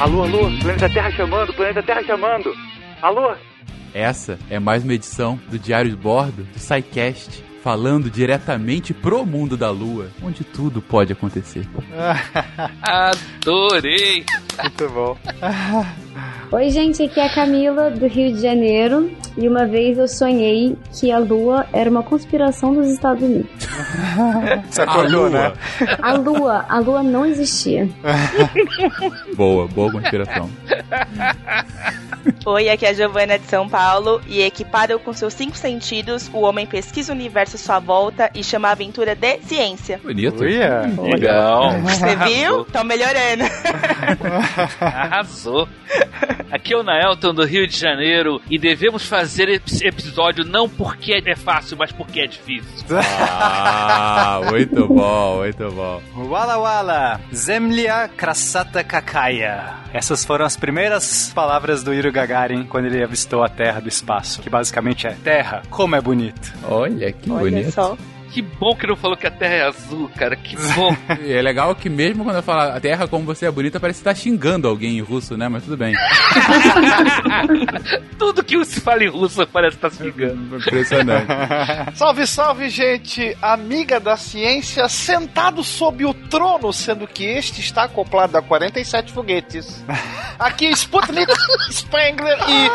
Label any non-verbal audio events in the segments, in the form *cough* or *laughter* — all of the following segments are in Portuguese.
Alô, alô, planeta Terra chamando, planeta Terra chamando. Alô? Essa é mais uma edição do Diário de Bordo do SciCast, falando diretamente pro mundo da Lua, onde tudo pode acontecer. *laughs* Adorei! Muito bom. *laughs* Oi, gente, aqui é a Camila, do Rio de Janeiro. E uma vez eu sonhei que a Lua era uma conspiração dos Estados Unidos. *laughs* Você acordou, né? A Lua, a Lua não existia. boa, boa conspiração. Oi, aqui é a Giovana de São Paulo e equipado com seus cinco sentidos, o homem pesquisa o universo à sua volta e chama a aventura de ciência. Bonito. Uia. Legal. Você viu? Tão melhorando. Arrasou. Aqui é o Naelton do Rio de Janeiro e devemos fazer esse episódio não porque é fácil, mas porque é difícil. Ah, *laughs* muito bom, muito bom. Wala Wala, Zemlya Krasata Kakaya. Essas foram as primeiras palavras do Yuri Gagarin quando ele avistou a Terra do espaço, que basicamente é Terra, como é bonito. Olha que Olha bonito. só. Que bom que não falou que a Terra é azul, cara. Que bom. E é legal que mesmo quando eu falo a Terra como você é bonita, parece que tá xingando alguém em russo, né? Mas tudo bem. Tudo que se fala em russo parece estar se ligando. Impressionante. Salve, salve, gente! Amiga da ciência, sentado sob o trono, sendo que este está acoplado a 47 foguetes. Aqui, Sputnik, Spengler e.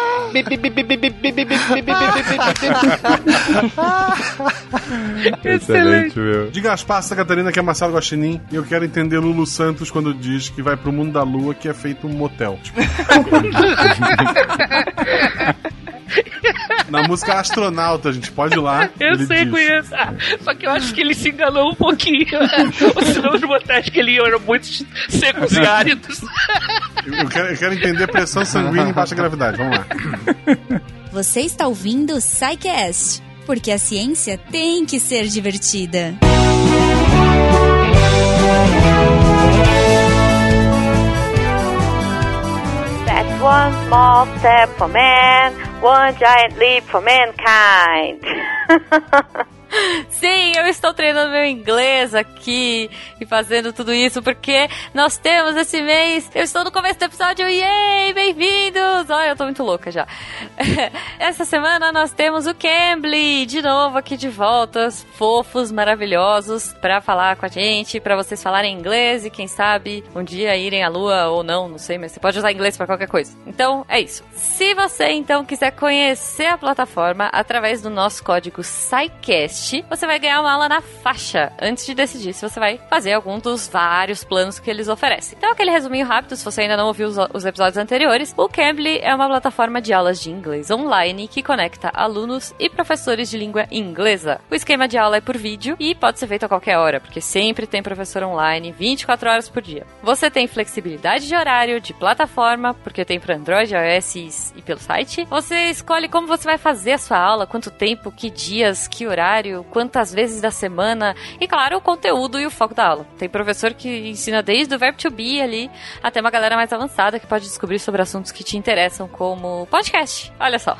Excelente, meu. Diga as passas, Catarina, que é Marcelo Guaxinim. E eu quero entender Lulu Santos quando diz que vai pro mundo da lua que é feito um motel. Tipo... *laughs* Na música Astronauta, a gente pode ir lá. Eu sei, conhecer, conheço. Ah, só que eu acho que ele se enganou um pouquinho. *laughs* Os motéis que ele ia eram muito secos e áridos. Eu quero, eu quero entender pressão sanguínea em baixa gravidade. Vamos lá. Você está ouvindo o Psycast porque a ciência tem que ser divertida. That's one small step for man, one giant leap for mankind. *laughs* *laughs* Sim, eu estou treinando meu inglês aqui e fazendo tudo isso porque nós temos esse mês. Eu estou no começo do episódio, yay! Bem-vindos! Olha, eu tô muito louca já. *laughs* Essa semana nós temos o Cambly de novo aqui de volta, fofos, maravilhosos, pra falar com a gente, pra vocês falarem inglês e quem sabe um dia irem à lua ou não, não sei, mas você pode usar inglês pra qualquer coisa. Então é isso. Se você então quiser conhecer a plataforma através do nosso código SciCast, você vai ganhar uma aula na faixa antes de decidir se você vai fazer algum dos vários planos que eles oferecem. Então, aquele resuminho rápido, se você ainda não ouviu os, os episódios anteriores, o Cambly é uma plataforma de aulas de inglês online que conecta alunos e professores de língua inglesa. O esquema de aula é por vídeo e pode ser feito a qualquer hora, porque sempre tem professor online 24 horas por dia. Você tem flexibilidade de horário, de plataforma, porque tem para Android, iOS e pelo site. Você escolhe como você vai fazer a sua aula, quanto tempo, que dias, que horário, quantas vezes da semana e, claro, o conteúdo e o foco da aula. Tem professor que ensina desde o verbo to be ali até uma galera mais avançada que pode descobrir sobre assuntos que te interessam, como podcast. Olha só.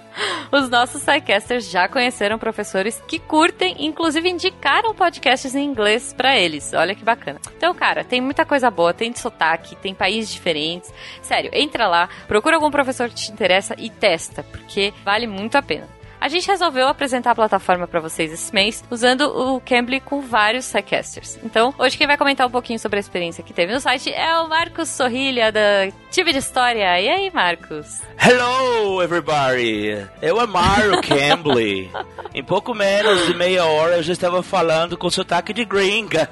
*laughs* Os nossos sidecasters já conheceram professores que curtem, inclusive indicaram podcasts em inglês para eles. Olha que bacana. Então, cara, tem muita coisa boa, tem de sotaque, tem países diferentes. Sério, entra lá, procura algum professor que te interessa e testa, porque vale muito a pena. A gente resolveu apresentar a plataforma para vocês esse mês usando o Cambly com vários sidecasters. Então, hoje quem vai comentar um pouquinho sobre a experiência que teve no site é o Marcos Sorrilha da Tive de História. E aí, Marcos? Hello, everybody! Eu amaro *laughs* Cambly. em pouco menos de meia hora eu já estava falando com sotaque de gringa.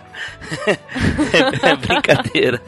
*laughs* é brincadeira.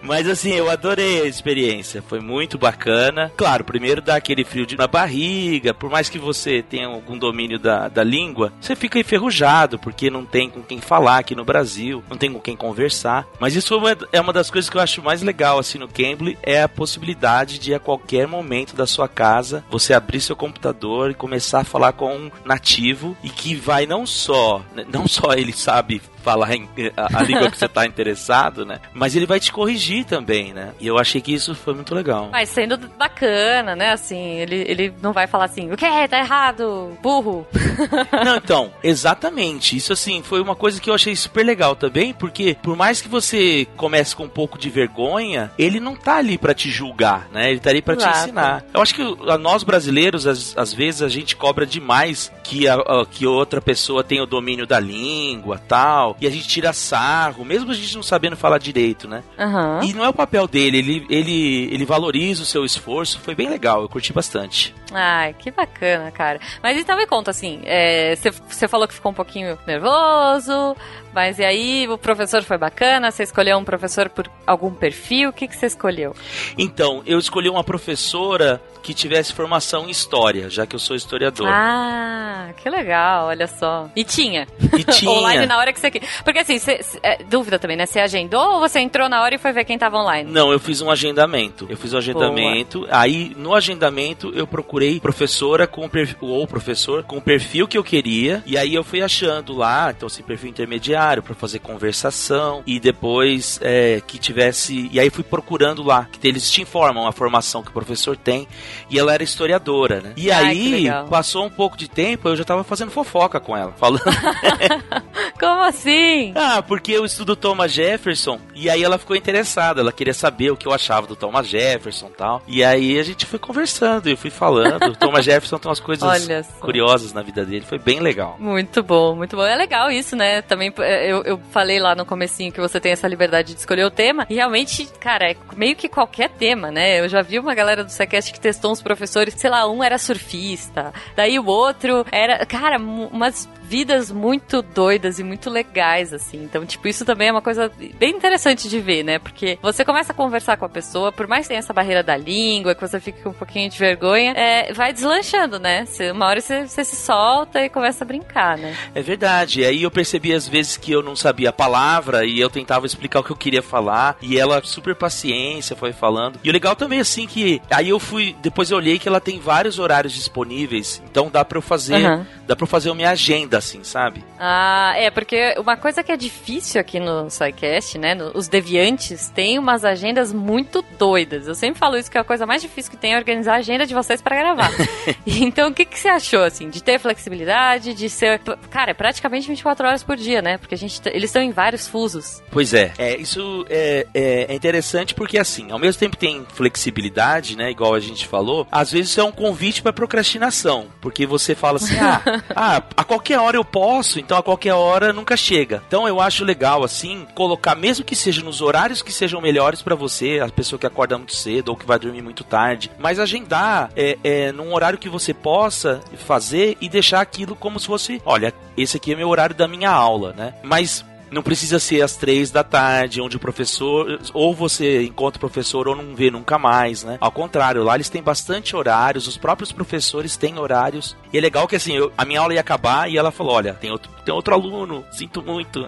Mas assim, eu adorei a experiência. Foi muito bacana. Claro, primeiro dá aquele frio de, na barriga. Por mais que você tenha algum domínio da, da língua, você fica enferrujado, porque não tem com quem falar aqui no Brasil, não tem com quem conversar. Mas isso é é uma das coisas que eu acho mais legal assim no Cambly, é a possibilidade de a qualquer momento da sua casa, você abrir seu computador e começar a falar com um nativo e que vai não só, não só ele sabe falar a, a língua que você está *laughs* interessado, né? Mas ele vai te corrigir também, né? E eu achei que isso foi muito legal. Mas sendo bacana, né? Assim, ele, ele não vai falar assim, o que? Tá errado, burro. *laughs* Não, então, exatamente. Isso assim, foi uma coisa que eu achei super legal também, porque por mais que você comece com um pouco de vergonha, ele não tá ali pra te julgar, né? Ele tá ali pra te Exato. ensinar. Eu acho que a nós brasileiros, às, às vezes, a gente cobra demais que, a, a- que outra pessoa tenha o domínio da língua tal, e a gente tira sarro, mesmo a gente não sabendo falar direito, né? Aham. E não é o papel dele, ele, ele, ele valoriza o seu esforço, foi bem legal, eu curti bastante. Ai, que bacana, cara. Mas então me conta, assim, é, você você falou que ficou um pouquinho nervoso, mas e aí o professor foi bacana? Você escolheu um professor por algum perfil? O que, que você escolheu? Então, eu escolhi uma professora que tivesse formação em história, já que eu sou historiador. Ah, que legal, olha só. E tinha? E *laughs* tinha. online na hora que você... quis. Porque assim, você- cê- é, dúvida também, né? Você agendou ou você entrou na hora e foi ver quem tava online? Não, eu fiz um agendamento. Eu fiz um agendamento. Aí, no agendamento, eu procurei professora com o perfil, ou professor com o perfil que eu queria. E aí eu fui achando lá, então, assim, perfil intermediário para fazer conversação. E depois é, que tivesse. E aí fui procurando lá, que eles te informam a formação que o professor tem. E ela era historiadora, né? E Ai, aí, passou um pouco de tempo, eu já tava fazendo fofoca com ela. Falando. *laughs* Como assim? Ah, porque eu estudo Thomas Jefferson e aí ela ficou interessada, ela queria saber o que eu achava do Thomas Jefferson e tal. E aí a gente foi conversando, eu fui falando. O Thomas Jefferson tem umas coisas curiosas na vida dele, foi bem legal. Muito bom, muito bom. É legal isso, né? Também eu, eu falei lá no comecinho que você tem essa liberdade de escolher o tema. E realmente, cara, é meio que qualquer tema, né? Eu já vi uma galera do Sequest que testou uns professores, sei lá, um era surfista, daí o outro era, cara, umas vidas muito doidas e muito legais, assim. Então, tipo, isso também é uma coisa bem interessante de ver, né? Porque você começa a conversar com a pessoa, por mais que tenha essa barreira da língua, que você fique com um pouquinho de vergonha, é, vai deslanchando, né? Você- uma hora você, você se solta e começa a brincar, né? É verdade. E aí eu percebi às vezes que eu não sabia a palavra e eu tentava explicar o que eu queria falar e ela super paciência foi falando. E o legal também assim que aí eu fui, depois eu olhei que ela tem vários horários disponíveis, então dá pra eu fazer, Aham. dá para fazer a minha agenda assim, sabe? Ah, é, porque uma coisa que é difícil aqui no SciCast, né? no- os deviantes têm umas agendas muito doidas. Eu sempre falo isso que a coisa mais difícil que tem é organizar a agenda de vocês pra gravar. *laughs* então, o que, que você achou, assim, de ter flexibilidade, de ser. Cara, é praticamente 24 horas por dia, né? Porque a gente, eles estão em vários fusos. Pois é. É, isso é, é, é interessante porque, assim, ao mesmo tempo que tem flexibilidade, né? Igual a gente falou, às vezes isso é um convite pra procrastinação. Porque você fala assim, *laughs* ah, ah, a qualquer hora eu posso, então a qualquer hora nunca chega. Então eu acho legal, assim, colocar, mesmo que seja nos horários que sejam melhores pra você, a pessoa que acorda muito cedo ou que vai dormir muito tarde, mas agendar é, é, num horário que você possa fazer e deixar aquilo como se fosse, olha, esse aqui é meu horário da minha aula, né? Mas não precisa ser às três da tarde, onde o professor. Ou você encontra o professor ou não vê nunca mais, né? Ao contrário, lá eles têm bastante horários, os próprios professores têm horários. E é legal que assim, eu- a minha aula ia acabar e ela falou: olha, tem outro, tem outro aluno, sinto muito.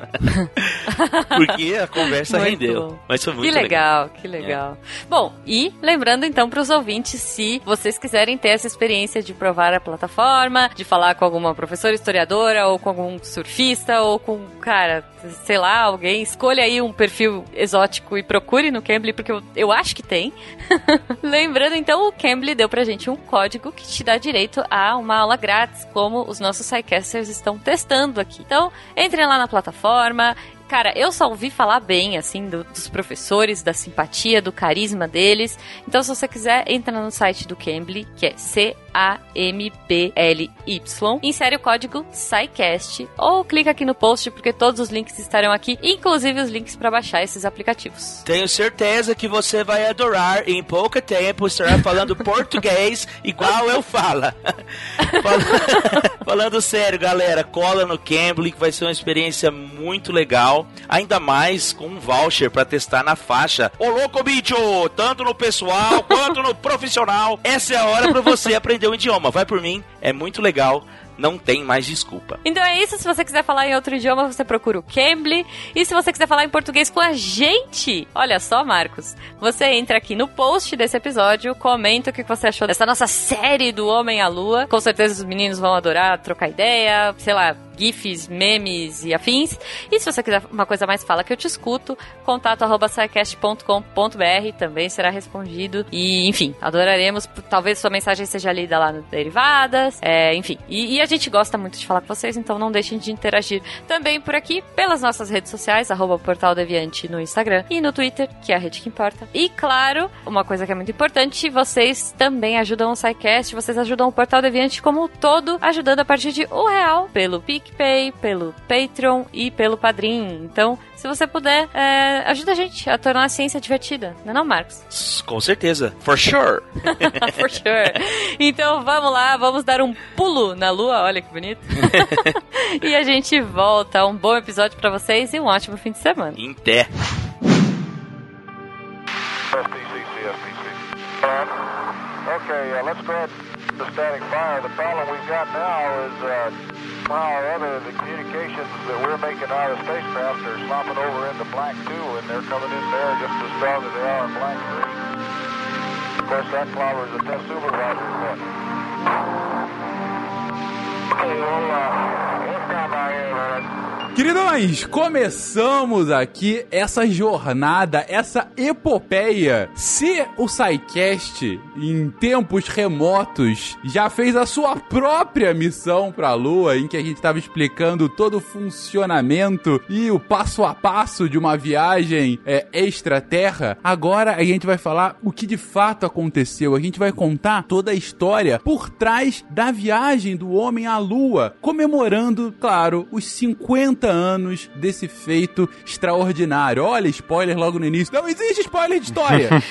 *laughs* Porque a conversa Muito rendeu. bom. Mas foi muito que legal, que legal. Bom, e lembrando então para os ouvintes, se vocês quiserem ter essa experiência de provar a plataforma, de falar com alguma professora historiadora, ou com algum surfista, ou com, cara, sei lá, alguém, escolha aí um perfil exótico e procure no Cambly, porque eu, eu acho que tem. *laughs* Lembrando então, o Cambly deu pra gente um código que te dá direito a uma aula grátis, como os nossos SciCasters estão testando aqui. Então, entrem lá na plataforma, Cara, eu só ouvi falar bem, assim, do- dos professores, da simpatia, do carisma deles. Então, se você quiser, entra no site do Cambly, que é C-A-M-B-L-Y. Insere o código SciCast ou clica aqui no post, porque todos os links estarão aqui, inclusive os links para baixar esses aplicativos. Tenho certeza que você vai adorar. Em pouco tempo estará falando *laughs* português igual eu falo. *laughs* Fal- *laughs* falando sério, galera, cola no Cambly que vai ser uma experiência muito legal. Ainda mais com um voucher pra testar na faixa. Ô louco, bicho! Tanto no pessoal quanto no profissional. Essa é a hora pra você aprender o idioma. Vai por mim, é muito legal. Não tem mais desculpa. Então é isso, se você quiser falar em outro idioma, você procura o Cambly. E se você quiser falar em português com a gente, olha só, Marcos, você entra aqui no post desse episódio, comenta o que você achou dessa nossa série do Homem à Lua. Com certeza os meninos vão adorar trocar ideia, sei lá, gifs, memes e afins. E se você quiser uma coisa mais, fala que eu te escuto. Contato arroba também será respondido. E, enfim, adoraremos. Talvez sua mensagem seja lida lá no Derivadas. É, enfim. E, e a gente gosta muito de falar com vocês, então não deixem de interagir também por aqui pelas nossas redes sociais, arroba Portal Deviante no Instagram e no Twitter, que é a rede que importa. E claro, uma coisa que é muito importante, vocês também ajudam o SciCast, vocês ajudam o Portal Deviante como um todo, ajudando a partir de um real pelo PicPay, pelo Patreon e pelo Padrim. Então, se você puder, é, ajuda a gente a tornar a ciência divertida, não é não, Marcos? Com certeza. For sure. *laughs* For sure. Então vamos lá, vamos dar um pulo na lua, olha que bonito. *laughs* e a gente volta. Um bom episódio pra vocês e um ótimo fim de semana. Em pé. Okay, uh, let's go ahead to static fire. The problem we've got now is uh, somehow or other the communications that we're making out of spacecraft are slopping over into Black 2, and they're coming in there just as strong as they are in Black 3. Of course, that clobbers the test supervisor. Okay, well, uh, we'll stand by here. Queridões, começamos aqui essa jornada, essa epopeia. Se o SciCast, em tempos remotos, já fez a sua própria missão pra Lua, em que a gente estava explicando todo o funcionamento e o passo a passo de uma viagem é, extraterra, agora a gente vai falar o que de fato aconteceu. A gente vai contar toda a história por trás da viagem do homem à Lua, comemorando, claro, os 50 anos desse feito extraordinário. Olha, spoiler logo no início. Não existe spoiler de história. *laughs*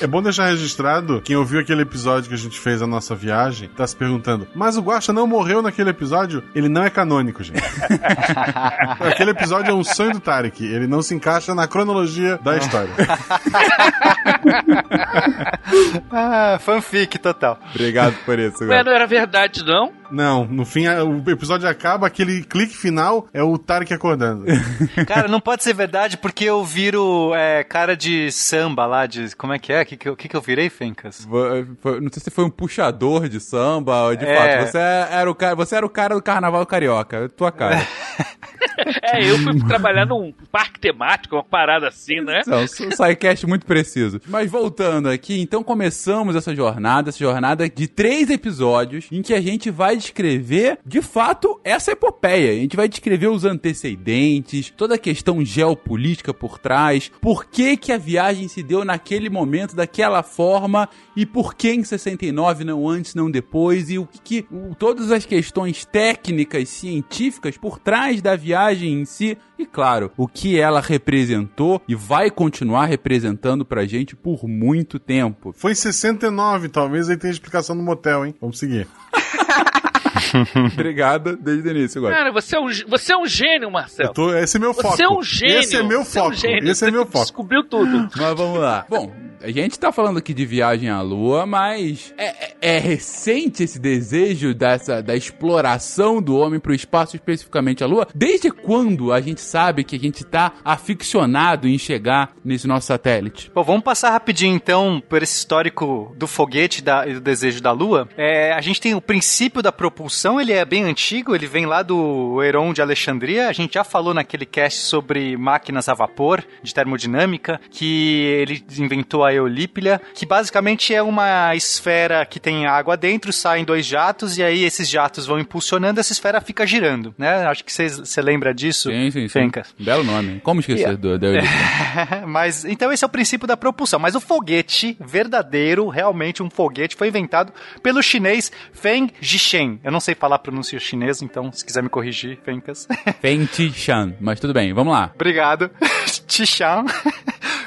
É bom deixar registrado, quem ouviu aquele episódio que a gente fez a nossa viagem, tá se perguntando, mas o Guaxa não morreu naquele episódio? Ele não é canônico, gente. *laughs* aquele episódio é um sonho do Tarek, ele não se encaixa na cronologia da história. *laughs* ah, fanfic total. Obrigado por isso. Ué, não era verdade, não? Não, no fim o episódio acaba, aquele clique final é o Tarek acordando. *laughs* Cara, não pode ser verdade porque eu viro é, cara de samba lá, de. Como é que é? O que, que, eu- que, que eu virei, Fencas? Não sei se foi um puxador de samba, ou de É. fato. Você era, o cara, você era o cara do carnaval carioca, é tua cara. *laughs* *laughs* É, eu fui trabalhar num parque temático, uma parada assim, né? Não, SciCast muito preciso. Mas voltando aqui, então começamos essa jornada, essa jornada de três episódios, em que a gente vai descrever, de fato, essa epopeia. A gente vai descrever os antecedentes, toda a questão geopolítica por trás, por que que a viagem se deu naquele momento, daquela forma, e por que em 69, não antes, não depois, e o que, que o- todas as questões técnicas, científicas por trás da viagem em si, e claro, o que ela representou e vai continuar representando pra gente por muito tempo. Foi em 69, talvez aí tenha explicação no motel, hein? Vamos seguir. *laughs* Obrigado desde o início agora. Cara, você é um, você é um gênio, Marcelo. Tô- esse é meu foco. Você é um gênio. Esse é meu Você é um foco. gênio. Esse é meu foco. Descobriu tudo. Mas vamos lá. Bom, a gente tá falando aqui de viagem à Lua, mas é, é- é recente esse desejo dessa, da exploração do homem pro espaço, especificamente a Lua? Desde quando a gente sabe que a gente tá aficionado em chegar nesse nosso satélite? Bom, vamos passar rapidinho então por esse histórico do foguete da- e do desejo da Lua. É, a gente tem o princípio da propulsão, ele é bem antigo, ele vem lá do Heron de Alexandria. A gente já falou naquele cast sobre máquinas a vapor de termodinâmica, que ele inventou a Eolípila, que basicamente é uma esfera que tem água dentro, saem dois jatos e aí esses jatos vão impulsionando, essa esfera fica girando, né? Acho que você lembra disso, Sim, sim, sim. Fencas. Belo nome. Como esquecer Yeah. do, da Eolípila? *laughs* Mas então esse é o princípio da propulsão. Mas o foguete verdadeiro, realmente um foguete, foi inventado pelo chinês Feng Jishen. Eu não sei falar a pronúncia chinesa, então se quiser me corrigir, Fencas. Feng Shan, mas tudo bem, vamos lá. Obrigado. *laughs* Tishan.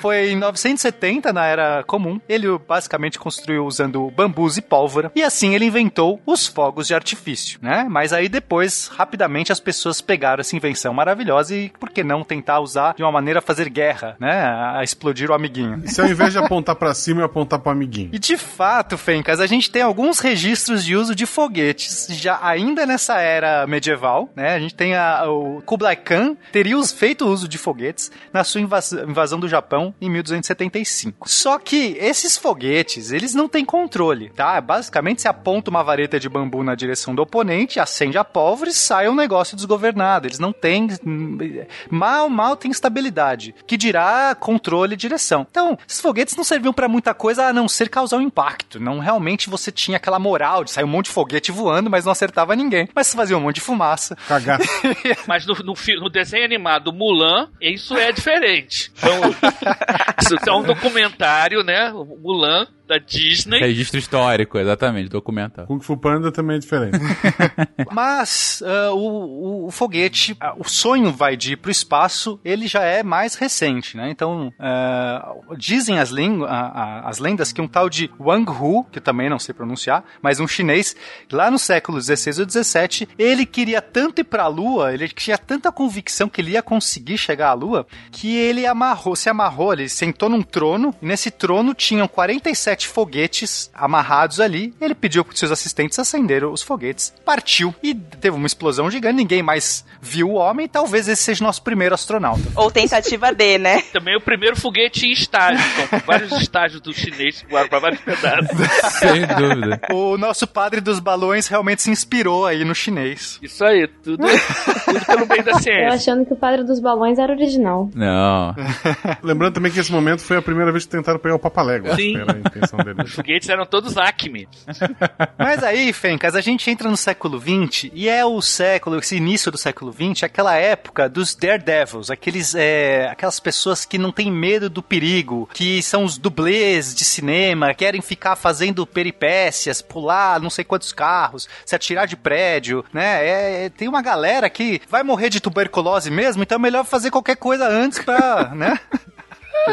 Foi em 970, na Era Comum. Ele basicamente construiu usando bambus e pólvora. E assim ele inventou os fogos de artifício, né? Mas aí depois, rapidamente, as pessoas pegaram essa invenção maravilhosa e, por que não, tentar usar de uma maneira a fazer guerra, né? A explodir o amiguinho. E se ao invés de apontar pra cima, eu apontar pro amiguinho? E de fato, Fencas, a gente tem alguns registros de uso de foguetes já ainda nessa era medieval, né? A gente tem a, o Kublai Khan teria feito uso de foguetes na sua invas- invasão do Japão em 1275. Só que esses foguetes, eles não têm controle, tá? Basicamente, você aponta uma vareta de bambu na direção do oponente, acende a pólvora e sai um negócio desgovernado. Eles não têm. Mal, mal tem estabilidade. Que dirá controle e direção. Então, esses foguetes não serviam para muita coisa a não ser causar um impacto. Não realmente você tinha aquela moral de sair um monte de foguete voando, mas não acertava ninguém. Mas você fazia um monte de fumaça. Cagar. *laughs* Mas no, no, no desenho animado Mulan, isso é diferente. Então, isso é um documentário, né? Mulan, da Disney. Registro histórico, exatamente, documental. Kung Fu Panda também é diferente. *laughs* Mas ah, o, o- o foguete, ah, o sonho vai de ir pro espaço, ele já é mais recente, né? Então, ah, dizem as, a- a- as lendas que um tal de Wang Hu, que eu também não sei pronunciar, mas um chinês, lá no século XVI ou XVII, ele queria tanto ir pra Lua, ele tinha tanta convicção que ele ia conseguir chegar à Lua, que ele amarrou, se amarrou, ele sentou num trono, e nesse trono tinham 47 foguetes amarrados ali, ele pediu para seus assistentes acenderam os foguetes, partiu e teve uma explosão gigante, ninguém mais viu o homem, talvez esse seja o nosso primeiro astronauta. Ou tentativa D, né? *laughs* Também o primeiro foguete em estágio. Vários estágios do chinês voaram pra vários pedaços. *laughs* Sem dúvida. O nosso padre dos balões realmente se inspirou aí no chinês. Isso aí, tudo, tudo pelo bem da Eu ciência. achando que o Padre dos Balões era original. Não. Lembrando também que esse momento foi a primeira vez que tentaram pegar o Papalégua. Sim. Era dele. Os foguetes eram todos Acme. *laughs* Mas aí, Fencas, a gente entra no século XX e é o século, esse início do século XX, aquela época dos daredevils, aqueles, é, aquelas pessoas que não têm medo do perigo, que são os dublês de cinema, querem ficar fazendo peripécias, pular não sei quantos carros, se atirar de prédio, né? É, é, tem uma galera que vai morrer de tuberculose mesmo, então é melhor fazer qualquer coisa antes pra, né? *laughs*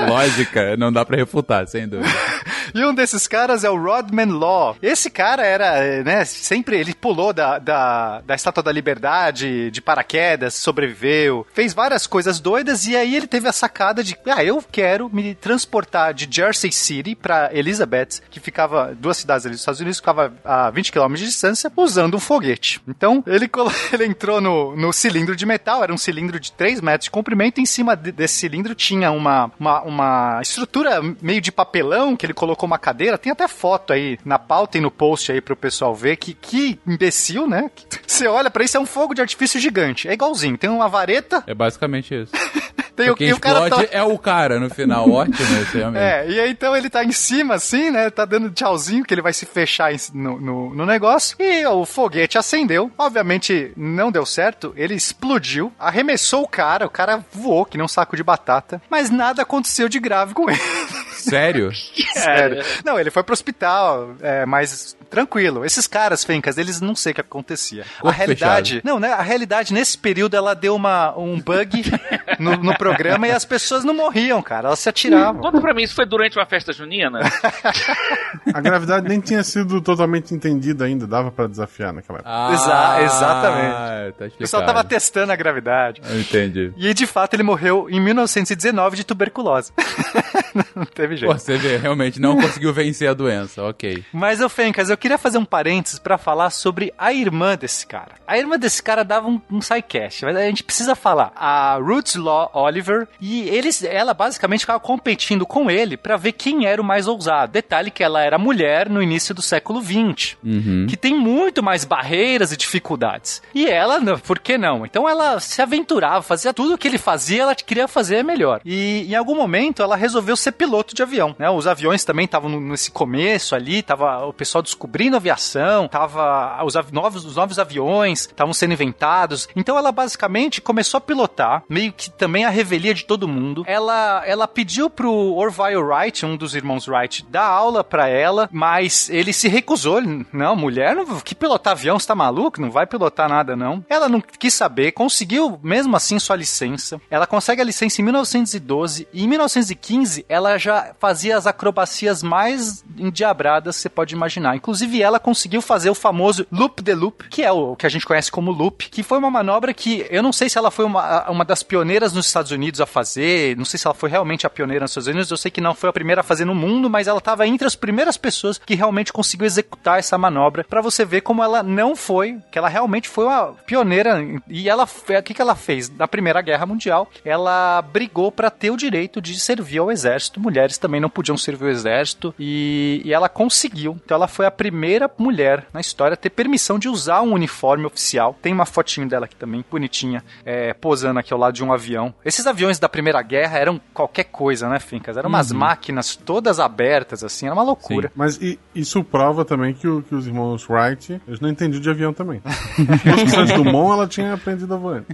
Lógica, não dá pra refutar, sem dúvida. *laughs* E um desses caras é o Rodman Law. Esse cara era, né, sempre ele pulou da, da, da Estátua da Liberdade, de paraquedas, sobreviveu, fez várias coisas doidas e aí ele teve a sacada de, ah, eu quero me transportar de Jersey City pra Elizabeth, que ficava, duas cidades ali dos Estados Unidos, ficava a 20 km de distância, usando um foguete. Então, ele, *laughs* ele entrou no, no cilindro de metal, era um cilindro de 3 metros de comprimento, e em cima de- desse cilindro tinha uma, uma, uma estrutura meio de papelão, que ele colocou uma cadeira, tem até foto aí na pauta e no post aí pro pessoal ver, que, que imbecil, né? *laughs* Você olha pra isso, é um fogo de artifício gigante, é igualzinho, tem uma vareta, É basicamente isso. *laughs* tem o, e o cara explode tá... é o cara no final. *laughs* Ótimo esse realmente. É, e aí então ele tá em cima, assim, né? Tá dando tchauzinho, que ele vai se fechar no, no, no negócio. E o foguete acendeu. Obviamente não deu certo. Ele explodiu, arremessou o cara. O cara voou, que nem um saco de batata. Mas nada aconteceu de grave com ele. *laughs* Sério? *laughs* Sério. Não, ele foi pro hospital, é, mas tranquilo. Esses caras, Fencas, eles não sei o que acontecia. a Corpo realidade. Não, né? A realidade, nesse período, ela deu uma, um bug no, no programa e as pessoas não morriam, cara. Elas se atiravam. Conta pra mim, isso foi durante uma festa junina? A gravidade nem tinha sido totalmente entendida ainda, dava pra desafiar naquela época. Ah, Exa- exatamente. Tá O pessoal tava testando a gravidade. Eu entendi. E de fato ele morreu em 1919 de tuberculose. *laughs* não teve jeito. Pô, você vê, realmente não conseguiu vencer a doença, ok. Mas, ô Fencas, eu queria fazer um parênteses pra falar sobre a irmã desse cara. A irmã desse cara dava um, um sidecast, mas a gente precisa falar. A Roots Law Oliver, e eles, ela basicamente ficava competindo com ele pra ver quem era o mais ousado. Detalhe que ela era mulher no início do século XX, Uhum. que tem muito mais barreiras e dificuldades. E ela, não, por que não? Então ela se aventurava, fazia tudo o que ele fazia, ela queria fazer melhor. E em algum momento ela resolveu ser piloto de avião, né? Os aviões também estavam nesse começo ali, tava o pessoal descobrindo aviação, tava os novos, os novos aviões estavam sendo inventados. Então ela basicamente começou a pilotar, meio que também a revelia de todo mundo. Ela, ela pediu pro Orville Wright, um dos irmãos Wright, dar aula pra ela, mas ele se recusou. Não, mulher, não, que pilotar avião, você tá maluco? Não vai pilotar nada, não. Ela não quis saber, conseguiu mesmo assim sua licença. Ela consegue a licença em 1912 e em 1915 ela já fazia as acrobacias mais endiabradas que você pode imaginar. Inclusive, ela conseguiu fazer o famoso loop de loop, que é o que a gente conhece como loop, que foi uma manobra que eu não sei se ela foi uma, uma das pioneiras nos Estados Unidos a fazer, não sei se ela foi realmente a pioneira nos Estados Unidos, eu sei que não foi a primeira a fazer no mundo, mas ela estava entre as primeiras pessoas que realmente conseguiu executar essa manobra, para você ver como ela não foi, que ela realmente foi uma pioneira e ela o que, que ela fez na Primeira Guerra Mundial? Ela brigou para ter o direito de servir ao exército. Mulheres também não podiam servir ao exército e, e ela conseguiu. Então ela foi a primeira mulher na história a ter permissão de usar um uniforme oficial. Tem uma fotinho dela aqui também, bonitinha, é, posando aqui ao lado de um avião. Esses aviões da Primeira Guerra eram qualquer coisa, né, Fincas? Eram umas Uhum. máquinas todas abertas, assim, era uma loucura. Mas i- isso prova também que, o- que os irmãos Wright, eles não entendiam de avião também. *laughs* Santos Dumont, ela tinha aprendido a voar.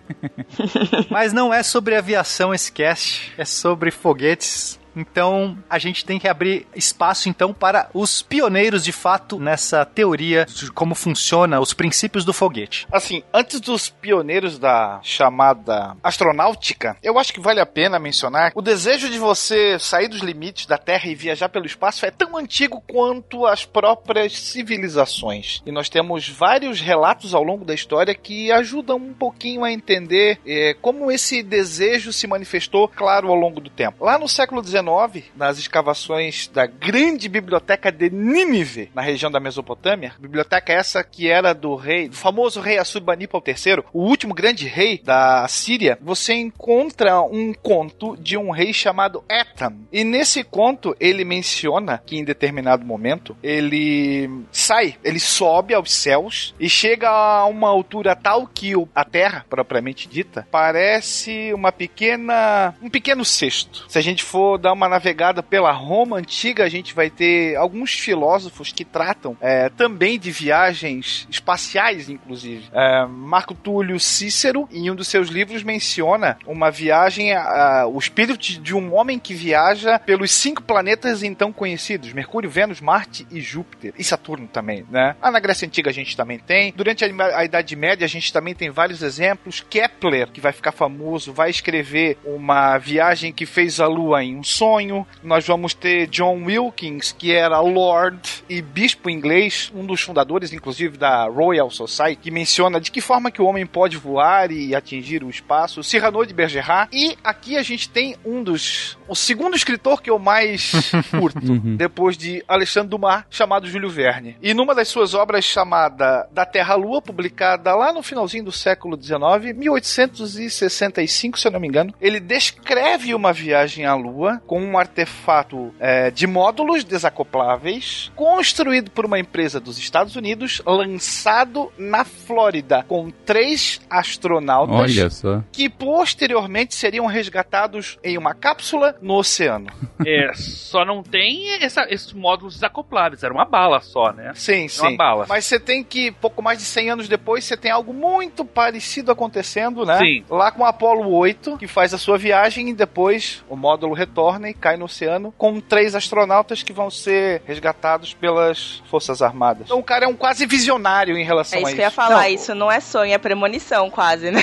Mas não é sobre aviação esse cast, é sobre foguetes. Então, a gente tem que abrir espaço então para os pioneiros de fato nessa teoria de como funciona os princípios do foguete. Assim, antes dos pioneiros da chamada astronáutica, eu acho que vale a pena mencionar o desejo de você sair dos limites da Terra e viajar pelo espaço é tão antigo quanto as próprias civilizações. E nós temos vários relatos ao longo da história que ajudam um pouquinho a entender eh, como esse desejo se manifestou, claro, ao longo do tempo. Lá no século XIX, nas escavações da grande biblioteca de Nínive, na região da Mesopotâmia, biblioteca essa que era do rei, do famoso rei Assurbanipal III, o último grande rei da Síria, você encontra um conto de um rei chamado Etam. E nesse conto ele menciona que em determinado momento ele sai, ele sobe aos céus e chega a uma altura tal que a Terra, propriamente dita, parece uma pequena, um pequeno cesto. Se a gente for dar uma navegada pela Roma antiga, a gente vai ter alguns filósofos que tratam é, também de viagens espaciais, inclusive. É, Marco Túlio Cícero, em um dos seus livros, menciona uma viagem, a- a- o espírito de- um homem que viaja pelos cinco planetas então conhecidos: Mercúrio, Vênus, Marte e Júpiter. E Saturno também, né? Ah, na Grécia Antiga a gente também tem. Durante a, a Idade Média a gente também tem vários exemplos. Kepler, que vai ficar famoso, vai escrever uma viagem que fez a Lua em um sonho. Nós vamos ter John Wilkins, que era Lord e bispo inglês, um dos fundadores, inclusive, da Royal Society, que menciona de que forma que o homem pode voar e atingir o espaço. Cyrano de Bergerac. E aqui a gente tem um dos... O segundo escritor que eu mais *laughs* curto, depois de Alexandre Dumas, chamado Júlio Verne. E numa das suas obras chamada Da Terra à Lua, publicada lá no finalzinho do século XIX, 1865, se eu não me engano, ele descreve uma viagem à Lua com um artefato é, de módulos desacopláveis, construído por uma empresa dos Estados Unidos, lançado na Flórida, com três astronautas Olha só. que posteriormente seriam resgatados em uma cápsula no oceano. É, só não tem essa- esses módulos desacopláveis. Era uma bala só, né? Sim, É sim. Uma bala. Mas você tem que, pouco mais de 100 anos depois, você tem algo muito parecido acontecendo, né? Sim. Lá com o Apollo 8, que faz a sua viagem e depois o módulo retorna e cai no oceano com três astronautas que vão ser resgatados pelas Forças Armadas. Então o cara é um quase visionário em relação É a isso isso. que eu ia falar, Não, isso não é sonho, é premonição quase, né?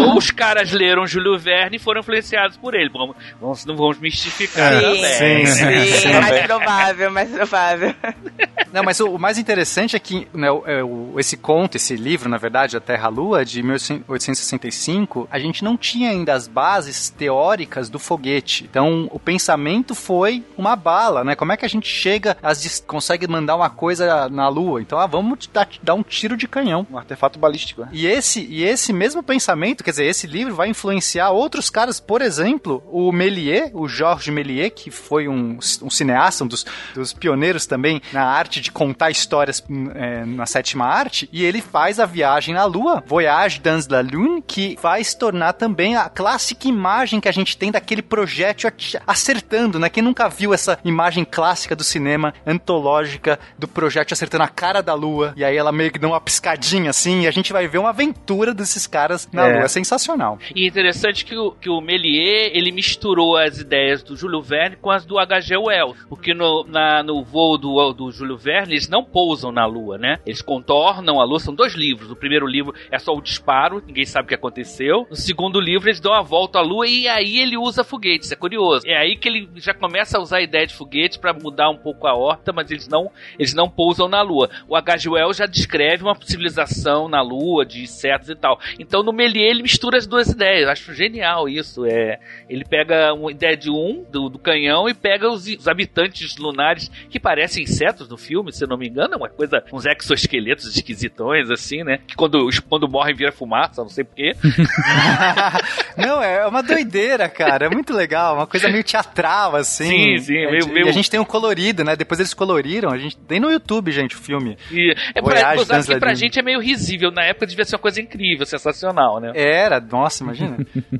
Ou *laughs* os caras leram Júlio Verne e foram influenciados por ele. Vamos, vamos, não vamos mistificar É, também. sim, sim, sim. mais provável, mais provável. *laughs* Não, mas o, o mais interessante é que né, o- é, o- esse conto, esse livro, na verdade, A Terra à Lua, de 1865, a gente não tinha ainda as bases teóricas do foguete. Então, o pensamento foi uma bala, né? Como é que a gente chega, dis- consegue mandar uma coisa na Lua? Então, ah, vamos dar, dar um tiro de canhão. Um artefato balístico. né? E esse, e esse mesmo pensamento, quer dizer, esse livro vai influenciar outros caras, por exemplo, o Méliès, o Georges Méliès, que foi um, um cineasta, um dos, dos pioneiros também na arte de contar histórias hum, é, na sétima arte, e ele faz a viagem na Lua, Voyage dans la Lune, que vai se tornar também a clássica imagem que a gente tem daquele projétil ati- acertando, né? Quem nunca viu essa imagem clássica do cinema, antológica, do projétil acertando a cara da Lua, e aí ela meio que dá uma piscadinha assim, e a gente vai ver uma aventura desses caras na É. Lua. É sensacional. E interessante que o, que o Méliès, ele misturou as ideias do Júlio Verne com as do H.G. Wells. Porque no, na- no voo do, do Júlio Verne, eles não pousam na Lua, né? Eles contornam a Lua, são dois livros. O primeiro livro é só o disparo, ninguém sabe o que aconteceu. No segundo livro, eles dão a volta à Lua e aí ele usa foguetes, é curioso. É aí que ele já começa a usar a ideia de foguetes para mudar um pouco a órbita, mas eles não, eles não pousam na Lua. O H.G. Wells já descreve uma civilização na Lua, de insetos e tal. Então no Méliès ele mistura as duas ideias. Acho genial isso. É, ele pega uma ideia de um, do, do canhão, e pega os, os habitantes lunares que parecem insetos no filme, se eu não me engano, é uma coisa, uns exoesqueletos esquisitões, assim, né? Que quando, quando morrem vira fumaça, não sei porquê. *laughs* *laughs* Não, é uma doideira, cara. É muito legal. Uma coisa meio teatral, assim. Sim, sim, É, meio- de- meio- E a gente tem um colorido, né? Depois eles coloriram. A gente tem no YouTube, gente, o filme. E é pra, Voyage usar que pra gente é meio risível. Na época devia ser uma coisa incrível, sensacional, né? Era, nossa, imagina. *laughs*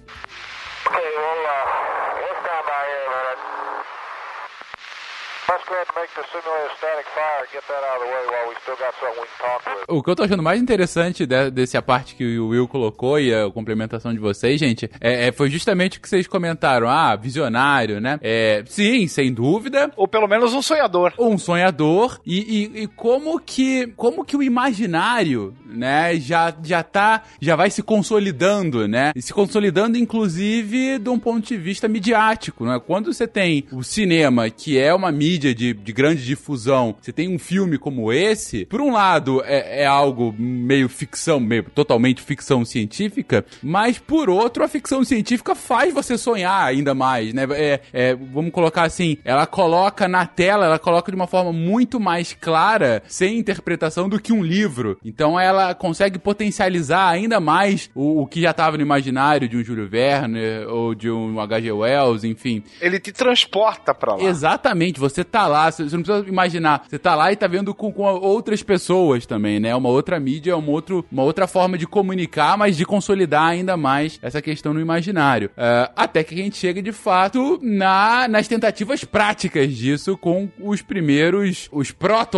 O que eu tô achando mais interessante de, desse a parte que o Will colocou e a complementação de vocês, gente, é, é- foi justamente o que vocês comentaram. Ah, visionário, né? É, sim, sem dúvida. Ou pelo menos um sonhador. Um sonhador. E, e- e como que como que o imaginário, né, já, já tá, já vai se consolidando, né? E se consolidando, inclusive, de um ponto de vista midiático, né? Quando você tem o cinema, que é uma mídia de, de grande difusão, você tem um filme como esse, por um lado é, é algo meio ficção, meio totalmente ficção científica, mas por outro a ficção científica faz você sonhar ainda mais, né? É, é, vamos colocar assim, ela coloca na tela, ela coloca de uma forma muito mais clara, sem interpretação do que um livro. Então ela consegue potencializar ainda mais o, o que já estava no imaginário de um Júlio Verne ou de um H.G. Wells, enfim. Ele te transporta pra lá. Exatamente, você tá lá, você não precisa imaginar, você tá lá e tá vendo com, com outras pessoas também, né? Uma outra mídia, uma, outro, uma outra forma de comunicar, mas de consolidar ainda mais essa questão no imaginário. Ah, até que a gente chega de fato na, nas tentativas práticas disso com os primeiros, os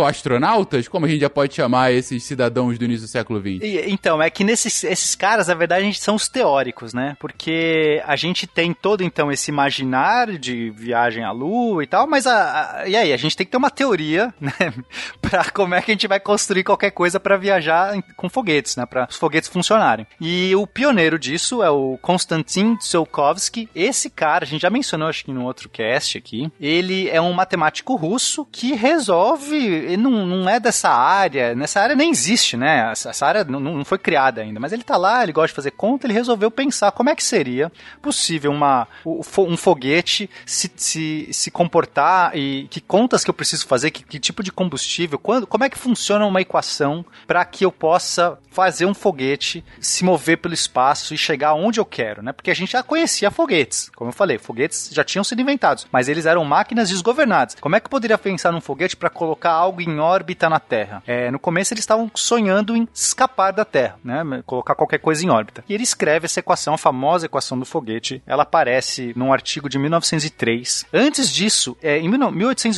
proto-astronautas, como a gente já pode chamar esses cidadãos do início do século XX. E, então, é que nesses esses caras, na verdade, a gente são os teóricos, né? Porque a gente tem todo, então, esse imaginário de viagem à Lua e tal, mas a, a- e aí? A gente tem que ter uma teoria, *laughs* né? pra como é que a gente vai construir qualquer coisa pra viajar com foguetes, né? Pra os foguetes funcionarem. E o pioneiro disso é o Konstantin Tsiolkovsky. Esse cara, a gente já mencionou, acho que no outro cast aqui, ele é um matemático russo que resolve, ele não, não é dessa área, nessa área nem existe, né? Essa, área não, não foi criada ainda, mas ele tá lá, ele gosta de fazer conta, ele resolveu pensar como é que seria possível uma, um foguete se, se, se comportar e que contas que eu preciso fazer, que, que tipo de combustível, quando, como é que funciona uma equação para que eu possa fazer um foguete se mover pelo espaço e chegar onde eu quero, né? Porque a gente já conhecia foguetes, como eu falei, foguetes já tinham sido inventados, mas eles eram máquinas desgovernadas. Como é que eu poderia pensar num foguete para colocar algo em órbita na Terra? É, no começo eles estavam sonhando em escapar da Terra, né? Colocar qualquer coisa em órbita. E ele escreve essa equação, a famosa equação do foguete. Ela aparece num artigo de 1903. Antes disso, é, em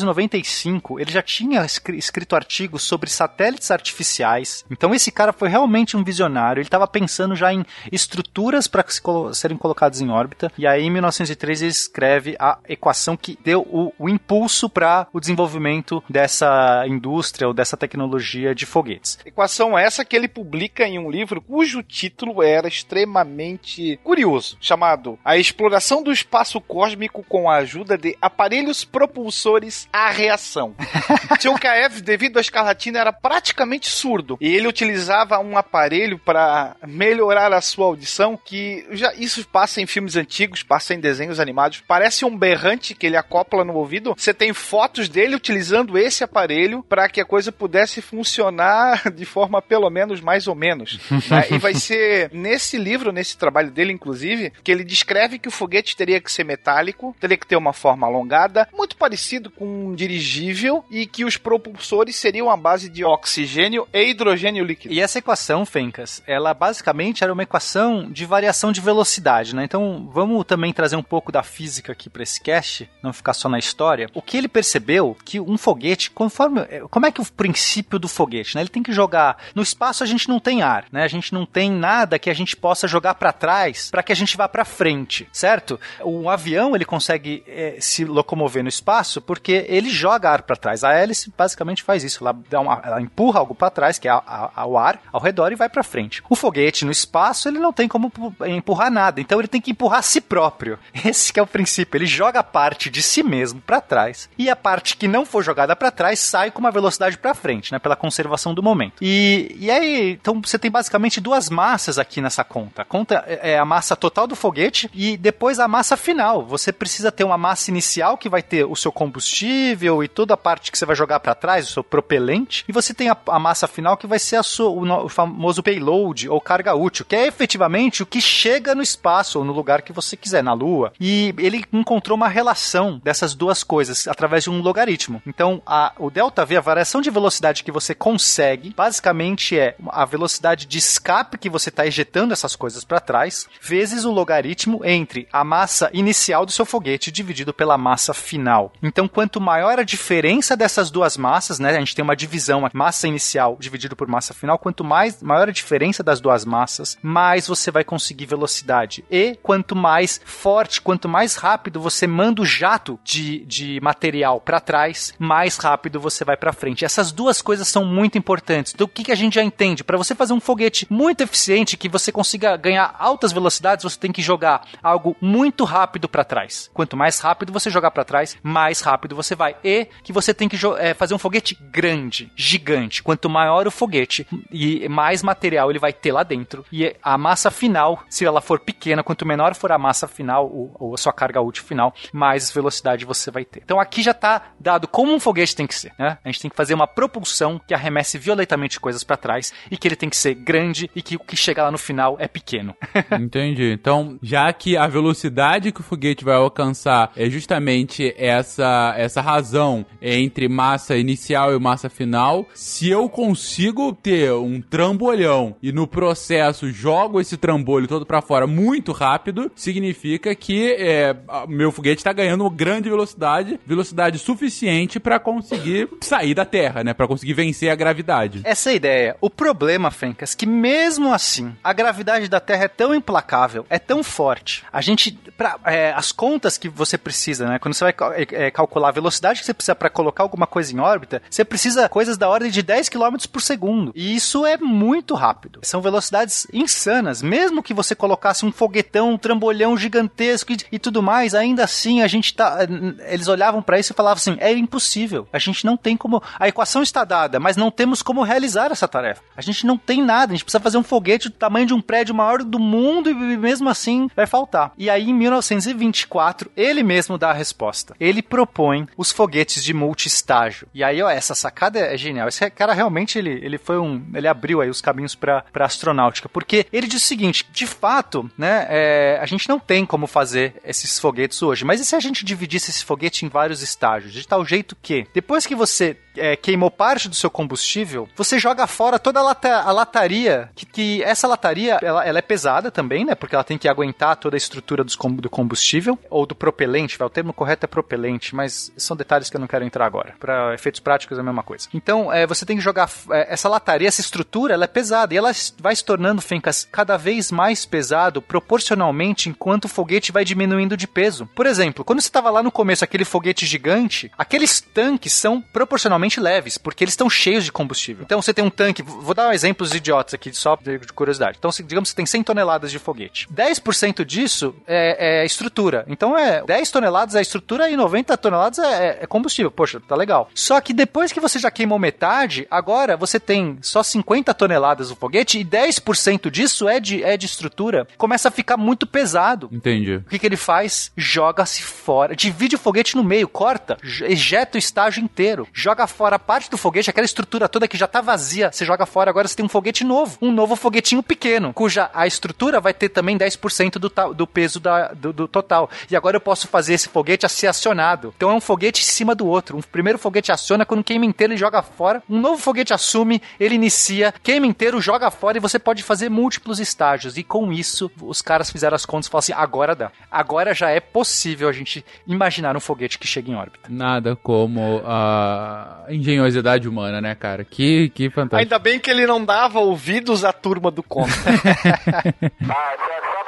1895, ele já tinha escri- escrito artigos sobre satélites artificiais. Então esse cara foi realmente um visionário. Ele estava pensando já em estruturas para serem colocadas em órbita. E aí, em 1903, ele escreve a equação que deu o, o impulso para o desenvolvimento dessa indústria ou dessa tecnologia de foguetes. Equação essa que ele publica em um livro cujo título era extremamente curioso, chamado A Exploração do Espaço Cósmico com a Ajuda de Aparelhos Propulsores à Reação. *laughs* Tchoukaev, devido à escarlatina, era praticamente surdo e ele utilizava um aparelho para melhorar a sua audição, que já isso passa em filmes antigos, passa em desenhos animados, parece um berrante que ele acopla no ouvido. Você tem fotos dele utilizando esse aparelho para que a coisa pudesse funcionar *laughs* de forma pelo menos mais ou menos. né? E vai ser nesse livro, nesse trabalho dele, inclusive, que ele descreve que o foguete teria que ser metálico, teria que ter uma forma alongada, muito parecido com um dirigível, e que os propulsores seriam a base de oxigênio e hidrogênio líquido. E essa equação, Fencas, ela basicamente era uma equação de variação de velocidade, né? Então, vamos também trazer um pouco da física aqui para esse cast, não ficar só na história. O que ele percebeu que um foguete, conforme como é que o princípio do foguete, né? Ele tem que jogar no espaço a gente não tem ar, né? A gente não tem nada que a gente possa jogar para trás para que a gente vá para frente, certo? O avião ele consegue eh, se locomover no espaço porque ele joga ar para trás. A hélice basicamente faz isso. Ela, uma- ela empurra algo para trás, que é a- a- o ar, ao redor e vai para frente. O foguete no espaço, ele não tem como pu- empurrar nada, então ele tem que empurrar a si próprio. *laughs* Esse é o princípio. Ele joga a parte de si mesmo para trás e a parte que não for jogada para trás sai com uma velocidade para frente, né, pela conservação do momento. E, e aí, então você tem basicamente duas massas aqui nessa conta. A conta é é a massa total do foguete e depois a massa final. Você precisa ter uma massa inicial que vai ter o seu combustível e toda a parte que você vai jogar para trás, o seu propelente, e você tem a, a massa final que vai ser sua, o, o famoso payload ou carga útil, que é efetivamente o que chega no espaço ou no lugar que você quiser, na Lua. E ele encontrou uma relação dessas duas coisas através de um logaritmo. Então, a, o delta V, a variação de velocidade que você consegue, basicamente é a velocidade de escape que você está ejetando essas coisas para trás, vezes o logaritmo entre a massa inicial do seu foguete dividido pela massa final. Então, quanto maior a diferença dessas duas massas, né, a gente tem uma divisão, massa inicial dividido por massa final, quanto mais maior a diferença das duas massas, mais você vai conseguir velocidade. E quanto mais forte, quanto mais rápido você manda o jato de, de material para trás, mais rápido você vai para frente. Essas duas coisas são muito importantes. Do que, que a gente já entende? Para você fazer um foguete muito eficiente, que você consiga ganhar altas velocidades, você tem que jogar algo muito rápido para trás. Quanto mais rápido você jogar para trás, mais rápido você vai. E que você tem que eh, fazer um foguete grande, gigante. Quanto maior o foguete e mais material ele vai ter lá dentro. E a massa final, se ela for pequena, quanto menor for a massa final, ou, ou a sua carga útil final, mais velocidade você vai ter. Então aqui já está dado como um foguete tem que ser. Né? A gente tem que fazer uma propulsão que arremesse violentamente coisas para trás e que ele tem que ser grande e que o que chega lá no final é pequeno. *laughs* Entendi. Então, já que a velocidade que o foguete vai alcançar é justamente essa, essa razão entre massa inicial e massa final, se eu consigo ter um trambolhão e no processo jogo esse trambolho todo pra fora muito rápido, significa que é, meu foguete tá ganhando grande velocidade, velocidade suficiente pra conseguir sair da Terra, né? Pra conseguir vencer a gravidade. Essa é a ideia. O problema, Fencas, que mesmo assim, a gravidade da Terra é tão implacável, é tão forte. A gente, pra, é, as contas que você precisa, né? Quando você vai é, é, calcular a velocidade que você precisa para colocar alguma coisa em órbita, você precisa coisas da ordem de 10 km por segundo. E isso é muito rápido. São velocidades insanas. Mesmo que você colocasse um foguetão, um trambolhão gigantesco e, e tudo mais, ainda assim a gente tá. Eles olhavam para isso e falavam assim: é impossível. A gente não tem como. A equação está dada, mas não temos como realizar essa tarefa. A gente não tem nada. A gente precisa fazer um foguete do tamanho de um prédio maior do mundo e mesmo assim vai faltar. E aí, em 1924, ele mesmo dá a resposta. Ele propõe os foguetes de multistágio. E aí, ó, essa sacada é genial. Esse cara realmente ele, ele foi um. Ele abriu aí os caminhos para astronáutica. Porque ele diz o seguinte: de fato, né, é, a gente não tem como fazer esses foguetes hoje. Mas e se a gente dividisse esse foguete em vários estágios? De tal jeito que, depois que você é, queimou parte do seu combustível, você joga fora toda a, lata, a lataria, que, que essa lataria, ela, ela é pesada também, né? Porque ela tem que aguentar toda a estrutura dos do combustível, ou do propelente, vai, o termo correto é propelente, mas são detalhes que eu não quero entrar agora. Para efeitos práticos é a mesma coisa. Então, é, você tem que jogar é, essa lataria, essa estrutura, ela é pesada, e ela vai se tornando, Fencas, cada vez mais pesado proporcionalmente enquanto o foguete vai diminuindo de peso. Por exemplo, quando você estava lá no começo, aquele foguete gigante, aqueles tanques são proporcionalmente leves, porque eles estão cheios de combustível. Então você tem um tanque, vou dar exemplos idiotas aqui, só de de curiosidade. Então, digamos que você tem 100 toneladas de foguete. 10% disso é, é estrutura. Então é 10 toneladas é estrutura e 90 toneladas é, é combustível. Poxa, tá legal. Só que depois que você já queimou metade, agora você tem só 50 toneladas do foguete e 10% disso é de, é de estrutura. Começa a ficar muito pesado. Entendi. O que, que ele faz? Joga-se fora. Divide o foguete no meio, corta, ejeta o estágio inteiro. Joga fora parte do foguete, aquela estrutura toda que já tá vazia, você joga fora. Agora você tem um foguete novo. Um novo foguetinho pequeno, cuja a estrutura vai ter também 10% do, do peso da- do, do total. E agora eu posso fazer esse foguete a ser acionado. Então é um foguete em cima do outro. Um primeiro foguete aciona, quando queima inteiro ele joga fora. Um novo foguete assume, ele inicia, queima inteiro, joga fora e você pode fazer múltiplos estágios. E com isso, os caras fizeram as contas e falaram assim: agora dá. Agora já é possível a gente imaginar um foguete que chega em órbita. Nada como a engenhosidade humana, né, cara? Que, que fantástico. Ainda bem que ele não dava ouvidos à turma do conto. *laughs* *laughs* *laughs*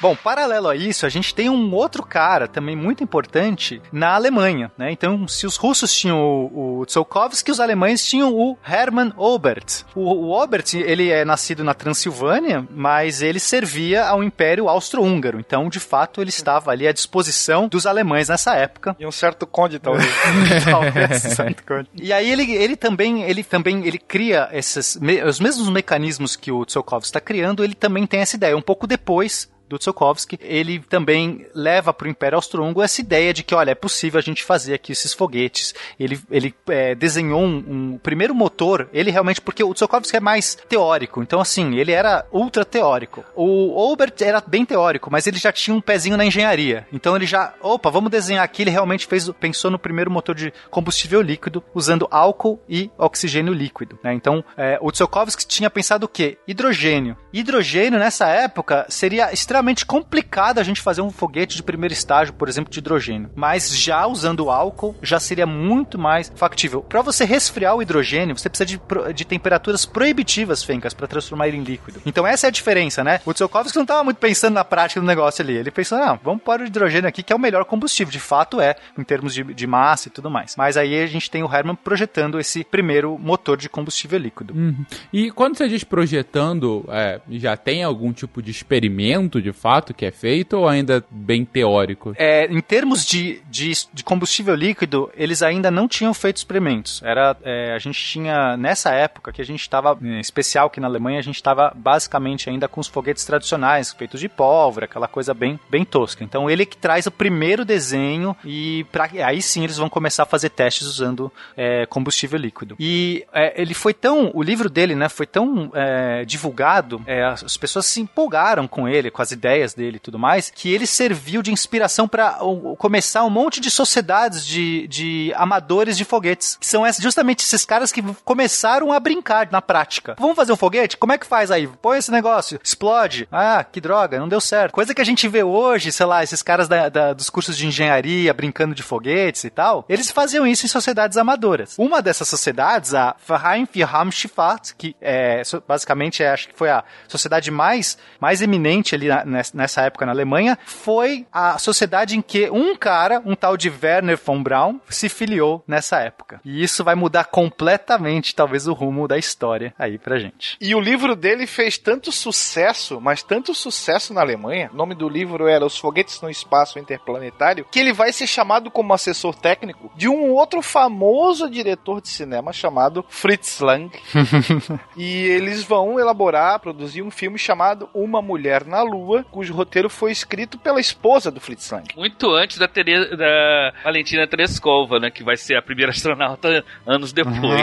Bom, paralelo a isso, a gente tem um outro cara também muito importante na Alemanha, né? Então, se os russos tinham o, o Tsiolkovsky, os alemães tinham o Hermann Obert. O, o Obert, ele é nascido na Transilvânia, mas ele servia ao Império Austro-Húngaro. Então, de fato, ele estava ali à disposição dos alemães nessa época. E um certo conde, talvez. *laughs* Talvez, certo conde. E aí ele, ele também, ele também, ele cria esses, os mesmos mecanismos que o Tsiolkovsky está criando, ele também tem essa ideia. Um pouco depois do Tsiolkovsky, ele também leva para o Império Austro-Húngaro essa ideia de que, olha, é possível a gente fazer aqui esses foguetes. Ele, ele é, desenhou um, um- primeiro motor, ele realmente, porque o Tsiolkovsky é mais teórico, então assim, ele era ultra teórico. O Obert era bem teórico, mas ele já tinha um pezinho na engenharia. Então ele já, opa, vamos desenhar aqui, ele realmente fez, pensou no primeiro motor de combustível líquido, usando álcool e oxigênio líquido. né? Então, é, o Tsiolkovsky tinha pensado o quê? Hidrogênio. Hidrogênio, nessa época, seria extremamente complicado a gente fazer um foguete de primeiro estágio, por exemplo, de hidrogênio. Mas já usando álcool, já seria muito mais factível. Para você resfriar o hidrogênio, você precisa de, de temperaturas proibitivas, Fencas, para transformar ele em líquido. Então essa é a diferença, né? O Tsiolkovsky não estava muito pensando na prática do negócio ali. Ele pensou, não, vamos pôr o hidrogênio aqui, que é o melhor combustível. De fato é, em termos de, de massa e tudo mais. Mas aí a gente tem o Hermann projetando esse primeiro motor de combustível líquido. Uhum. E quando você diz projetando, é, já tem algum tipo de experimento de fato que é feito ou ainda bem teórico? É, em termos de, de, de combustível líquido, eles ainda não tinham feito experimentos. Era, é, a gente tinha, nessa época que a gente estava, em especial aqui na Alemanha, a gente estava basicamente ainda com os foguetes tradicionais, feitos de pólvora, aquela coisa bem, bem tosca. Então ele que traz o primeiro desenho e pra, aí sim eles vão começar a fazer testes usando é, combustível líquido. E é, ele foi tão, o livro dele, né, foi tão é, divulgado, é, as pessoas se empolgaram com ele, com as ideias dele e tudo mais, que ele serviu de inspiração para começar um monte de sociedades de, de amadores de foguetes, que são justamente esses caras que começaram a brincar na prática. Vamos fazer um foguete? Como é que faz aí? Põe esse negócio, explode. Ah, que droga, não deu certo. Coisa que a gente vê hoje, sei lá, esses caras da- da- dos cursos de engenharia brincando de foguetes e tal, eles faziam isso em sociedades amadoras. Uma dessas sociedades, a Verein für Raumschifffahrt, que é, basicamente é, acho que foi a sociedade mais, mais eminente ali na- nessa época na Alemanha, foi a sociedade em que um cara, um tal de Werner von Braun, se filiou nessa época. E isso vai mudar completamente, talvez, o rumo da história aí pra gente. E o livro dele fez tanto sucesso, mas tanto sucesso na Alemanha. O nome do livro era Os Foguetes no Espaço Interplanetário, que ele vai ser chamado como assessor técnico de um outro famoso diretor de cinema chamado Fritz Lang. *laughs* e eles vão elaborar, produzir um filme chamado Uma Mulher na Lua, cujo roteiro foi escrito pela esposa do Fritz Lang. Muito antes da, Tere- da Valentina Tereskova, né? Que vai ser a primeira *laughs* astronauta anos depois.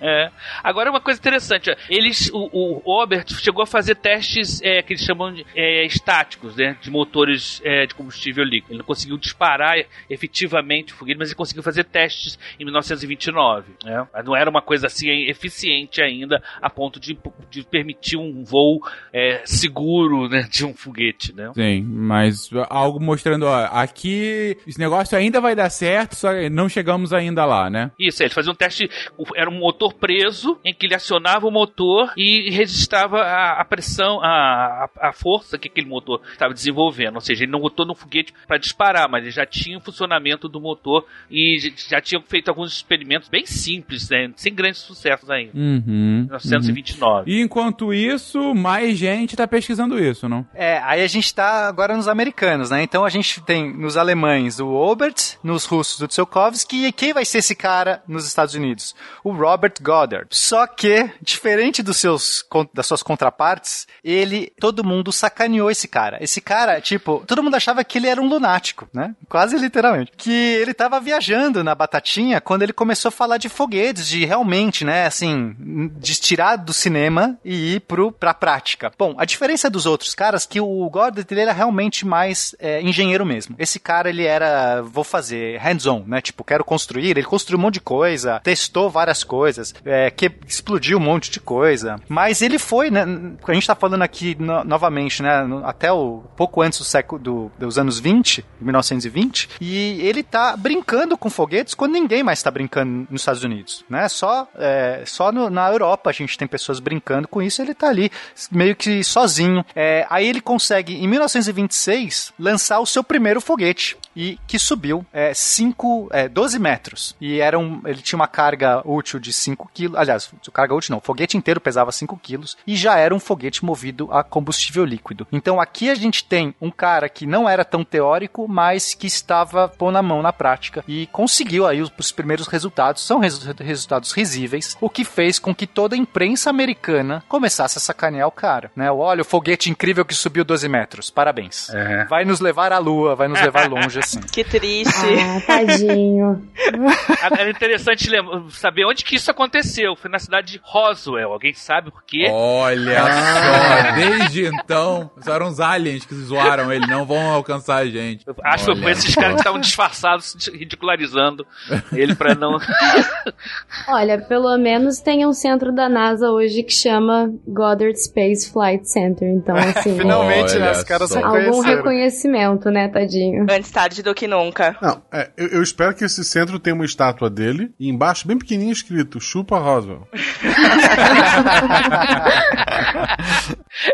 É. *laughs* *laughs* Agora, uma coisa interessante. Eles, o, o Robert chegou a fazer testes é, que eles chamam de é, estáticos, né? De motores é, de combustível líquido. Ele não conseguiu disparar efetivamente o foguete, mas ele conseguiu fazer testes em 1929. Né? Mas não era uma coisa assim eficiente ainda a ponto de, de permitir um voo é, seguro né, de um foguete, né? Sim, mas algo mostrando, ó, aqui esse negócio ainda vai dar certo, só que não chegamos ainda lá, né? Isso, ele fazia um teste, era um motor preso, em que ele acionava o motor e registrava a, a pressão, a, a, força que aquele motor estava desenvolvendo. Ou seja, ele não botou no foguete para disparar, mas ele já tinha o funcionamento do motor e já tinha feito alguns experimentos bem simples, né, sem grandes sucessos ainda. Uhum. 1929. E enquanto isso, mais gente tá pesquisando isso, não? É, aí a gente tá agora nos americanos, né? Então a gente tem nos alemães o Obert, nos russos o Tsiolkovsky, e quem vai ser esse cara nos Estados Unidos? O Robert Goddard. Só que, diferente dos seus, das suas contrapartes, ele, todo mundo sacaneou esse cara. Esse cara, tipo, todo mundo achava que ele era um lunático, né? Quase literalmente. Que ele tava viajando na batatinha quando ele começou a falar de foguetes, de realmente, né, assim, de tirar do cinema e ir pro, pra prática. Bom, a diferença dos outros caras é que o Goddard, ele era realmente mais é, engenheiro mesmo. Esse cara, ele era, vou fazer hands-on, né, tipo, quero construir, ele construiu um monte de coisa, testou várias coisas, é, que explodiu um monte de coisa, mas ele foi, né, a gente tá falando aqui no- novamente, né, até o pouco antes do século, do- dos anos 20, 1920, e ele tá brincando com foguetes quando ninguém mais tá brincando nos Estados Unidos, né, só, é, só no- na Europa a gente tem pessoas brincando com isso, ele tá ali meio que sozinho. É, aí ele consegue, em 1926, lançar o seu primeiro foguete. E que subiu é, cinco, é, 12 metros. E era um, ele tinha uma carga útil de 5 quilos. Aliás, carga útil não, o foguete inteiro pesava 5 quilos. E já era um foguete movido a combustível líquido. Então aqui a gente tem um cara que não era tão teórico, mas que estava pondo a mão na prática e conseguiu aí os, os primeiros resultados. São resu resultados risíveis, o que fez com que toda a imprensa americana começasse a sacanear o cara. Né? Olha, o foguete incrível que subiu 12 metros. Parabéns. É. Vai nos levar à lua, vai nos levar longe assim. *laughs* Que triste. Ah, tadinho. *laughs* Era interessante saber onde que isso aconteceu. Foi na cidade de Roswell. Alguém sabe por quê? Olha só, desde então, só eram os aliens que zoaram ele, não vão alcançar a gente. Acho que Olha foi esses caras que estavam disfarçados, ridicularizando ele pra não. *laughs* Olha, pelo menos tem um centro da NASA hoje que chama Goddard Space Flight Center. Então, assim. Finalmente, né? Olha Os caras só. Algum reconhecimento, né, tadinho? Antes tarde do que nunca. Não, é, eu, eu espero que esse centro tenha uma estátua dele e embaixo, bem pequenininho, escrito Chupa Roswell. *laughs*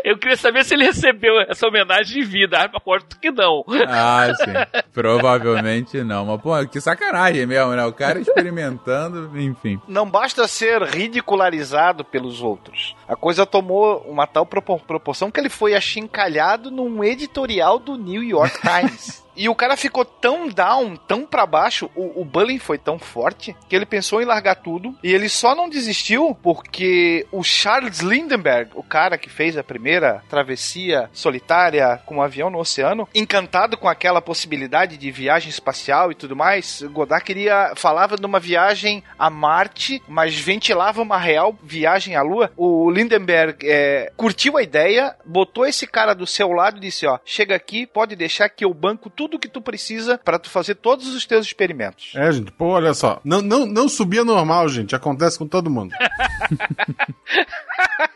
Eu queria saber se ele recebeu essa homenagem em vida. Ah, Aposto que não. Ah, sim. Provavelmente não. Mas, pô, que sacanagem mesmo, né? O cara experimentando, enfim. Não basta ser ridicularizado pelos outros. A coisa tomou uma tal propor- proporção que ele foi achincalhado num editorial do New York Times. *laughs* E o cara ficou tão down, tão pra baixo, o, o bullying foi tão forte, que ele pensou em largar tudo. E ele só não desistiu porque o Charles Lindbergh, o cara que fez a primeira travessia solitária com um avião no oceano, encantado com aquela possibilidade de viagem espacial e tudo mais, Godard queria, falava de uma viagem a Marte, mas ventilava uma real viagem à Lua. O Lindenberg é, curtiu a ideia, botou esse cara do seu lado e disse: Ó, chega aqui, pode deixar que eu banco tudo que tu precisa para tu fazer todos os teus experimentos. É, gente, pô, olha só. Não, não, não subia normal, gente. Acontece com todo mundo. *laughs*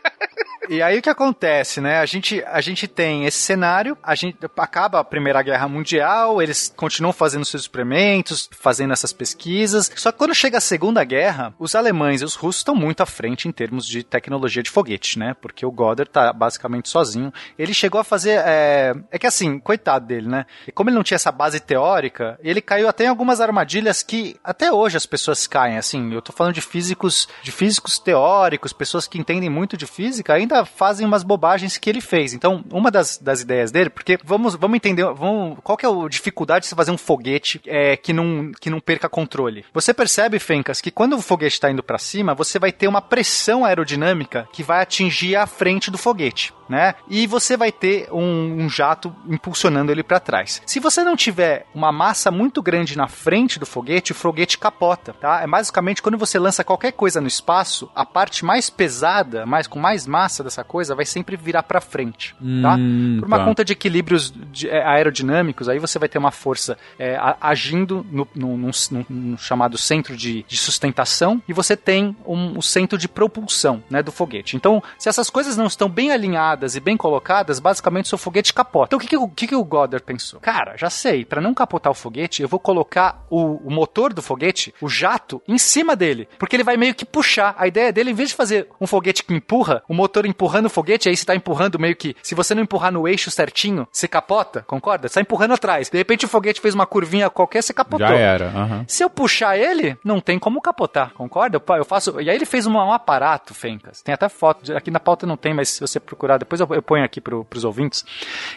E aí o que acontece, né? A gente, a gente tem esse cenário, a gente acaba a Primeira Guerra Mundial, eles continuam fazendo seus experimentos, fazendo essas pesquisas. Só que quando chega a Segunda Guerra, os alemães e os russos estão muito à frente em termos de tecnologia de foguete, né? Porque o Goddard tá basicamente sozinho. Ele chegou a fazer. É, é que assim, coitado dele, né? E como ele não tinha essa base teórica, ele caiu até em algumas armadilhas que até hoje as pessoas caem. Assim, eu tô falando de físicos, de físicos teóricos, pessoas que entendem muito de física, ainda fazem umas bobagens que ele fez. Então, uma das, das ideias dele, porque vamos, vamos entender, vamos, qual que é a dificuldade de você fazer um foguete é, que, não, que não perca controle? Você percebe, Fencas, que quando o foguete está indo para cima, você vai ter uma pressão aerodinâmica que vai atingir a frente do foguete. Né? E você vai ter um, um jato impulsionando ele para trás. Se você não tiver uma massa muito grande na frente do foguete, o foguete capota, tá? É basicamente quando você lança qualquer coisa no espaço, a parte mais pesada, mais com mais massa dessa coisa, vai sempre virar para frente, tá? Hum, Por uma tá. conta de equilíbrios de- é, aerodinâmicos, aí você vai ter uma força é, agindo no, no- num- num chamado centro de, de sustentação e você tem um, o centro de propulsão né, do foguete. Então, se essas coisas não estão bem alinhadas e bem colocadas, basicamente seu foguete capota. Então, o que, que, o- que, que o Goddard pensou? Cara, já sei, para não capotar o foguete, eu vou colocar o, o motor do foguete, o jato, em cima dele, porque ele vai meio que puxar. A ideia dele, em vez de fazer um foguete que empurra, o motor empurrando o foguete, aí você tá empurrando meio que, se você não empurrar no eixo certinho, você capota, concorda? Você tá empurrando atrás. De repente o foguete fez uma curvinha qualquer, você capotou. Já era. aham. Se eu puxar ele, não tem como capotar, concorda? Eu faço. E aí ele fez uma- um aparato, Fencas. Tem até foto. Aqui na pauta não tem, mas se você procurar, depois eu, eu ponho aqui pro, pros ouvintes.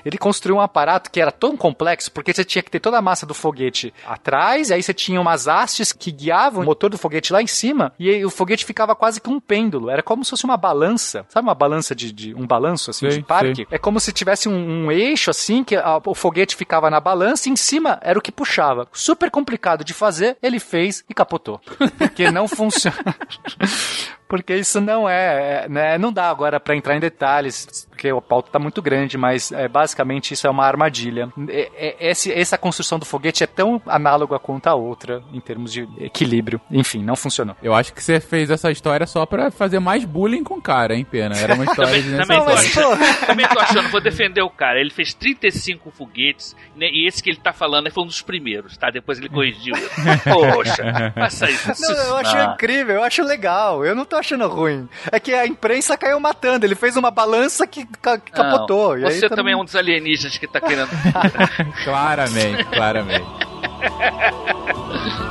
Ele construiu um aparato que era tão complexo, porque você tinha que ter toda a massa do foguete atrás, e aí você tinha umas hastes que guiavam o motor do foguete lá em cima, e aí o foguete ficava quase que um pêndulo. Era como se fosse uma balança. Sabe uma balança de. de- um balanço assim Sei, de parque? sei. É como se tivesse um, um eixo assim, que a- o foguete ficava na balança e em cima era o que puxava. Super complicado de fazer, ele fez e capotou. Porque não *laughs* funciona. Porque isso não é, é, né, não dá agora pra entrar em detalhes, porque o pauta tá muito grande, mas é, basicamente isso é uma armadilha. É- é- esse- essa construção do foguete é tão análoga quanto a outra em termos de equilíbrio. Enfim, não funcionou. Eu acho que você fez essa história só pra fazer mais bullying com o cara, hein, Pena? Era uma história *laughs* Também, também, tô achando, também tô achando, vou defender o cara. Ele fez 35 foguetes, né, e esse que ele tá falando foi um dos primeiros, tá? Depois ele corrigiu. *laughs* Poxa, faça isso. Não, eu acho Ah. incrível, eu acho legal. Eu não tô tô achando ruim. É que a imprensa caiu matando. Ele fez uma balança que ca- Não, capotou. e aí você todo também é um dos alienígenas que tá querendo. *laughs* Claramente, claramente. *laughs*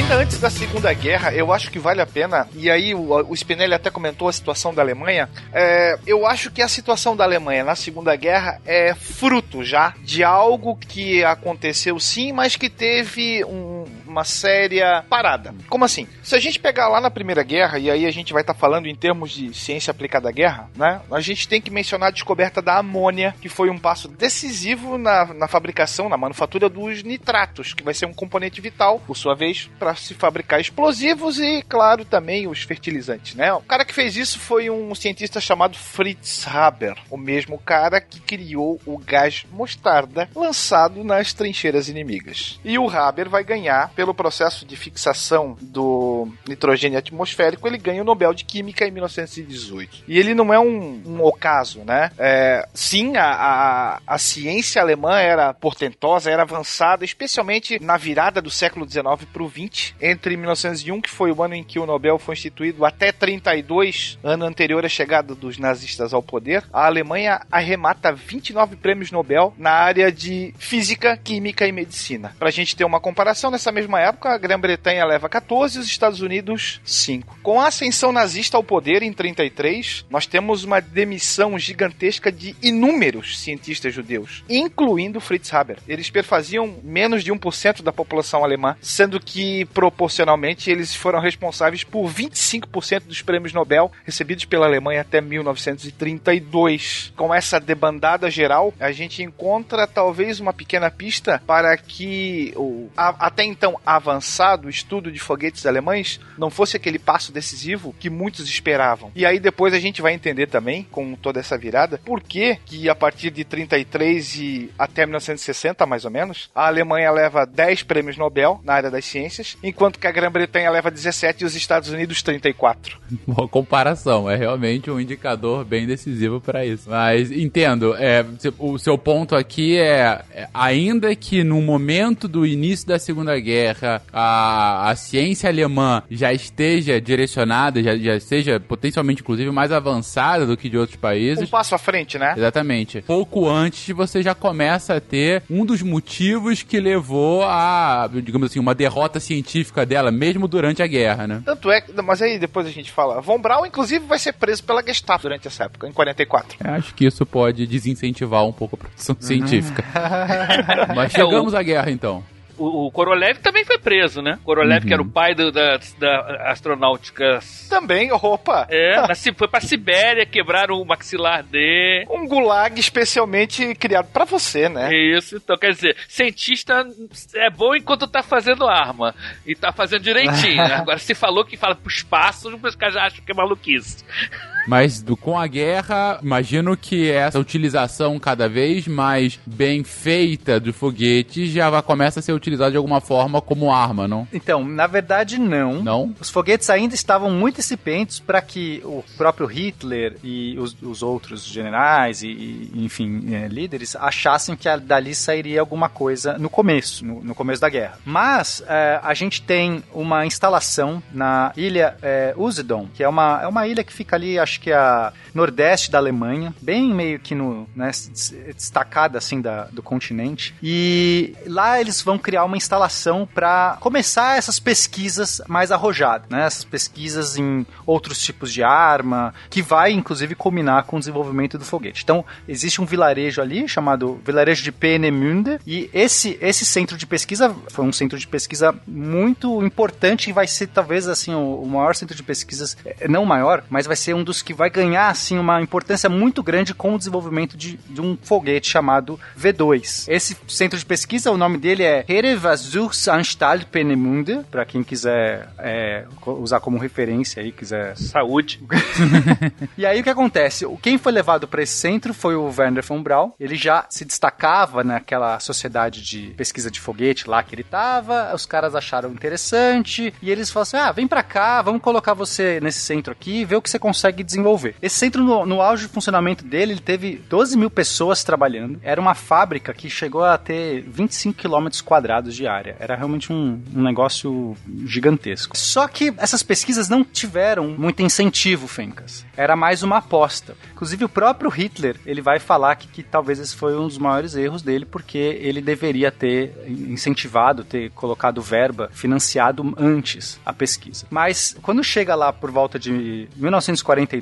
Ainda antes da Segunda Guerra, eu acho que vale a pena, e aí o, o Spinelli até comentou a situação da Alemanha, é, eu acho que a situação da Alemanha na Segunda Guerra é fruto já de algo que aconteceu sim, mas que teve um- uma séria parada. Como assim? Se a gente pegar lá na Primeira Guerra, e aí a gente vai estar falando em termos de ciência aplicada à guerra, né? A gente tem que mencionar a descoberta da amônia, que foi um passo decisivo na, na fabricação, na manufatura dos nitratos, que vai ser um componente vital, por sua vez, para se fabricar explosivos e, claro, também os fertilizantes, né? O cara que fez isso foi um cientista chamado Fritz Haber, o mesmo cara que criou o gás mostarda lançado nas trincheiras inimigas. E o Haber vai ganhar pelo processo de fixação do nitrogênio atmosférico, ele ganha o Nobel de Química em 1918. E ele não é um, um ocaso, né? É, sim, a, a, a ciência alemã era portentosa, era avançada, especialmente na virada do século XIX para o XX, entre 1901, que foi o ano em que o Nobel foi instituído, até 32, ano anterior à chegada dos nazistas ao poder, a Alemanha arremata 29 prêmios Nobel na área de física, química e medicina. Pra gente ter uma comparação, nessa mesma época, a Grã-Bretanha leva 14 e os Estados Unidos 5. Com a ascensão nazista ao poder em 33, nós temos uma demissão gigantesca de inúmeros cientistas judeus, incluindo Fritz Haber. Eles perfaziam menos de 1% da população alemã, sendo que proporcionalmente eles foram responsáveis por 25% dos prêmios Nobel recebidos pela Alemanha até 1932. Com essa debandada geral, a gente encontra talvez uma pequena pista para que o a- até então avançado estudo de foguetes alemães não fosse aquele passo decisivo que muitos esperavam. E aí depois a gente vai entender também, com toda essa virada, por que que a partir de 33 e até 1960, mais ou menos, a Alemanha leva 10 prêmios Nobel na área das ciências, enquanto que a Grã-Bretanha leva 17 e os Estados Unidos 34. *laughs* Boa comparação, é realmente um indicador bem decisivo para isso. Mas entendo, é, o seu ponto aqui é, é, ainda que no momento do início da Segunda Guerra a, a ciência alemã já esteja direcionada, já, já seja potencialmente inclusive mais avançada do que de outros Um países. passo à frente, né? Exatamente. Pouco antes você já começa a ter um dos motivos que levou a, digamos assim, uma derrota científica dela, mesmo durante a guerra, né? Tanto é, que- mas aí depois a gente fala. Von Braun, inclusive, vai ser preso pela Gestapo durante essa época, em 44. Eu Acho que isso pode desincentivar um pouco a produção científica. *laughs* Mas É, chegamos à guerra então. O, o Korolev também foi preso, né? Korolev, Uhum. que era o pai do- da, da astronáutica. Também, opa! É, na foi pra Sibéria, quebraram o maxilar dele. Um gulag especialmente criado pra você, né? Isso, então quer dizer, cientista é bom enquanto tá fazendo arma e tá fazendo direitinho. né? *laughs* Agora, se falou que fala pro espaço, os caras já acham que é maluquice. Mas do- com a guerra, imagino que essa utilização cada vez mais bem feita do foguete já vai- começa a ser utilizada de alguma forma como arma, não? Então, na verdade, não. Não? Os foguetes ainda estavam muito incipientes para que o próprio Hitler e os, os outros generais e, e, enfim, eh, líderes achassem que dali sairia alguma coisa no começo, no, no começo da guerra. Mas eh, a gente tem uma instalação na ilha eh, Usedom, que é uma, é uma ilha que fica ali, acho que a nordeste da Alemanha, bem meio que no, né, destacada assim da, do continente. E lá eles vão criar uma instalação para começar essas pesquisas mais arrojadas, né? Essas pesquisas em outros tipos de arma, que vai inclusive culminar com o desenvolvimento do foguete. Então, existe um vilarejo ali chamado Vilarejo de Peenemünde e esse esse centro de pesquisa foi um centro de pesquisa muito importante e vai ser talvez assim o, o maior centro de pesquisas, eh, não maior, mas vai ser um dos que vai ganhar assim uma importância muito grande com o desenvolvimento de, de um foguete chamado V2. Esse centro de pesquisa, o nome dele é Meerversuchsanstalt Peenemünde, pra quem quiser é, usar como referência aí, quiser... Saúde. *laughs* E aí o que acontece? O- Quem foi levado para esse centro foi o Werner von Braun. Ele já se destacava naquela sociedade de pesquisa de foguete lá que ele tava. Os caras acharam interessante e eles falaram assim: ah, vem pra cá, vamos colocar você nesse centro aqui ver o que você consegue desenvolver. Esse centro, no, no auge de funcionamento dele, ele teve 12 mil pessoas trabalhando. Era uma fábrica que chegou a ter 25 quilômetros quadrados de área. Era realmente um, um negócio gigantesco. Só que essas pesquisas não tiveram muito incentivo, Fencas. Era mais uma aposta. Inclusive o próprio Hitler, ele vai falar que, que talvez esse foi um dos maiores erros dele, porque ele deveria ter incentivado, ter colocado verba, financiado antes a pesquisa. Mas quando chega lá por volta de 1942,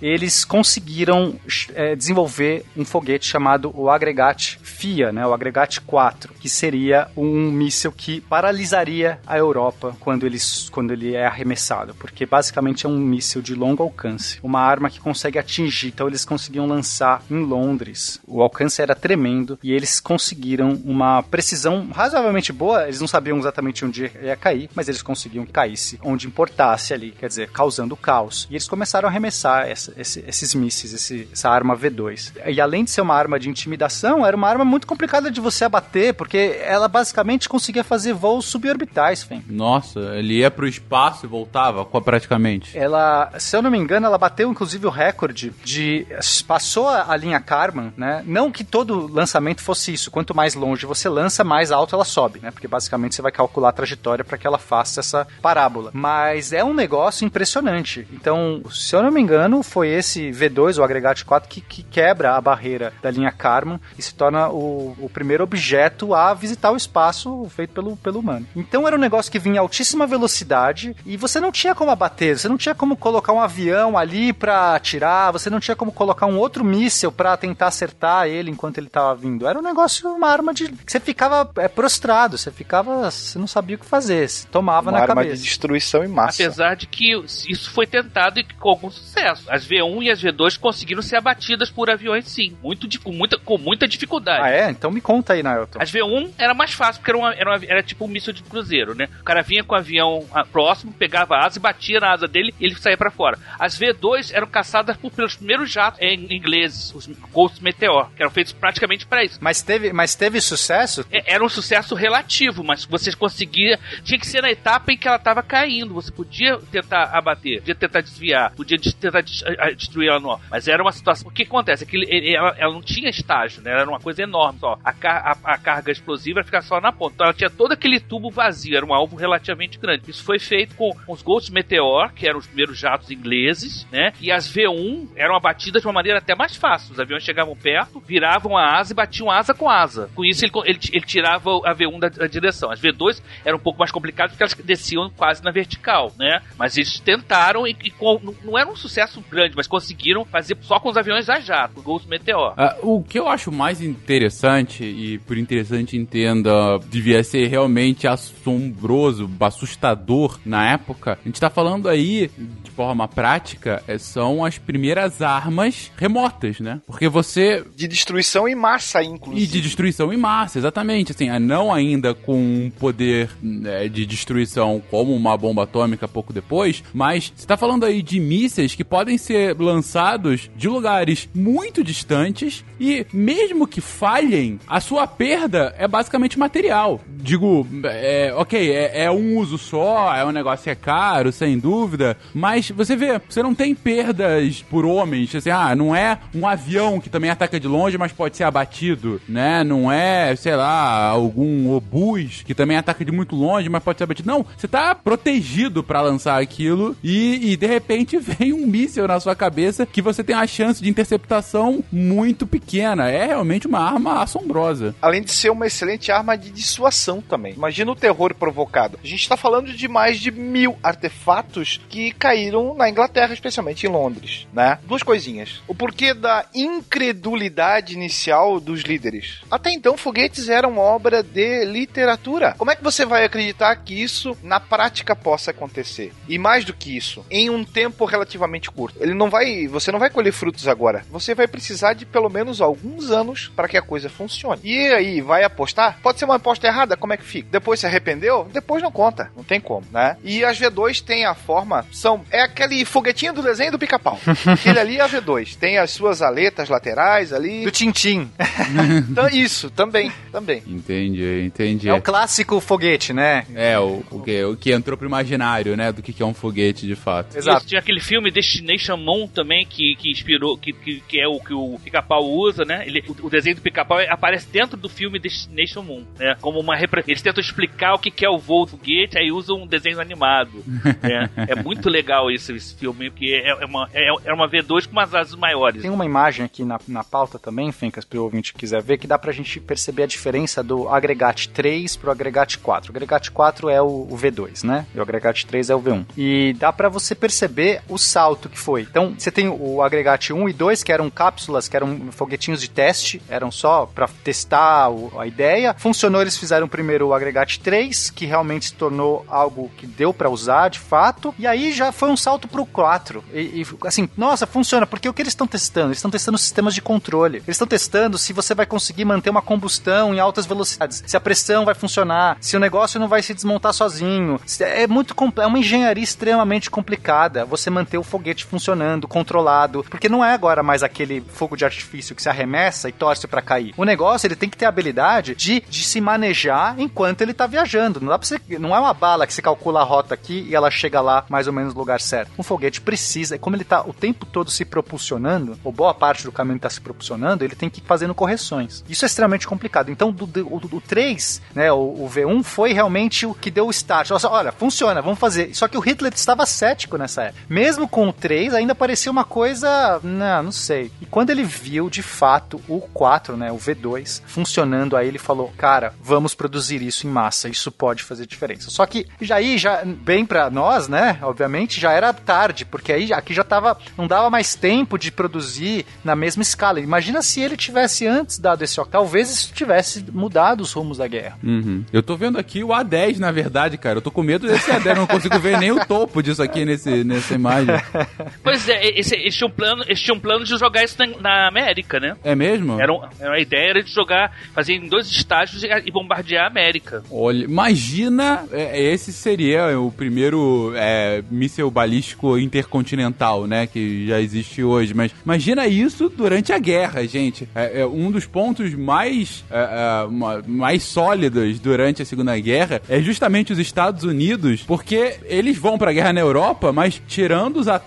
eles conseguiram eh, desenvolver um foguete chamado o Agregate FIA, né, o Agregate 4, que seria um míssil que paralisaria a Europa quando ele, quando ele é arremessado, porque basicamente é um míssil de longo alcance, uma arma que consegue atingir. Então eles conseguiam lançar em Londres. O alcance era tremendo e eles conseguiram uma precisão razoavelmente boa. Eles não sabiam exatamente onde ia cair, mas eles conseguiam que caísse onde importasse ali, quer dizer, causando caos. E eles começaram a arremessar essa, esse, esses mísseis, esse, essa arma V2. E além de ser uma arma de intimidação, era uma arma muito complicada de você abater, porque ela basicamente conseguia fazer voos suborbitais, Fen. Nossa, ele ia pro espaço e voltava praticamente. Ela, se eu não me engano, ela bateu inclusive o recorde de passou a, a linha Karman, né? Não que todo lançamento fosse isso. Quanto mais longe você lança, mais alto ela sobe, né? Porque basicamente você vai calcular a trajetória para que ela faça essa parábola. Mas é um negócio impressionante. Então, se eu não me engano, foi esse V2, o agregate 4, que, que quebra a barreira da linha Karman e se torna o, o primeiro objeto a visitar o espaço feito pelo, pelo humano. Então era um negócio que vinha em altíssima velocidade e você não tinha como abater, você não tinha como colocar um avião ali pra atirar, você não tinha como colocar um outro míssil pra tentar acertar ele enquanto ele tava vindo. Era um negócio, uma arma de. que Você ficava é, prostrado, você ficava. Você não sabia o que fazer, você tomava Uma na arma cabeça. de destruição em massa. Apesar de que isso foi tentado e com algum sucesso. As V1 e as V2 conseguiram ser abatidas por aviões, sim. Muito, com, muita, com muita dificuldade. Ah, é? Então me conta aí, Naelton. As V1 era mais fácil, porque era, uma- era, uma- era tipo um míssil de cruzeiro, né? O cara vinha com o avião ah, próximo, pegava a asa e batia na asa dele e ele saía pra fora. As V2 eram caçadas por- pelos primeiros jatos ingleses, os Ghost Meteor, que eram feitos praticamente pra isso. Mas teve, mas teve sucesso? É- Era um sucesso relativo, mas vocês conseguiam. Tinha que ser na etapa em que ela estava caindo. Você podia tentar abater, podia tentar desviar, podia tentar destruir ela no. Mas era uma situação. O que acontece? É que ele- ela, ela não tinha estágio, né? Era uma coisa enorme só. A, ca- a- a carga explosiva ficava só na ponta. Então ela tinha todo aquele tubo vazio, era um alvo relativamente grande. Isso foi feito com os Ghost Meteor, que eram os primeiros jatos ingleses, né? E as V1 eram abatidas de uma maneira até mais fácil. Os aviões chegavam perto, viravam a asa e batiam asa com asa. Com isso, ele, ele, ele tirava a V1 da, da direção. As V2 eram um pouco mais complicadas porque elas desciam quase na vertical, né? Mas eles tentaram e, e com- não, não era um sucesso grande, mas conseguiram fazer só com os aviões a jato, o Ghost Meteor. Ah, o que eu acho mais interessante, e por interessante entenda, devia ser realmente assombroso, assustador na época, a gente tá falando aí, de forma prática, é, são as primeiras armas remotas, né? Porque você De destruição em massa, inclusive. e de destruição em massa, exatamente. Assim, ah, não ainda com um poder né, de destruição como uma bomba atômica pouco depois, mas você tá falando aí de mísseis que podem ser lançados de lugares muito distantes e mesmo que falhem, a sua perda é basicamente material. Digo, é, ok, é, é um uso só, é um negócio é caro, sem dúvida, mas você vê, você não tem perdas por homens, assim, ah, não é um avião que também ataca de longe, mas pode ser abatido, né? Não é, sei lá, algum obus que também ataca de muito longe, mas pode ser abatido. Não, você tá protegido pra lançar aquilo e, e de repente *laughs* vem um míssil na sua cabeça que você tem uma chance de interceptação muito pequena. É realmente uma arma assombrosa. Além de ser uma excelente arma de dissuasão também. Imagina o terror provocado. A gente está falando de mais de mil artefatos que caíram na Inglaterra, especialmente em Londres, né? Duas coisinhas. O porquê da incredulidade inicial dos líderes. Até então, foguetes eram obra de literatura. Como é que você vai acreditar que isso na prática possa acontecer? E mais do que isso, em um tempo relativamente curto. Ele não vai, você não vai colher frutos agora. Você vai precisar de pelo menos alguns anos para que a coisa funcione. E aí, vai apostar? Pode ser uma aposta errada, como é que fica? Depois se arrependeu? Depois não conta, não tem como, né? E as V2 tem a forma, são, é aquele foguetinho do desenho do pica-pau. *laughs* Aquele ali é a V2, tem as suas aletas laterais ali. Do Tintim. *laughs* Então, isso, também, também. Entendi, entendi. É o clássico foguete, né? É, o, o, que, o que entrou pro imaginário, né? Do que, que é um foguete de fato. Isso, tinha aquele filme Destination Moon também, que, que inspirou, que, que, que é o que o pica-pau usa, né? Ele, o, o desenho do pica-pau aparece dentro do filme Destination Moon, né? Como uma. Eles tentam explicar o que, que é o voo do foguete, aí usam um desenho animado. né? *laughs* É muito legal isso, esse filme, porque é, é uma, é, é uma V2 com umas asas maiores. Tem uma imagem aqui na, na pauta também, Fencas, para o ouvinte quiser ver, que dá pra gente perceber a diferença do agregate 3 pro agregate 4. O agregate 4 é o, o V2, né? E o agregate 3 é o V1. E dá para você perceber o salto que foi. Então, você tem o agregate 1 e 2, que eram cápsulas, que eram foguetinhos de teste, eram só para testar a ideia. Funcionou, eles fizeram primeiro o agregate 3, que realmente se tornou algo que deu para usar de fato. E aí já foi um salto pro 4. E, e assim, nossa, funciona, porque o que eles estão testando? Eles estão testando sistemas de controle. Eles estão testando se você vai conseguir manter uma combustão em altas velocidades, se a pressão vai funcionar, se o negócio não vai se desmontar sozinho. É muito é uma engenharia extremamente complicada você manter o foguete funcionando, controlado, porque não é agora mais aquele fogo de artifício que se arremessa e torce para cair. O negócio ele tem que ter a habilidade de, de se manejar enquanto ele tá viajando. Não dá pra você, não é uma bala que você calcula a rota aqui e ela chega lá mais ou menos no lugar certo. Um foguete precisa, como ele tá o tempo todo se propulsionando, ou boa parte do caminho tá se propulsionando, ele tem que ir fazendo correções. Isso é extremamente complicado. Então, do, do, do 3, né, o, o, V1 foi realmente o que deu o start. Olha, olha, funciona, vamos fazer. Só que o Hitler estava cético nessa época. Mesmo com 3, ainda parecia uma coisa, não, não sei. E quando ele viu, de fato, o 4, né, o V2, funcionando, aí ele falou, cara, vamos produzir isso em massa, isso pode fazer diferença. Só que já aí, já, bem para nós, né, obviamente, já era tarde, porque aí aqui já tava, não dava mais tempo de produzir na mesma escala. Imagina se ele tivesse antes dado esse talvez isso tivesse mudado os rumos da guerra. Uhum. Eu tô vendo aqui o A10, na verdade, cara. Eu tô com medo desse A10, eu não consigo ver nem o topo disso aqui nesse, nessa imagem. *laughs* *laughs* Pois é, esse, eles, tinham um plano, eles tinham um plano de jogar isso na, na América, né? É mesmo? Era, um, a ideia era de jogar, fazer em dois estágios e, e bombardear a América. Olha, imagina, é, esse seria o primeiro é, míssil balístico intercontinental, né? Que já existe hoje. Mas imagina isso durante a guerra, gente. É, é um dos pontos mais, é, é mais sólidos durante a Segunda Guerra é justamente os Estados Unidos, porque eles vão pra guerra na Europa, mas tirando os ataques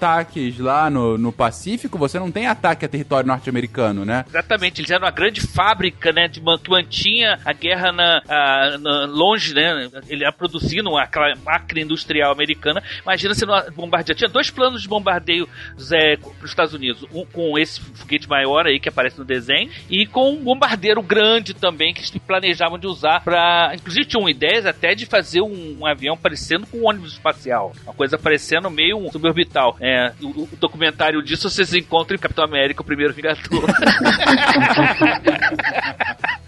lá no, no Pacífico, você não tem ataque a território norte-americano, né? Exatamente, eles eram uma grande fábrica, né, de, que mantinha a guerra na, a, na, longe, né? Ele produzindo aquela máquina industrial americana. Imagina se não. Tinha dois planos de bombardeio é, para os Estados Unidos: um com esse foguete maior aí que aparece no desenho, e com um bombardeiro grande também que eles planejavam de usar para. Inclusive, tinham ideias até de fazer um, um, avião parecendo com um ônibus espacial. Uma coisa parecendo meio um suborbital. É, o, o documentário disso vocês encontram em Capitão América, o primeiro Vingador. *laughs*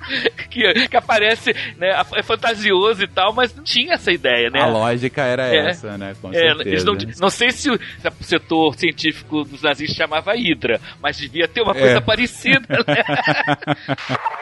que, que, aparece, né? É fantasioso e tal, mas não tinha essa ideia, né? A lógica era é, essa, né? Com é, certeza. Não, não, sei se o, se o, setor científico dos nazistas chamava Hydra, mas devia ter uma coisa é. parecida, né? *laughs*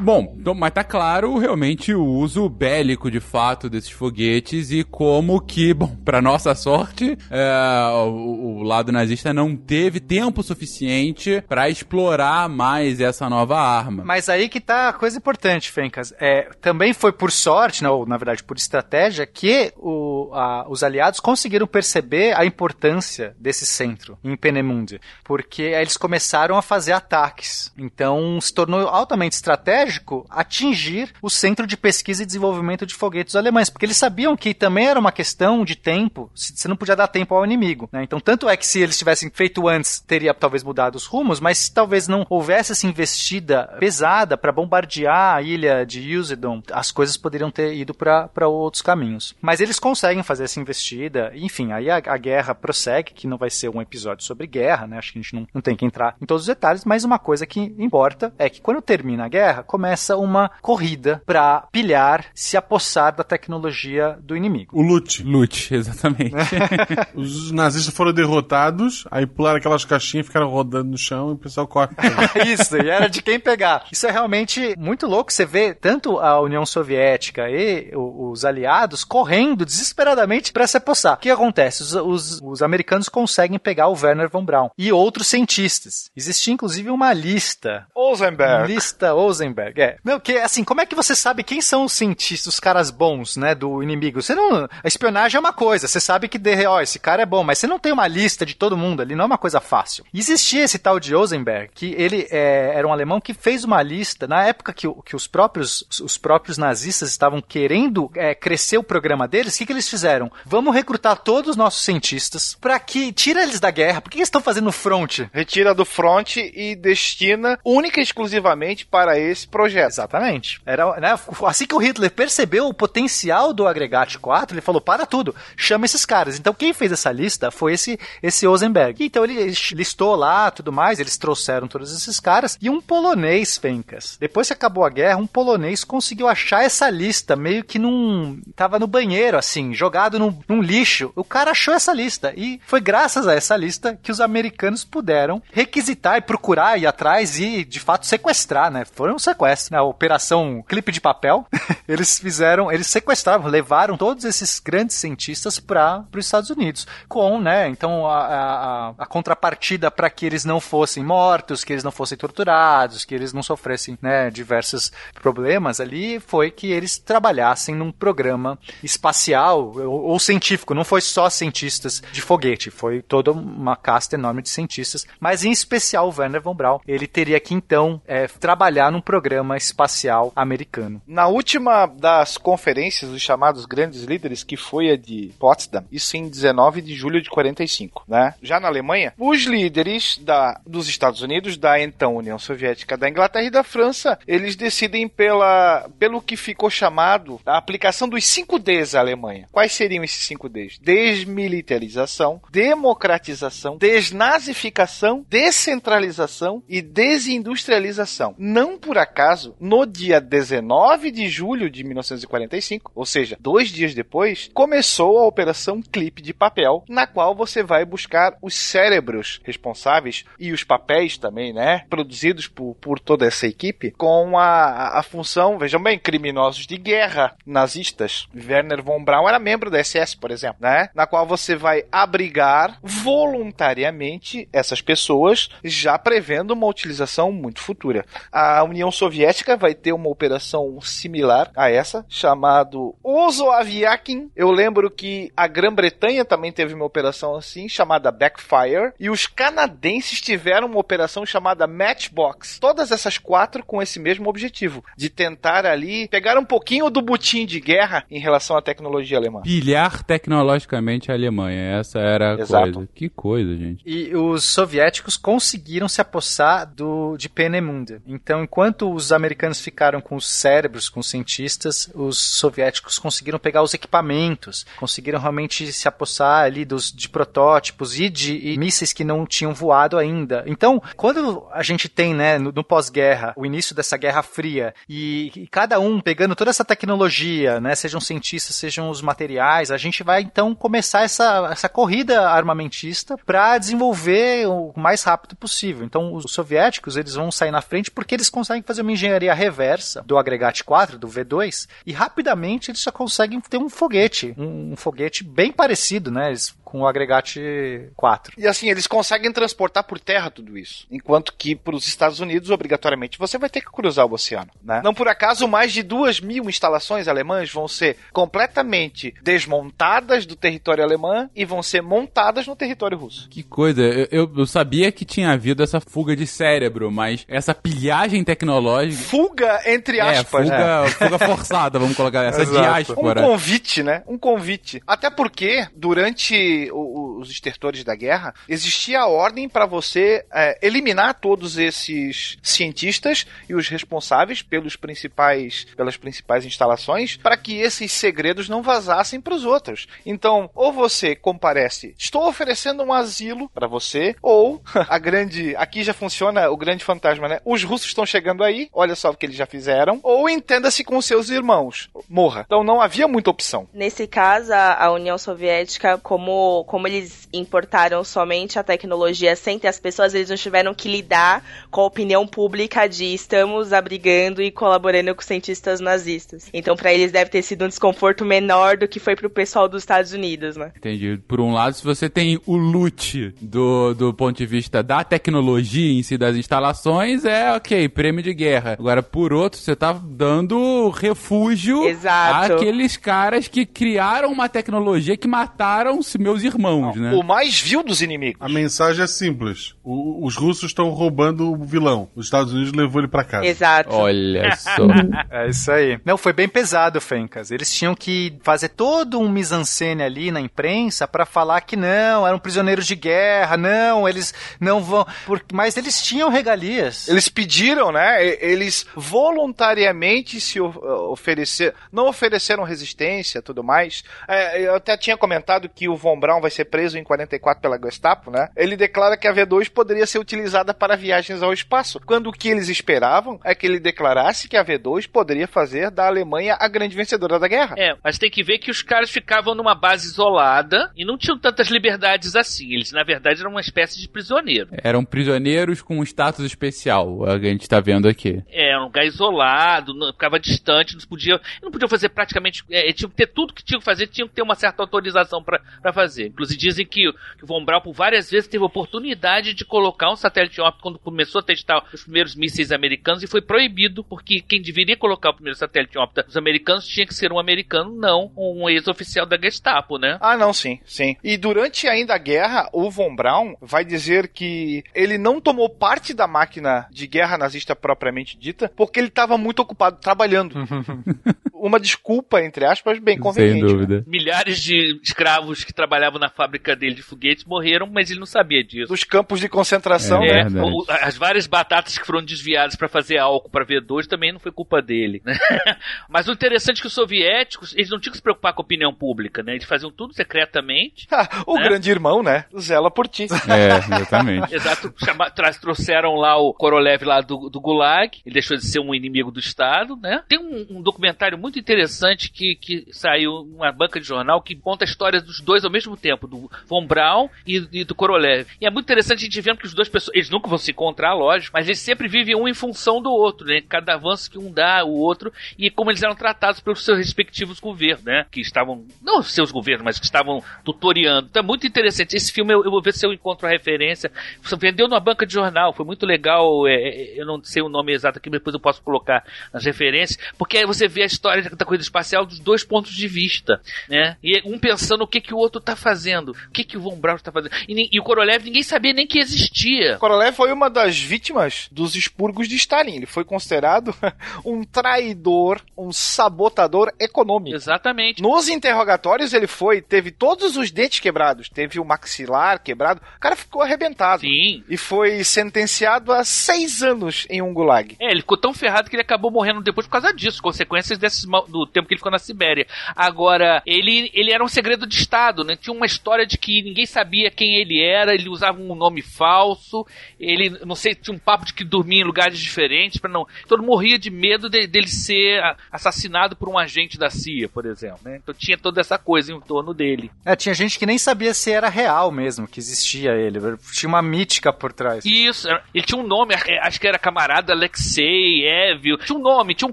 Bom, então, mas tá claro realmente o uso bélico de fato desses foguetes e como que, *laughs* bom, pra nossa sorte, é, o, o, lado nazista não teve tempo suficiente para explorar mais essa nova arma. Mas aí que tá a coisa importante, Fencas. É, também foi por sorte, não, na verdade por estratégia, que o, a, os aliados conseguiram perceber a importância desse centro em Penemundi, porque eles começaram a fazer ataques. Então se tornou altamente estratégico atingir o centro de pesquisa e desenvolvimento de foguetes alemães, porque eles sabiam que também era uma questão de tempo, você não podia dar tempo ao inimigo. Né? Então, tanto é que se eles tivessem feito antes, teria talvez mudado os rumos, mas talvez não houvesse essa investida pesada para bombardear a ilha de Usedom, as coisas poderiam ter ido para outros caminhos. Mas eles conseguem fazer essa investida, enfim, aí a, a, guerra prossegue, que não vai ser um episódio sobre guerra, né? Acho que a gente não, não tem que entrar em todos os detalhes, mas uma coisa que importa é que quando termina a guerra, começa uma corrida pra pilhar, se apossar da tecnologia do inimigo. O loot. Loot, exatamente. *laughs* Os nazistas foram derrotados, aí pularam aquelas caixinhas, ficaram rodando no chão e o pessoal corre. *laughs* Isso, e era de quem pegar. Isso é realmente muito louco. Você vê tanto a União Soviética e os aliados correndo desesperadamente para se apossar. O que acontece? Os, os- os americanos conseguem pegar o Werner von Braun e outros cientistas. Existia inclusive uma lista. Ozenberg. Lista Ozenberg, é. Não, que assim, como é que você sabe quem são os cientistas, os caras bons, né, do inimigo? Você não. A espionagem é uma coisa, você sabe que, de, ó, esse cara é bom, mas você não tem uma lista de todo mundo ali, não é uma coisa fácil. Existia esse tal de Ozenberg, que ele é, era um alemão que fez uma lista, na época que, que os, próprios, os próprios nazistas estavam querendo é, crescer o programa deles, o que, que eles fizeram? Vamos recrutar todos os nossos cientistas para que tira eles da guerra. Por que eles estão fazendo front? Retira do front e destina única e exclusivamente para esse projeto. Exatamente. Era, né, assim que o Hitler percebeu o potencial do agregate 4, ele falou: para tudo, chama esses caras. Então quem fez essa lista foi esse, esse Ozenberg. Então ele listou lá tudo mais, eles trouxeram todos esses caras. E um polonês, Fencas. Depois que acabou a guerra, um polonês conseguiu achar essa lista, meio que num. tava no banheiro, assim, jogado num, num lixo. O cara achou essa lista. E foi graças a essa lista que os americanos puderam requisitar e procurar ir atrás e, de fato, sequestrar, né? Foi um sequestro. Na operação Clipe de Papel, *laughs* eles fizeram, eles sequestraram, levaram todos esses grandes cientistas para os Estados Unidos. Com, né? Então, a, a, a contrapartida para que eles não fossem mortos, que eles não fossem torturados, que eles não sofressem, né, diversos problemas ali, foi que eles trabalhassem num programa espacial ou, ou científico. Não foi só cientistas de foguete, foi toda uma casta enorme de cientistas, mas em especial o Werner von Braun. Ele teria que então é, trabalhar num programa espacial americano. Na última das conferências dos chamados grandes líderes, que foi a de Potsdam, isso em 19 de julho de 45, né? Já na Alemanha, os líderes da, dos Estados Unidos, da então União Soviética, da Inglaterra e da França, eles decidem pela, pelo que ficou chamado a aplicação dos 5 Ds à Alemanha. Quais seriam esses 5 Ds? Desmilitarização, democratização, desnazificação, descentralização e desindustrialização. Não por acaso, no dia 19 de julho de 1945, ou seja, dois dias depois, começou a Operação Clipe de Papel, na qual você vai buscar os cérebros responsáveis e os papéis também, né, produzidos por, por toda essa equipe, com a, a função, vejam bem, criminosos de guerra nazistas. Werner von Braun era membro da SS, por exemplo, né, na qual você vai abrigar voluntariamente essas pessoas, já prevendo uma utilização muito futura. A União Soviética vai ter uma operação similar a essa, chamado Ozoaviakin. Eu lembro que a Grã-Bretanha também teve uma operação assim, chamada Backfire, e os canadenses tiveram uma operação chamada Matchbox. Todas essas quatro com esse mesmo objetivo, de tentar ali pegar um pouquinho do butim de guerra em relação à tecnologia alemã. Pilhar tecnologicamente a Alemanha. Essa era a Exato. coisa. Que coisa, gente. E os soviéticos conseguiram se apossar do, de Peenemünde. Então, enquanto os americanos ficaram com os cérebros, com os cientistas, os soviéticos conseguiram pegar os equipamentos, conseguiram realmente se apossar ali dos, de protótipos e de e mísseis que não tinham voado ainda. Então, quando a gente tem, né, no, no pós-guerra, o início dessa Guerra Fria, e, e cada um pegando toda essa tecnologia, né, sejam cientistas, sejam os materiais, a gente vai então começar essa, essa corrida armamentista para desenvolver o mais rápido possível. Então, os soviéticos, eles vão sair na frente porque eles conseguem fazer uma engenharia reversa do agregate 4, do V2, e rapidamente eles já conseguem ter um foguete, um, um foguete bem parecido, né, eles- com o agregate 4. E assim, eles conseguem transportar por terra tudo isso. Enquanto que para os Estados Unidos, obrigatoriamente, você vai ter que cruzar o oceano. Né? Não por acaso, mais de duas mil instalações alemãs vão ser completamente desmontadas do território alemão e vão ser montadas no território russo. Que coisa. Eu, eu- eu sabia que tinha havido essa fuga de cérebro, mas essa pilhagem tecnológica. Fuga, entre É, aspas. fuga, né? *laughs* fuga forçada, vamos colocar essa Exato. diáspora. Um convite, né? Um convite. Até porque, durante o- os estertores da guerra, existia a ordem para você é, eliminar todos esses cientistas e os responsáveis pelos principais, pelas principais instalações, para que esses segredos não vazassem para os outros. Então, ou você comparece, estou oferecendo um asilo para você, ou *laughs* a grande, aqui já funciona o grande fantasma, né? Os russos estão chegando aí, olha só o que eles já fizeram, ou entenda-se com seus irmãos, morra. Então não havia muita opção. Nesse caso, a, a União Soviética, como, como eles importaram somente a tecnologia sem ter as pessoas, eles não tiveram que lidar com a opinião pública de estamos abrigando e colaborando com cientistas nazistas. Então, para eles deve ter sido um desconforto menor do que foi pro pessoal dos Estados Unidos, né? Entendi. Por um lado, se você tem o loot do, do ponto de vista da tecnologia em si das instalações, é ok, prêmio de guerra. Agora, por outro, você tá dando refúgio Exato. àqueles caras que criaram uma tecnologia que mataram os meus irmãos, né? O mais vil dos inimigos. A mensagem é simples. O- os russos estão roubando o vilão. Os Estados Unidos levou ele pra casa. Exato. Olha *laughs* só. É isso aí. Não, foi bem pesado, Fencas. Eles tinham que fazer todo um mise-en-scène ali na imprensa pra falar que não, eram prisioneiros de guerra, não, eles não vão. por- Mas eles tinham regalias. Eles pediram, né? Eles voluntariamente se o- oferecer, não ofereceram resistência, tudo mais. É, eu até tinha comentado que o Von Braun vai ser preso em 44 pela Gestapo, né? Ele declara que a V2 poderia ser utilizada para viagens ao espaço, quando o que eles esperavam é que ele declarasse que a V2 poderia fazer da Alemanha a grande vencedora da guerra. É, mas tem que ver que os caras ficavam numa base isolada e não tinham tantas liberdades assim. Eles, na verdade, eram uma espécie de prisioneiro. Eram prisioneiros com um status especial, a gente tá vendo aqui. É, era um lugar isolado, não, ficava distante, não podia, não podia fazer praticamente. É, tinha que ter tudo que tinha que fazer, tinha que ter uma certa autorização pra pra fazer. Inclusive dizem que, o- que o Von Braun por várias vezes teve oportunidade de colocar um satélite óptico quando começou a testar os primeiros mísseis americanos e foi proibido, porque quem deveria colocar o primeiro satélite óptico dos americanos tinha que ser um americano, não um ex-oficial da Gestapo, né? Ah, não, sim, sim. E durante ainda a guerra, o Von Braun vai dizer que ele não tomou parte da máquina de guerra nazista propriamente dita, porque ele estava muito ocupado trabalhando. *laughs* Uma desculpa, entre aspas, bem conveniente. Sem dúvida. Milhares de escravos que trabalhavam na fábrica dele de foguetes morreram, mas ele não sabia disso. Dos campos de concentração, É, né? o- as várias batatas que foram desviadas para fazer álcool para V2 também não foi culpa dele. né? *laughs* Mas o interessante é que os soviéticos, eles não tinham que se preocupar com a opinião pública, né? Eles faziam tudo secretamente. *laughs* o né? grande irmão, né? Zela por ti. *laughs* É, exatamente. Exato, chama, tra- trouxeram lá o Korolev lá do, do Gulag, ele deixou de ser um inimigo do Estado, né? Tem um, um documentário muito interessante que, que saiu numa banca de jornal que conta a história dos dois ao mesmo tempo, do Von Braun e, e do Korolev. E é muito interessante a gente vendo que os dois pessoas, eles nunca vão se encontrar, lógico, mas eles sempre vivem um em função do outro, né? Cada avanço que um dá, o outro, e como eles eram tratados pelos seus respectivos governos, né? Que estavam, não seus governos, mas que estavam tutoriando. Então é muito interessante. Esse filme eu, eu vou ver se eu encontro a referência. Vendeu numa banca de jornal, foi muito legal. é, é, eu não sei o nome exato aqui, mas depois eu posso colocar nas referências, porque aí você vê a história da corrida espacial dos dois pontos de vista, né? E um pensando o que, que o outro tá fazendo, o que, que o Von Braun tá fazendo. E, e o Korolev ninguém sabia nem que existia. Korolev foi uma das vítimas dos expurgos de Stalin. Ele foi considerado *laughs* um traidor, um sabotador econômico. Exatamente. Nos interrogatórios ele foi, teve todos os dentes quebrados, teve o maxilar quebrado, o cara ficou arrebentado. Sim. E foi sentenciado a seis anos em um gulag. É, ele ficou tão ferrado que ele acabou morrendo depois por causa disso, consequências desses mal- do tempo que ele ficou na Sibéria. Agora, ele, ele era um segredo de Estado, né? Tinha uma história de que ninguém sabia quem ele era, ele usava um nome falso, ele, não sei, tinha um papo de que dormia em lugares diferentes, para não. Todo mundo morria de medo de- dele ser assassinado por um agente da CIA, por exemplo, né? Então tinha toda essa coisa em torno dele. É, tinha gente que nem sabia se era real mesmo, que existia ele. Tinha uma mítica por trás. Isso, ele tinha um nome, é, acho que era camarada Alexei, Evil, tinha um nome, tinha um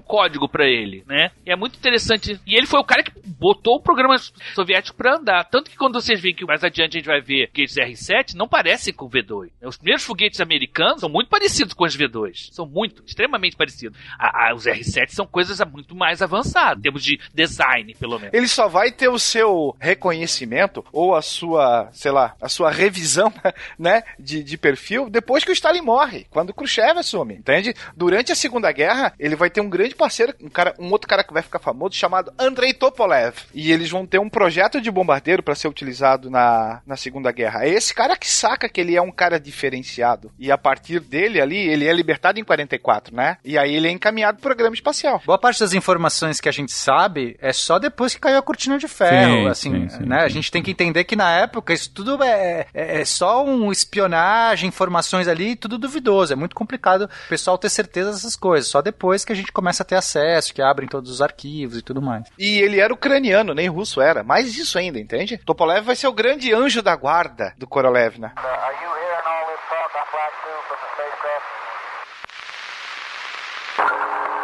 código pra ele, né? E é muito interessante. E ele foi o cara que botou o programa soviético pra andar. Tanto que quando vocês veem que mais adiante a gente vai ver foguetes R7, não parece com o V2. Os primeiros foguetes americanos são muito parecidos com os V2. São muito, extremamente parecidos. A- a- os R7 são coisas muito mais avançadas, em termos de design, pelo menos. Ele só vai ter o seu reconhecimento ou a sua, sei lá, a sua revisão, *laughs* né, de, de perfil depois que o Stalin morre, quando o Khrushchev assume, entende? Durante a Segunda Guerra, ele vai ter um grande parceiro, um cara, um outro cara que vai ficar famoso chamado Andrei Topolev, e eles vão ter um projeto de bombardeiro para ser utilizado na, na Segunda Guerra. É esse cara que saca que ele é um cara diferenciado. E a partir dele ali, ele é libertado em 44, né? E aí ele é encaminhado pro programa espacial. Boa parte das informações que a gente sabe é só depois que caiu a cortina de ferro, Sim, assim, sim, sim, né? A gente tem que entender que na época isso tudo é, é, é só um espionagem, informações ali, tudo duvidoso. É muito complicado o pessoal ter certeza dessas coisas. Só depois que a gente começa a ter acesso, que abrem todos os arquivos e tudo mais. E ele era ucraniano, nem russo era. Mais isso ainda, entende? Topolev vai ser o grande anjo da guarda do Korolev, né?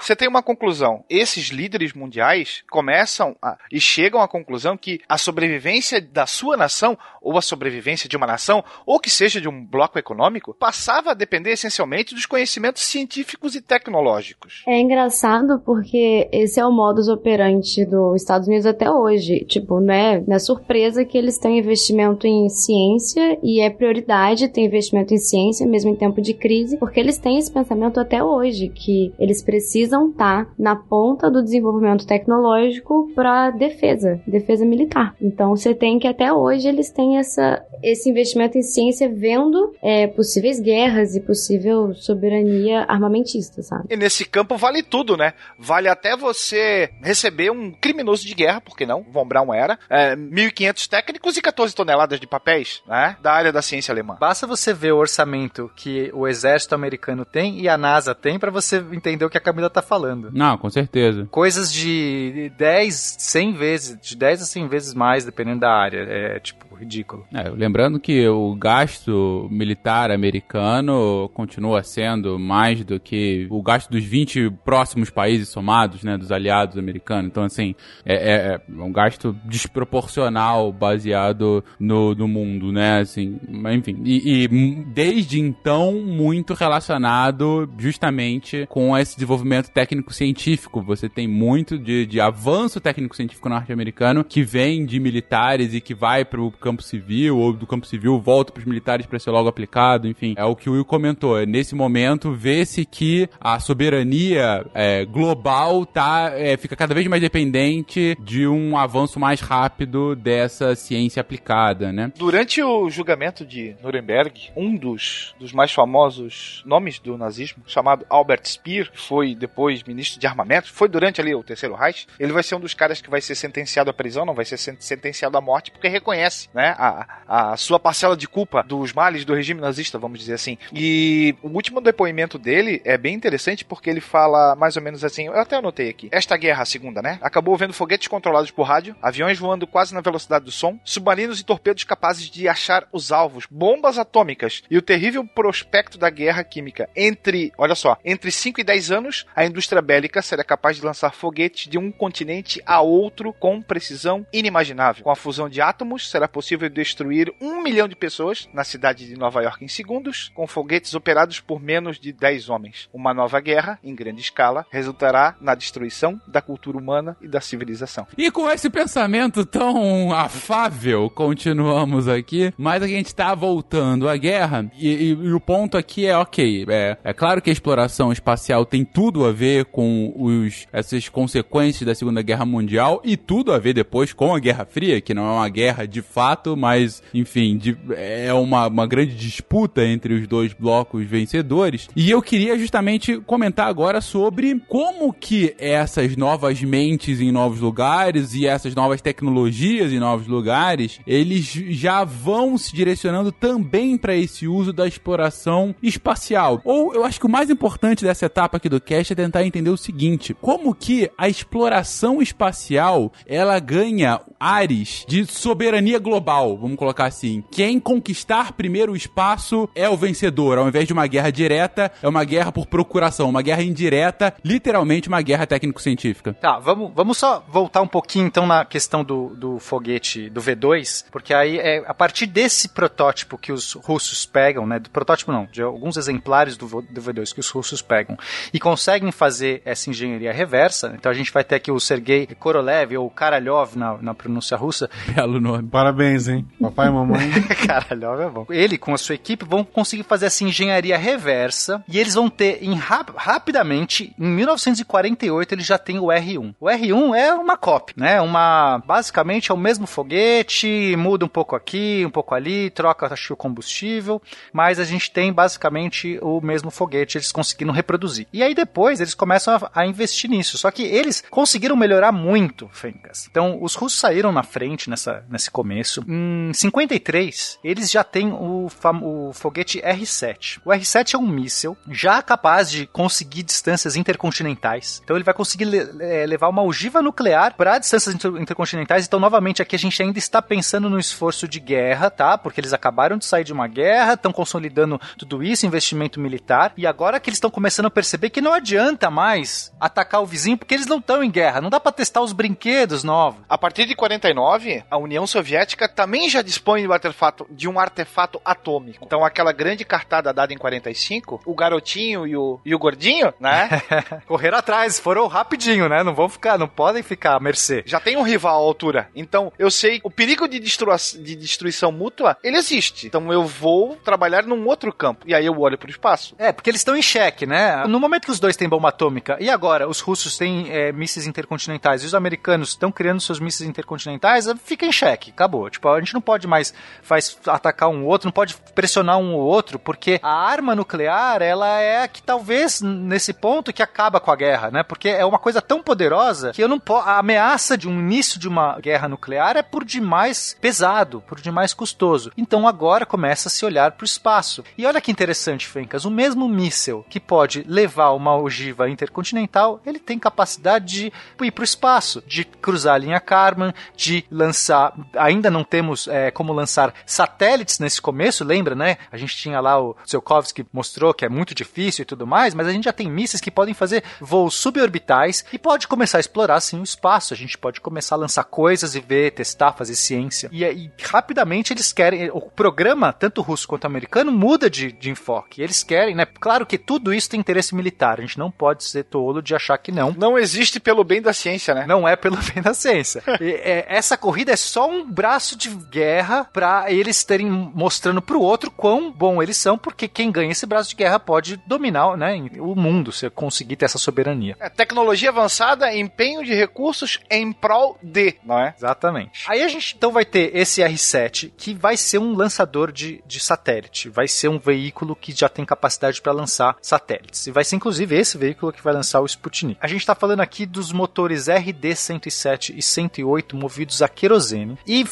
Você tem uma conclusão. Esses líderes mundiais começam a, e chegam à conclusão que a sobrevivência da sua nação, ou a sobrevivência de uma nação, ou que seja de um bloco econômico, passava a depender essencialmente dos conhecimentos científicos e tecnológicos. É engraçado porque esse é o modus operandi dos Estados Unidos até hoje. Tipo, não é, não é surpresa que eles têm investimento em ciência e é prioridade ter investimento em ciência, mesmo em tempo de crise, porque eles têm esse pensamento até hoje, que eles precisam estar na ponta do desenvolvimento tecnológico para defesa, defesa militar. Então você tem que até hoje eles têm essa, esse investimento em ciência vendo é, possíveis guerras e possível soberania armamentista, sabe? E nesse campo vale tudo, né? Vale até você receber um criminoso de guerra, porque não? Von Braun era. É, 1.500 técnicos e 14 toneladas de papéis, né? Da área da ciência alemã. Basta você ver o orçamento que o exército americano tem e a NASA tem para você entender o que a Camila tá falando. Não, com certeza. Coisas de 10, 100 vezes, de 10 a 100 vezes mais, dependendo da área. É, tipo, ridículo. É, lembrando que o gasto militar americano continua sendo mais do que o gasto dos 20 próximos países somados, né, dos aliados americanos. Então, assim, é, é- é um gasto desproporcional baseado no, no mundo, né, assim, enfim. E, e desde então, muito relacionado justamente com esse desenvolvimento técnico-científico. Você tem muito de, de avanço técnico-científico norte-americano que vem de militares e que vai pro campo civil, ou do campo civil volta pros militares para ser logo aplicado, enfim. É o que o Will comentou. Nesse momento, vê-se que a soberania é, global tá, é, fica cada vez mais dependente de um avanço mais rápido dessa ciência aplicada, né? Durante o julgamento de Nuremberg, um dos, dos mais famosos nomes do nazismo, chamado Albert Speer, que foi depois ministro de armamentos, foi durante ali o terceiro Reich, ele vai ser um dos caras que vai ser sentenciado à prisão, não vai ser sen- sentenciado à morte, porque reconhece, né, a, a sua parcela de culpa dos males do regime nazista, vamos dizer assim. E o último depoimento dele é bem interessante porque ele fala mais ou menos assim, eu até anotei aqui. Esta guerra, a segunda, né, acabou vendo foguetes controlados por rádio, aviões voando quase na velocidade do som, submarinos e torpedos capazes de achar os alvos, bombas atômicas e o terrível prospecto da guerra química. Entre, olha só, entre 5 e 10 anos, a indústria bélica será capaz de lançar foguetes de um continente a outro com precisão inimaginável. Com a fusão de átomos, será possível destruir um milhão de pessoas na cidade de Nova York em segundos, com foguetes operados por menos de 10 homens. Uma nova guerra, em grande escala, resultará na destruição da cultura humana e da civilização. E com esse pensamento tão afável, continuamos aqui, mas a gente tá voltando à guerra, e, e- e o ponto aqui é, ok, é, é claro que a exploração espacial tem tudo a ver com os, essas consequências da Segunda Guerra Mundial, e tudo a ver depois com a Guerra Fria, que não é uma guerra de fato, mas, enfim, de- é uma, uma grande disputa entre os dois blocos vencedores. E eu queria justamente comentar agora sobre como que essas novas mentes em novos lugares e essas novas tecnologias em novos lugares, eles já vão se direcionando também para esse uso da exploração espacial. Ou eu acho que o mais importante dessa etapa aqui do cast é tentar entender o seguinte: como que a exploração espacial ela ganha ares de soberania global, vamos colocar assim. Quem conquistar primeiro o espaço é o vencedor, ao invés de uma guerra direta, é uma guerra por procuração, uma guerra indireta, literalmente uma guerra técnico-científica. Tá, vamos, vamos só voltar um pouquinho então na questão do, do foguete do V2, porque aí é a partir desse protótipo que os russos pegam, né? Do protótipo não, de alguns exemplares do, do V2 que os russos pegam e conseguem fazer essa engenharia reversa. Então a gente vai ter aqui o Sergei Korolev ou Karalyov na, na pronúncia russa. Belo nome. Parabéns, parabéns, hein? Papai e mamãe. *laughs* Caralho, é bom. Ele com a sua equipe vão conseguir fazer essa engenharia reversa e eles vão ter em rap rapidamente, em 1948 ele já tem o R1. O R1 é uma cópia, né? Uma basicamente é o mesmo foguete, muda um pouco aqui, um pouco ali, troca acho o combustível, mas a gente tem basicamente o mesmo foguete, eles conseguiram reproduzir. E aí depois eles começam a, a investir nisso. Só que eles conseguiram melhorar muito, Fencas. Então os russos saíram na frente nessa, nesse começo. Em 53 eles já têm o, o foguete R7. O R7 é um míssil já capaz de conseguir distâncias intercontinentais. Então ele vai conseguir le- eh, levar uma ogiva nuclear para distâncias inter- intercontinentais. Então novamente aqui a gente ainda está pensando no esforço de guerra, tá? Porque eles acabaram de sair de uma guerra, estão consolidando tudo isso, investimento militar. E agora que eles estão começando a perceber que não adianta mais atacar o vizinho porque eles não estão em guerra. Não dá para testar os brinquedos novos. A partir de 49, a União Soviética também já dispõe de um artefato, de um artefato atômico. Então, aquela grande cartada dada em 45, o garotinho e o, e o gordinho, né? *laughs* Correram atrás, foram rapidinho, né? Não vão ficar, não podem ficar à mercê. Já tem um rival à altura. Então, eu sei, o perigo de, destrua- de destruição mútua, ele existe. Então, eu vou trabalhar num outro campo. E aí eu olho pro espaço. É, porque eles estão em xeque, né? No momento que os dois têm bomba atômica, e agora os russos têm é, mísseis intercontinentais e os americanos estão criando seus mísseis intercontinentais, fica em xeque, acabou. Tipo, a gente não pode mais faz, atacar um outro, não pode pressionar um ou outro, porque a arma nuclear, ela é a que talvez, nesse ponto, que acaba com a guerra, né? Porque é uma coisa tão poderosa que eu não posso. A ameaça de um início de uma guerra nuclear é por demais pesado, por demais custoso. Então agora começa a se olhar para o espaço. E olha que interessante, Fencas, o mesmo míssil que pode levar uma ogiva intercontinental, ele tem capacidade de ir para o espaço, de cruzar a linha Kármán, de lançar. Ainda não temos é, como lançar satélites nesse começo, lembra, né? A gente tinha lá o Tsiolkovsky mostrou que é muito difícil e tudo mais, mas a gente já tem mísseis que podem fazer voos suborbitais e pode começar a explorar assim o espaço. A gente pode começar a lançar coisas e ver, testar, fazer ciência. E, e rapidamente eles querem. O programa, tanto russo quanto americano, muda de, de enfoque. Eles querem, né? Claro que tudo isso tem interesse militar. A gente não pode ser tolo de achar que não. Não existe pelo bem da ciência, né? Não é pelo *laughs* bem da ciência. E, é, essa corrida é só um braço de guerra para eles terem mostrando pro outro quão bom eles são, porque quem ganha esse braço de guerra pode dominar né, o mundo, se conseguir ter essa soberania. É tecnologia avançada, empenho de recursos em prol de, não é? Exatamente. Aí a gente então vai ter esse R7, que vai ser um lançador de, de satélite, vai ser um veículo que já tem capacidade para lançar satélites. E vai ser inclusive esse veículo que vai lançar o Sputnik. A gente está falando aqui dos motores RD-107 e 108 movidos a querosene. E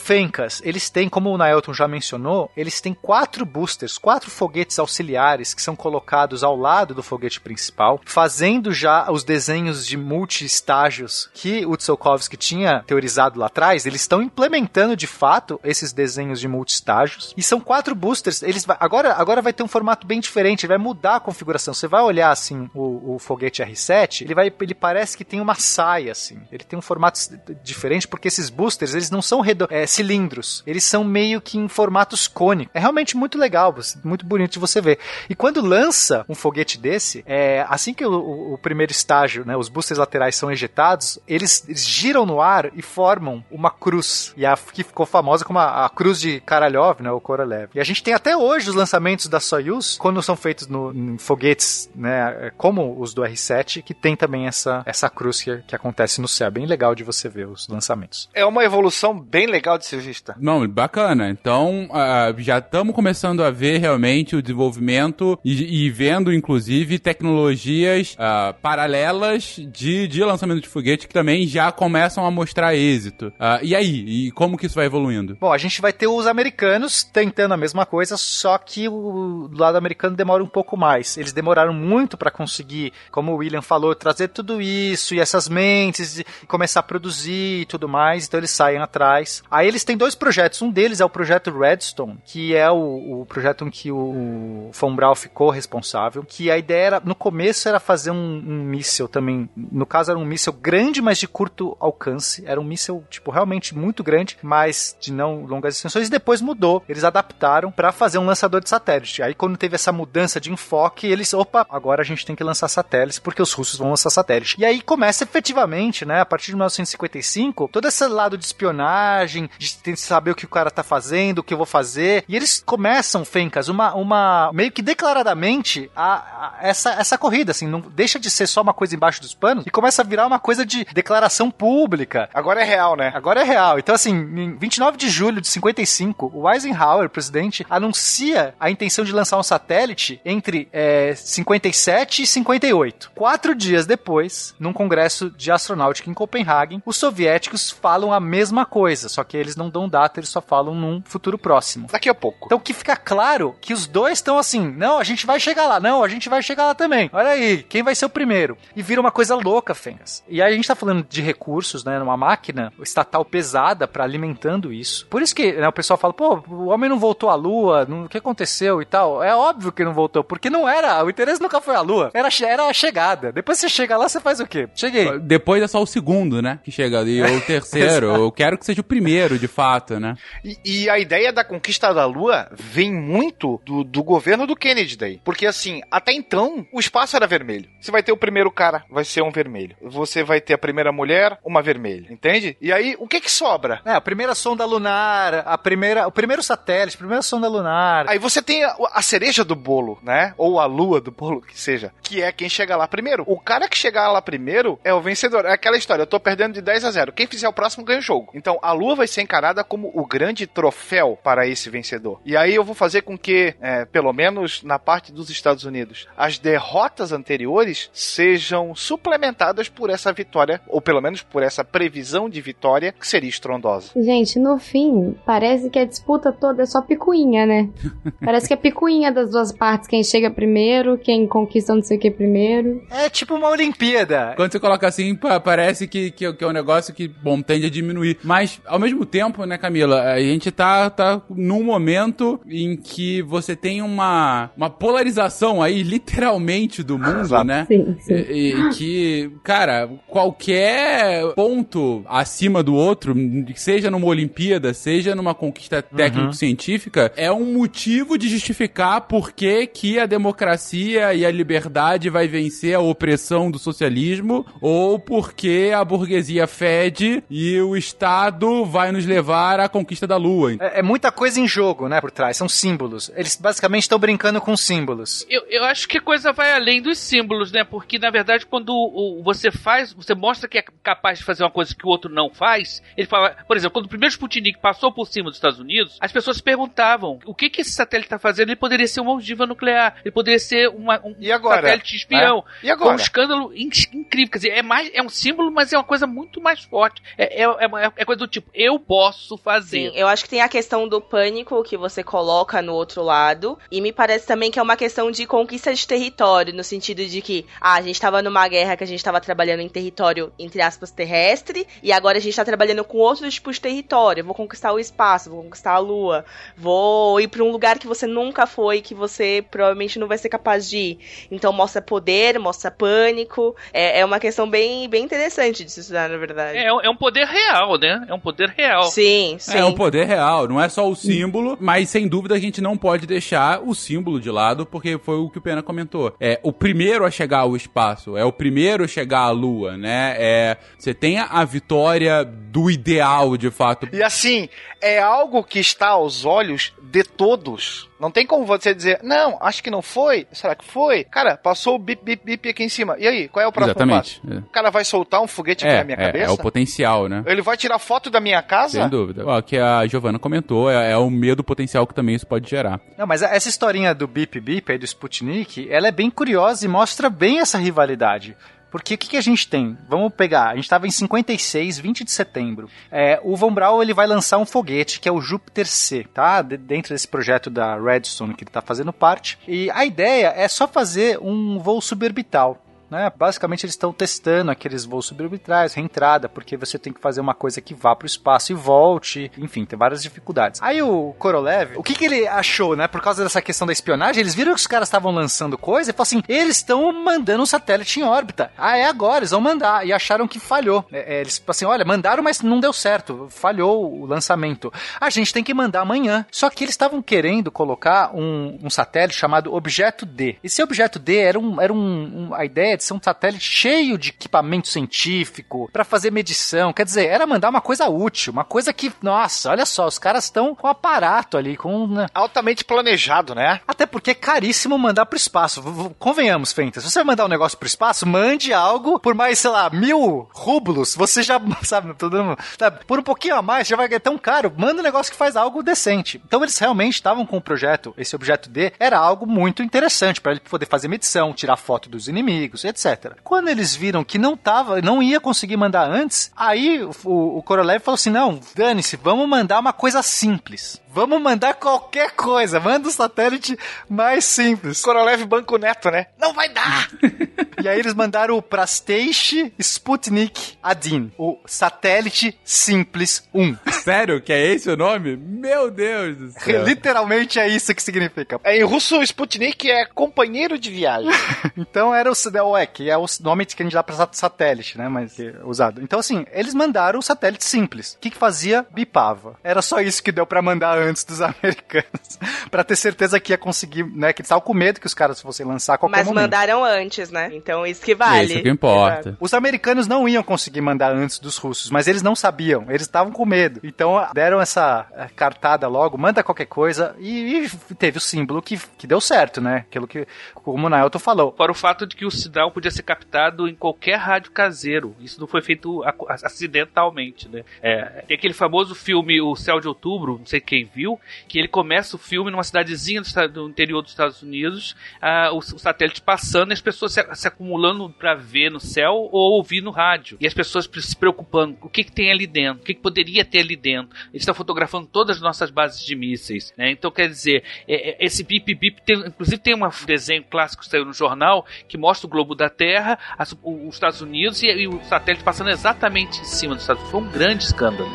Eles têm, como o Naelton já mencionou, eles têm quatro boosters, quatro foguetes auxiliares que são colocados ao lado do foguete principal, fazendo já os desenhos de multi-estágios que o Tsiolkovsky tinha teorizado lá atrás. Eles estão implementando de fato esses desenhos de multi-estágios. E são quatro boosters. Eles vai- agora, agora vai ter um formato bem diferente, vai mudar a configuração. Você vai olhar assim o, o foguete R7, ele vai, ele parece que tem uma saia assim. Ele tem um formato diferente porque esses boosters eles não são redo- é, cilindros, eles são meio que em formatos cônicos. É realmente muito legal, muito bonito de você ver. E quando lança um foguete desse, é, assim que o, o- primeiro estágio, né, os boosters laterais são ejetados, eles, eles giram no ar e formam uma cruz. E a que ficou famosa como a, a cruz de Karalyov, né, o Korolev. E a gente tem até hoje os lançamentos da Soyuz, quando são feitos no, em foguetes, né, como os do R7, que tem também essa, essa cruz que, que acontece no céu. É bem legal de você ver os lançamentos. É uma evolução bem legal de ser vista. Não, bacana. Então, ah, já estamos começando a ver realmente o desenvolvimento e, e vendo, inclusive, tecnologias ah, paralelas de, de lançamento de foguete que também já começam a mostrar êxito. Ah, e aí? E como que isso vai evoluindo? Bom, a gente vai ter os americanos tentando a mesma coisa, só que o do lado americano demora um pouco mais. Eles demoraram muito para conseguir, como o William falou, trazer tudo isso e essas mentes e começar a produzir e tudo mais. Então eles saem atrás. Aí eles têm dois projetos. Um deles é o projeto Redstone, que é o, o projeto em que o Von Braun ficou responsável. Que a ideia era, no começo, era fazer um, um míssil também. No caso, era um míssil grande, mas de curto alcance. Era um míssil, tipo, realmente muito grande, mas de não longas extensões. E depois mudou. Eles adaptaram para fazer um lançador de satélite. Aí, quando teve essa mudança de enfoque, eles, opa, agora a gente tem que lançar satélites, porque os russos vão lançar satélite. E aí começa efetivamente, né, a partir de 1955, todo esse lado de espionagem, de tem que saber o que o cara tá fazendo, o que eu vou fazer. E eles começam, Fencas, uma, uma meio que declaradamente a, a- essa, essa corrida, assim, não deixa de ser só uma coisa embaixo dos panos e começa a virar uma coisa de declaração pública. Agora é real, né? Agora é real. Então, assim, em 29 de julho de 55, o Eisenhower, presidente, anuncia a intenção de lançar um satélite entre é, 57 e 58. Quatro dias depois, num congresso de astronáutica em Copenhague, os soviéticos falam a mesma coisa, só que eles não dão data, eles só falam num futuro próximo. Daqui a pouco. Então que fica claro que os dois estão assim, não, a gente vai chegar lá, não, a gente vai chegar lá também. Olha aí, quem vai ser o primeiro? E vira uma coisa louca, Fengas. E aí a gente tá falando de recursos, né, numa máquina estatal pesada para alimentando isso. Por isso que né, o pessoal fala, pô, o homem não voltou à lua, não- o que aconteceu e tal? É óbvio que não voltou, porque não era, o interesse nunca foi a lua, era, era a chegada. Depois você chega lá, você faz o quê? Cheguei. Depois é só o segundo, né? Que chega ali, ou o terceiro. *laughs* eu quero que seja o primeiro, de fato, né? E, e a ideia da conquista da Lua vem muito do, do governo do Kennedy daí. Porque assim, até então, o espaço era vermelho. Você vai ter o primeiro cara, vai ser um vermelho. Você vai ter a primeira mulher, uma vermelha. Entende? E aí, o que que sobra? É, a primeira sonda lunar, a primeira, o primeiro satélite, a primeira sonda lunar. Aí você tem a, a cereja do bolo, né? Ou a lua do bolo, que seja. Que é quem chegar lá primeiro. O cara que chegar lá primeiro é o vencedor. É aquela história, eu tô perdendo de 10 a 0. Quem fizer o próximo ganha o jogo. Então a lua vai ser encarada como o grande troféu para esse vencedor. E aí eu vou fazer com que, é, pelo menos na parte dos Estados Unidos, as derrotas anteriores sejam suplementadas por essa vitória, ou pelo menos por essa previsão de vitória que seria estrondosa. Gente, no fim, parece que a disputa toda é só picuinha, né? *laughs* Parece que é picuinha das duas partes. Quem chega primeiro, quem conquista não sei o que primeiro. É tipo uma Olimpíada. Quando você coloca assim, pa- parece que, que, que é um negócio que, bom, tende a diminuir. Mas, ao mesmo tempo, né, Camila, a gente tá, tá num momento em que você tem uma, uma polarização aí, literalmente, do mundo, né? Sim, sim. E, e que, cara, qualquer ponto acima do outro, seja numa Olimpíada, seja numa conquista técnico-científica, é um motivo de justificar por que que a democracia e a liberdade vai vencer a opressão do socialismo, ou porque a burguesia fede e o Estado vai nos levar à conquista da Lua. É, é muita coisa em jogo, né, por trás. São símbolos. Eles basicamente estão brincando com símbolos. Eu, eu acho que a coisa vai além dos símbolos, né? Porque, na verdade, quando o- você faz, você mostra que é capaz de fazer uma coisa que o outro não faz, ele fala, por exemplo, quando o primeiro Sputnik passou por cima dos Estados Unidos, as pessoas se perguntavam o que, que esse satélite está fazendo. Ele poderia ser uma ogiva nuclear, ele poderia ser uma, um E agora? satélite espião. Né? E agora? Foi um escândalo in- incrível. Quer dizer, é, mais, é um símbolo, mas é uma coisa muito mais forte. É, é, é, é coisa do tipo, eu posso fazer. Sim, eu acho que tem a questão do pânico que você coloca no outro lado. E me parece também que é uma questão de conquista de território, no sentido de que, ah, a gente tava numa guerra que a gente tava trabalhando em território, entre aspas, terrestre, e agora a gente tá trabalhando com outros tipos de território. Eu vou conquistar o espaço, vou conquistar a lua, vou ir pra um lugar que você nunca foi, que você provavelmente não vai ser capaz de ir. Então mostra poder, mostra pânico. É, é uma questão bem, bem interessante de se estudar, na verdade. É, é um poder real, né? É um poder real. Sim, sim. É um poder real, não é só o símbolo, mas sem dúvida a gente não pode deixar o símbolo de lado, porque foi o que o Pena comentou. É o primeiro a chegar ao espaço, é o primeiro a chegar à lua, né? É, você tem a vitória do ideal, de fato. E assim, é algo que está aos olhos de todos. Não tem como você dizer, não, acho que não foi. Será que foi? Cara, passou o bip, bip, bip aqui em cima. E aí, qual é o próximo Exatamente. passo? O cara vai soltar um foguete aqui É, na minha é, cabeça? é o potencial, né? Ele vai tirar foto da minha casa? Sem dúvida. Ó, que a Giovana comentou, é, é o medo potencial que também isso pode gerar. Não, mas essa historinha do Bip Bip aí do Sputnik, ela é bem curiosa e mostra bem essa rivalidade. Porque o que, que a gente tem? Vamos pegar, a gente estava em 56, 20 de setembro. É, o Von Braun ele vai lançar um foguete que é o Júpiter C, tá? De- dentro desse projeto da Redstone que ele está fazendo parte. E a ideia é só fazer um voo suborbital. Né? Basicamente eles estão testando aqueles voos suborbitais, reentrada, porque você tem que fazer uma coisa que vá para o espaço e volte, enfim, tem várias dificuldades. Aí o Korolev, o que, que ele achou, né? Por causa dessa questão da espionagem, eles viram que os caras estavam lançando coisa e falaram assim: eles estão mandando um satélite em órbita. Ah, é agora, eles vão mandar. E acharam que falhou. É, é, eles assim: olha, mandaram, mas não deu certo. Falhou o lançamento. A gente tem que mandar amanhã. Só que eles estavam querendo colocar um, um satélite chamado Objeto D. Esse Objeto D era, um, era um, um- a ideia de ser um satélite cheio de equipamento científico pra fazer medição. Quer dizer, era mandar uma coisa útil, uma coisa que, nossa, olha só, os caras estão com aparato ali, com. né? Altamente planejado, né? Até porque é caríssimo mandar pro espaço. V- Convenhamos, Fentas. Se você vai mandar um negócio pro espaço, mande algo por mais, sei lá, mil rublos. Você já, *laughs* sabe, dando- sabe, por um pouquinho a mais, já vai ganhar tão caro. Manda um negócio que faz algo decente. Então eles realmente estavam com o projeto. Esse objeto D era algo muito interessante para ele poder fazer medição, tirar foto dos inimigos, etc. Quando eles viram que não tava, não ia conseguir mandar antes, aí o, o, Korolev falou assim: não, dane-se, vamos mandar uma coisa simples. Vamos mandar qualquer coisa. Manda um satélite mais simples. Korolev Banco Neto, né? Não vai dar! *laughs* E aí eles mandaram o Prasteish Sputnik Adin, o satélite simples 1. Sério que é esse o nome? Meu Deus do céu. *laughs* Literalmente é isso que significa. É, em russo, Sputnik é companheiro de viagem. *laughs* Então era o é, que é o nome que a gente dá pra satélite, né? Mas que é usado. Então, assim, eles mandaram o satélite simples. O que, que fazia? Bipava. Era só isso que deu pra mandar antes dos *laughs* americanos. pra ter certeza que ia conseguir, né? Que eles estavam com medo que os caras fossem lançar a qualquer Mas momento. mandaram antes, né? Então isso que vale. Isso que importa. Os americanos não iam conseguir mandar antes dos russos, mas eles não sabiam, eles estavam com medo. Então deram essa eh, cartada logo, manda qualquer coisa, e, e teve o símbolo que, que deu certo, né? Aquilo que, como o Naelton falou. Fora o fato de que o sinal podia ser captado em qualquer rádio caseiro. Isso não foi feito ac- acidentalmente, né? É, tem aquele famoso filme O Céu de Outubro, não sei quem viu, que ele começa o filme numa cidadezinha do, do interior dos Estados Unidos, ah, o, o satélite passando e as pessoas se, se acumulando pra ver no céu ou ouvir no rádio. E as pessoas se preocupando, o que, que tem ali dentro? O que, que poderia ter ali dentro? Eles estão fotografando todas as nossas bases de mísseis, né? Então, quer dizer, é- é- esse bip bip, tem, inclusive tem um desenho clássico que saiu no jornal que mostra o globo da Terra, as- os Estados Unidos e, e o satélite passando exatamente em cima dos Estados Unidos. Foi um grande escândalo.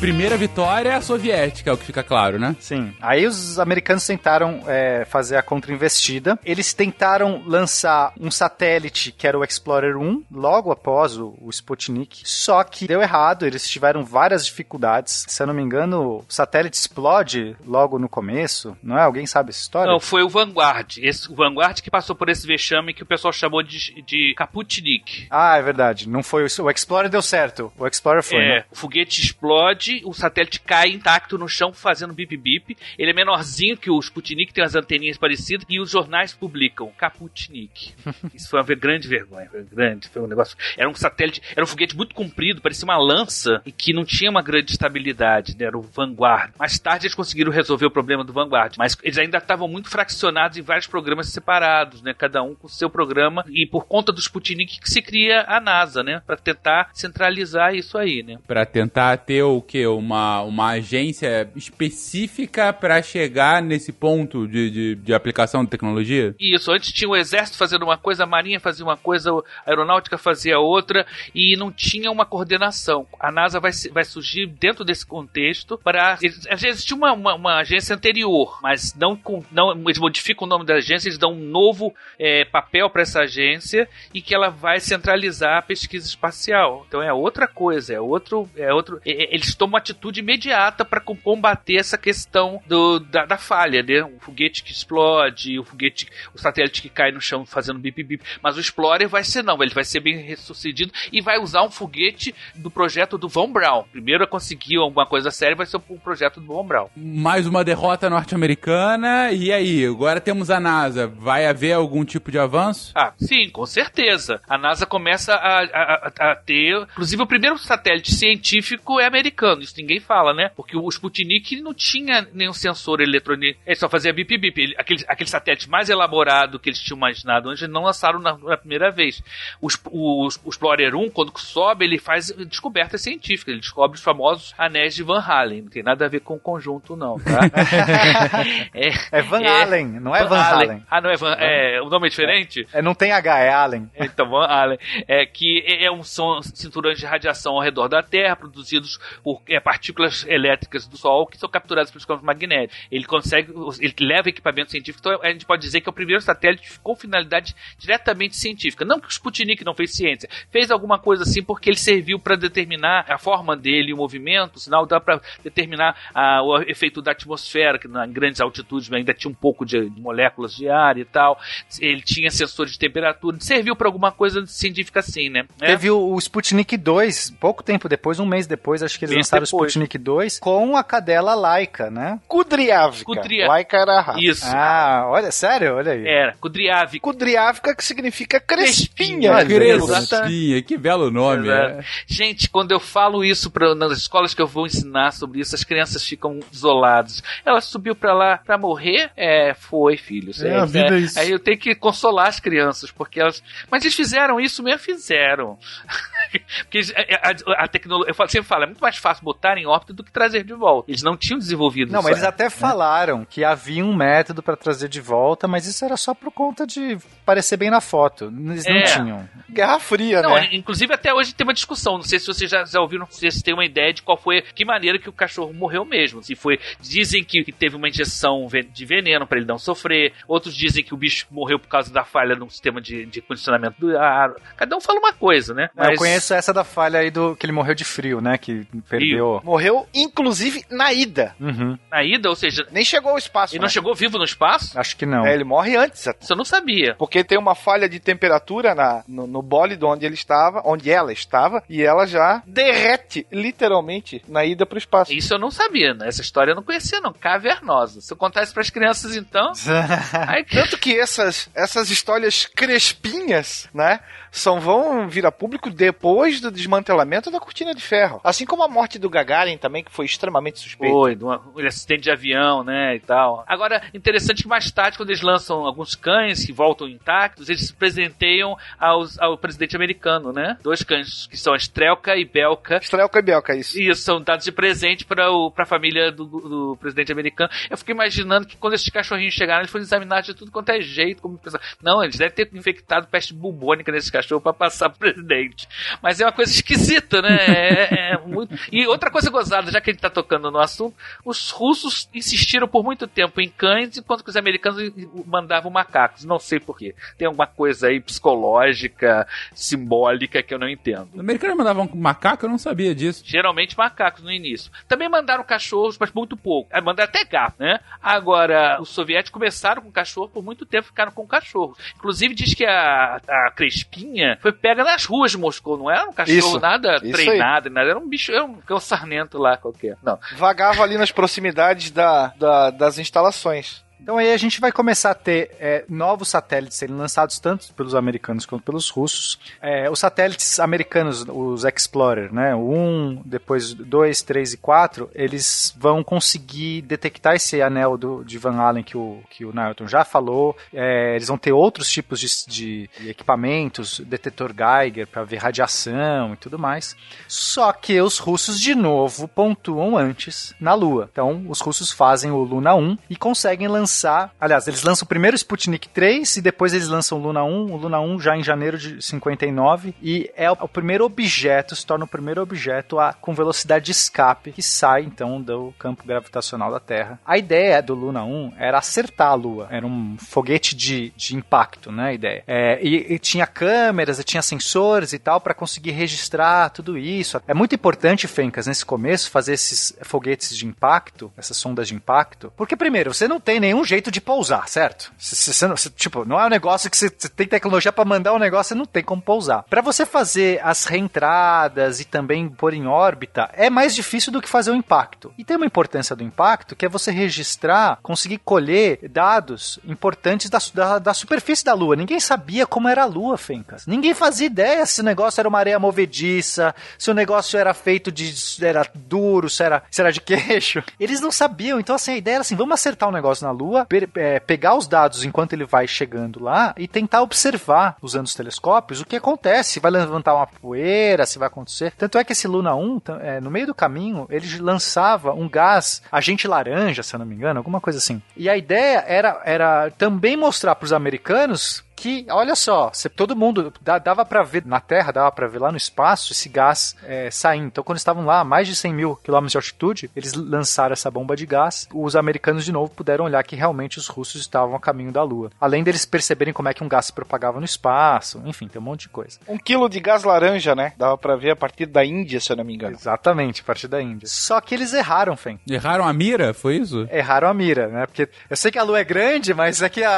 Primeira vitória é a soviética, é o que fica claro, né? Sim. Aí os americanos tentaram é, fazer a contra-investida. Eles tentaram lançar um satélite que era o Explorer 1, logo após o, o Sputnik. Só que deu errado, eles tiveram várias dificuldades. Se eu não me engano, o satélite explode logo no começo. Não é? Alguém sabe essa história? Não, foi o Vanguard. Esse, o Vanguard que passou por esse vexame que o pessoal chamou de, de Kaputnik. Ah, é verdade. Não foi o, o Explorer deu certo. O Explorer foi. É, né? o foguete explode, o satélite cai intacto no chão fazendo bip bip. Ele é menorzinho que o Sputnik, tem as anteninhas parecidas e os jornais publicam Kaputnik. *laughs* Isso foi uma grande vergonha, foi grande, foi um negócio. Era um satélite, era um foguete muito comprido, parecia uma lança e que não tinha uma grande estabilidade, né? Era o Vanguard. Mais tarde eles conseguiram resolver o problema do Vanguard, mas eles ainda estavam muito fraccionados em vários programas separados, né? Cada um com o seu programa e por conta do Sputnik que se cria a NASA, né? Para tentar centralizar isso aí, né? Pra tentar ter o que? Uma, uma agência específica pra chegar nesse ponto de, de, de aplicação de tecnologia? Isso, antes tinha o exército fazendo uma coisa, a marinha fazia uma coisa, a aeronáutica fazia outra e não tinha uma coordenação. A NASA vai, vai surgir dentro desse contexto para. Tinha uma, uma, uma agência anterior, mas não, não eles modificam o nome da agência, eles dão um novo eh, papel para essa agência e que ela vai centralizar a pesquisa espacial. Então é outra coisa, é outro. É outro é- é- eles tomam uma atitude imediata para combater essa questão do, da, da falha, né? O foguete que explode, o foguete, o satélite que cai no chão fazendo bip bip. Mas o Explorer vai ser não, ele vai ser bem sucedido e vai usar um foguete do projeto do Von Braun. Primeiro a conseguir alguma coisa séria vai ser o projeto do Von Braun. Mais uma derrota norte-americana. E aí, agora temos a NASA. Vai haver algum tipo de avanço? Ah, sim, com certeza. A NASA começa a, a- a- a ter. Inclusive, o primeiro satélite científico é americano. Isso ninguém fala, né? Porque o Sputnik não tinha nenhum sensor eletrônico. Ele só fazia bip bip. Ele- aquele, aquele satélite mais elaborado que eles tinham imaginado antes, não lançaram na, na primeira vez. O, o, o Explorer 1, quando sobe, ele faz descobertas científicas. Ele descobre os famosos anéis de Van Halen. Não tem nada a ver com o conjunto, não, tá? *laughs* É Van Allen, não é Van Halen. Ah, não é Van. É, o nome é diferente? É, não tem H, é Allen. Então, Van Allen, é que é é um som, cinturões de radiação ao redor da Terra, produzidos por é, partículas elétricas do Sol que são capturadas pelos campos magnéticos. Ele consegue, ele leva equipamento científico, então a gente pode dizer que é o primeiro satélite com finalidade diretamente científica. Não que o Sputnik não fez ciência, fez alguma coisa assim porque ele serviu para determinar a forma dele, o movimento, o sinal, dá para determinar ah, o efeito da atmosfera, que em grandes altitudes ainda tinha um pouco de, de moléculas de ar e tal. Ele tinha sensores de temperatura, serviu para alguma coisa científica assim, né? Teve o, o Sputnik 2, pouco tempo depois, um mês depois, acho que eles Mês lançaram o Sputnik 2 com a cadela Laika, né? Kudryavka. Kudria- Laika era a raça. Isso. Ah, olha, sério? Olha aí. Era, Kudryavik. Kudryavka que significa crespinha. Olha, Crespinha, que belo nome. É. Gente, quando eu falo isso pra, nas escolas que eu vou ensinar sobre isso, as crianças ficam isoladas. Ela subiu pra lá pra morrer? É, foi, filho. É, a vida é isso. Aí eu tenho que consolar as crianças, porque elas. Mas eles fizeram isso mesmo? Fizeram. *laughs* porque eles- a, a- a tecnologia. Eu sempre falo, é muito mais fácil botar em órbita do que trazer de volta. Eles não tinham desenvolvido Não, isso. mas eles até né? falaram que havia um método pra trazer de volta, mas isso era só por conta de parecer bem na foto. Eles não É. tinham. Guerra Fria, Não, né? inclusive até hoje tem uma discussão. Não sei se vocês já, já ouviram, se vocês têm uma ideia de qual foi, que maneira que o cachorro morreu mesmo. Se foi, dizem que, que teve uma injeção de veneno para ele não sofrer. Outros dizem que o bicho morreu por causa da falha no sistema de, de condicionamento do ar. Cada um fala uma coisa, né? Eu conheço essa da falha aí do que ele morreu de frio, né? Que perdeu. Morreu, inclusive, na ida. Uhum. na ida, ou seja, Nem chegou ao espaço. ele né? não chegou vivo no espaço. Acho que não. É, ele morre antes. até. Isso eu não sabia. Porque tem uma falha de temperatura na, no, no bólido onde ele estava, onde ela estava, e ela já derrete, literalmente, na ida pro espaço. Isso eu não sabia, né? Essa história eu não conhecia, não. Cavernosa. Se eu contar isso pras crianças, então. *laughs* Aí, Tanto que essas, essas histórias crespinhas, né, só vão vir a público depois do desmantelamento da cortina de ferro. Assim como a morte do Gagarin também, que foi extremamente suspeita. Foi, uma- um acidente de avião, né, e tal. Agora, interessante que mais tarde, quando eles lançam alguns cães que voltam intactos, eles se presenteiam aos, ao presidente americano, né? Dois cães, que são a Strelka e Belka. Strelka e Belka, isso. E isso, são dados de presente para a família do, do presidente americano. Eu fico imaginando que quando esses cachorrinhos chegaram, eles foram examinados de tudo quanto é jeito. Como pensar. Não, eles devem ter infectado peste bubônica nesses cachorros para passar pro presidente. Mas é uma coisa esquisita, né? *laughs* É, é muito... E outra coisa gozada, já que a gente tá tocando no assunto, os russos insistiram por muito tempo em cães, enquanto que os americanos mandavam macacos. Não sei porquê. Tem alguma coisa aí psicológica, simbólica que eu não entendo. O americano mandava um macaco, eu não sabia disso. Geralmente macacos no início. Também mandaram cachorros, mas muito pouco. É, mandaram até gato, né? Agora, os soviéticos começaram com cachorro, por muito tempo ficaram com cachorros. Inclusive, diz que a, a Crespinha foi pega nas ruas de Moscou, não era um cachorro Isso, nada isso treinado, nada. Era um bicho, era um cão sarnento lá qualquer. Não. Vagava ali nas proximidades da, da- das instalações. Então aí a gente vai começar a ter é, novos satélites sendo lançados tanto pelos americanos quanto pelos russos. É, os satélites americanos, os Explorer, né, o 1, depois 2, 3 e 4, eles vão conseguir detectar esse anel do, de Van Allen que o, que o Newton já falou. É, eles vão ter outros tipos de, de equipamentos, detetor Geiger para ver radiação e tudo mais. Só que os russos de novo pontuam antes na Lua. Então os russos fazem o Luna 1 e conseguem lançar lançar. Aliás, eles lançam primeiro o Sputnik 3 e depois eles lançam o Luna 1. O Luna 1 já em janeiro de 59. E é o, o primeiro objeto, se torna o primeiro objeto a, com velocidade de escape que sai então do campo gravitacional da Terra. A ideia do Luna 1 era acertar a Lua. Era um foguete de, de impacto, né? A ideia. É, e, e tinha câmeras, e tinha sensores e tal para conseguir registrar tudo isso. É muito importante, Fencas, nesse começo, fazer esses foguetes de impacto, essas sondas de impacto, porque primeiro, você não tem nenhum jeito de pousar, certo? Você, tipo, não é um negócio que você, tem tecnologia para mandar um negócio, você não tem como pousar. Para você fazer as reentradas e também pôr em órbita, é mais difícil do que fazer o impacto. E tem uma importância do impacto que é você registrar, conseguir colher dados importantes da, da, da superfície da Lua. Ninguém sabia como era a Lua, Fencas. Ninguém fazia ideia se o negócio era uma areia movediça, se o negócio era feito de. era duro, se era, se era de *laughs* queixo. Eles não sabiam. Então, assim, a ideia era assim: vamos acertar um negócio na Lua, pe é, pegar os dados enquanto ele vai chegando lá e tentar observar, usando os telescópios, o que acontece. Se vai levantar uma poeira, se vai acontecer. Tanto é que esse Luna 1, é, no meio do caminho, ele lançava um gás, agente laranja, se eu não me engano, alguma coisa assim. E a ideia era, era também mostrar para os americanos que, olha só, você- todo mundo dava pra ver na Terra, dava pra ver lá no espaço esse gás é, saindo. Então, quando estavam lá a mais de 100 mil quilômetros de altitude, eles lançaram essa bomba de gás. Os americanos, de novo, puderam olhar que realmente os russos estavam a caminho da Lua. Além deles perceberem como é que um gás se propagava no espaço, enfim, tem um monte de coisa. Um quilo de gás laranja, né? Dava pra ver a partir da Índia, se eu não me engano. Exatamente, a partir da Índia. Só que eles erraram, Fen. Erraram a mira? Foi isso? Erraram a mira, né? Porque eu sei que a lua é grande, mas é que a,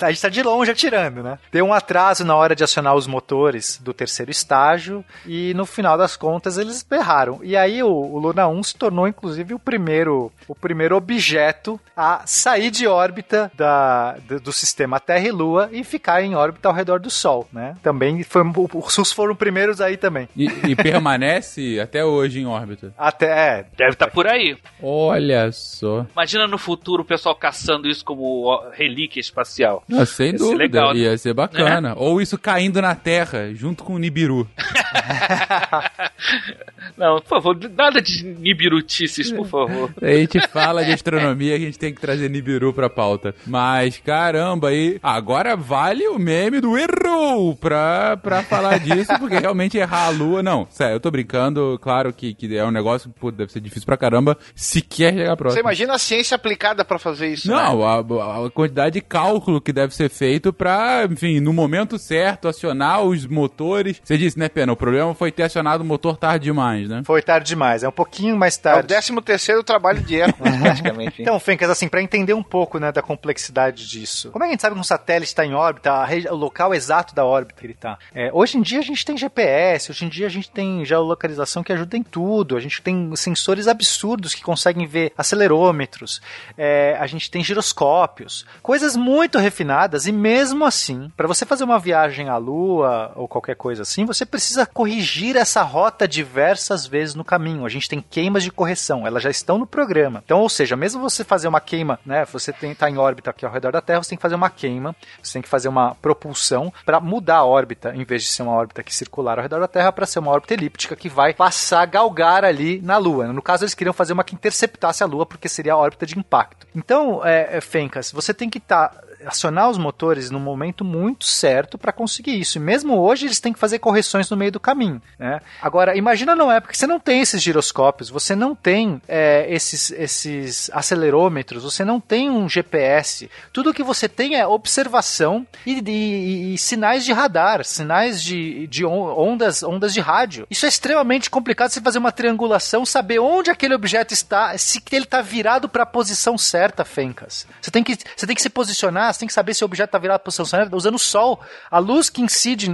a, a gente tá de longe atirando, né? Deu um atraso na hora de acionar os motores do terceiro estágio e no final das contas eles erraram. E aí o, o Luna 1 se tornou inclusive o primeiro, o primeiro objeto a sair de órbita da, do, sistema Terra e Lua e ficar em órbita ao redor do Sol, né? Também foi, os SUS foram primeiros aí também. E, e permanece *laughs* até hoje em órbita. Até, é, Deve estar por aí. Olha só. Imagina no futuro o pessoal caçando isso como relíquia espacial. Ah, sem dúvida, legal, né? ia ser bacana. Ou isso caindo na Terra, junto com o Nibiru. *laughs* Não, por favor, nada de nibirutices, por favor. A gente fala de astronomia, a gente tem que trazer Nibiru pra pauta. Mas, caramba, aí agora vale o meme do errou pra, pra falar disso, porque realmente errar a lua, não, sério, eu tô brincando, claro que, que é um negócio, pô, deve ser difícil pra caramba, se quer chegar Você próximo. imagina a ciência aplicada pra fazer isso, né? Não, a, a quantidade de cálculo que deve ser feito pra, enfim, no momento certo, acionar os motores. Você disse, né, Pena? O problema foi ter acionado o motor tarde demais, né? foi tarde demais, é um pouquinho mais É o tarde. 13 terceiro trabalho de erro, *laughs* praticamente. Então, Fencas, assim, para entender um pouco, né, da complexidade disso. Como é que a gente sabe que um satélite está em órbita, o local exato da órbita que ele está? hoje em dia a gente tem GPS, hoje em dia a gente tem geolocalização que ajuda em tudo, a gente tem sensores absurdos que conseguem ver acelerômetros, é, a gente tem giroscópios, coisas muito refinadas e mesmo assim, para você fazer uma viagem à Lua ou qualquer coisa assim, você precisa corrigir essa rota diversas vezes no caminho. A gente tem queimas de correção, elas já estão no programa. Então, ou seja, mesmo você fazer uma queima, né, você tem tá em órbita aqui ao redor da Terra, você tem que fazer uma queima, você tem que fazer uma propulsão para mudar a órbita, em vez de ser uma órbita que circular ao redor da Terra, para ser uma órbita elíptica que vai passar, galgar ali na Lua. No caso, eles queriam fazer uma que interceptasse a Lua, porque seria a órbita de impacto. Então, é, é, Fencas, você tem que estar acionar os motores no momento muito certo para conseguir isso. E mesmo hoje eles têm que fazer correções no meio do caminho. Né? Agora, imagina numa época que você não tem esses giroscópios, você não tem é, esses, esses acelerômetros, você não tem um GPS. Tudo que você tem é observação e, e- e sinais de radar, sinais de, de on- ondas, ondas de rádio. Isso é extremamente complicado você fazer uma triangulação, saber onde aquele objeto está, se ele está virado para a posição certa, Fencas. Você tem que, você tem que se posicionar, você tem que saber se o objeto está virado para a posição certa usando o sol. A luz que incide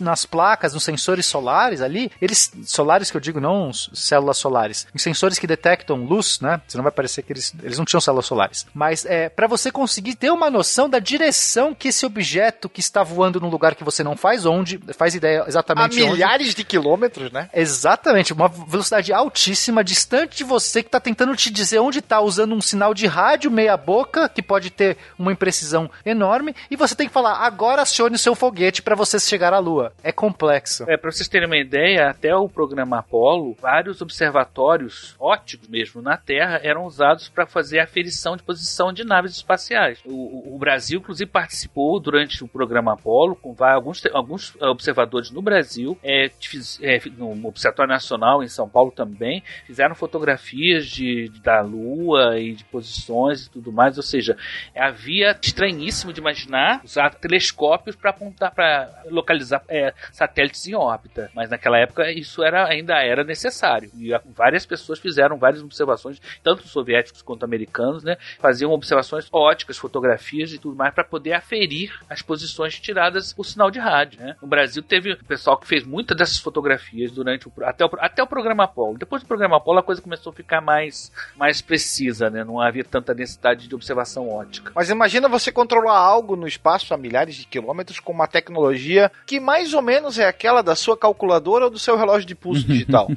nas placas, nos sensores solares ali, eles solares que eu digo, não células solares, em sensores que detectam luz, né? Você não vai parecer que eles, eles não tinham células solares. Mas é para você conseguir ter uma noção da direção que esse objeto que está voando num lugar que você não faz onde, faz ideia A exatamente onde. milhares de quilômetros, né? Exatamente, uma velocidade altíssima, distante de você, que está tentando te dizer onde está, usando um sinal de rádio meia boca, que pode ter uma imprecisão enorme, e você tem que falar, agora acione o seu foguete para você chegar à Lua. É complexo. É, pra vocês terem uma ideia, até o programa Apollo, vários observatórios óticos mesmo na Terra eram usados para fazer aferição de posição de naves espaciais. O, o- Brasil, inclusive, participou durante o programa Apollo com alguns, alguns eh, observadores no Brasil, é, fiz- é, no Observatório Nacional em São Paulo também, fizeram fotografias de, da Lua e de posições e tudo mais. Ou seja, havia estranhíssimo de imaginar usar telescópios para apontar para localizar é, satélites em órbita. Mas naquela época isso era, ainda era necessário. E várias pessoas fizeram várias observações, tanto soviéticos quanto americanos, né? Faziam observações óticas, fotografias e tudo mais para poder aferir as posições tiradas por sinal de rádio. Né? No Brasil teve o pessoal que fez muitas dessas fotografias durante o, até, o, até o programa Apollo. Depois do programa Apollo a coisa começou a ficar mais, mais precisa, né? Não havia tanta necessidade de observação ótica. Mas imagina você controlar algo no espaço a milhares de quilômetros com uma tecnologia que mais ou menos é aquela da sua calculadora ou do seu relógio de pulso *laughs* digital.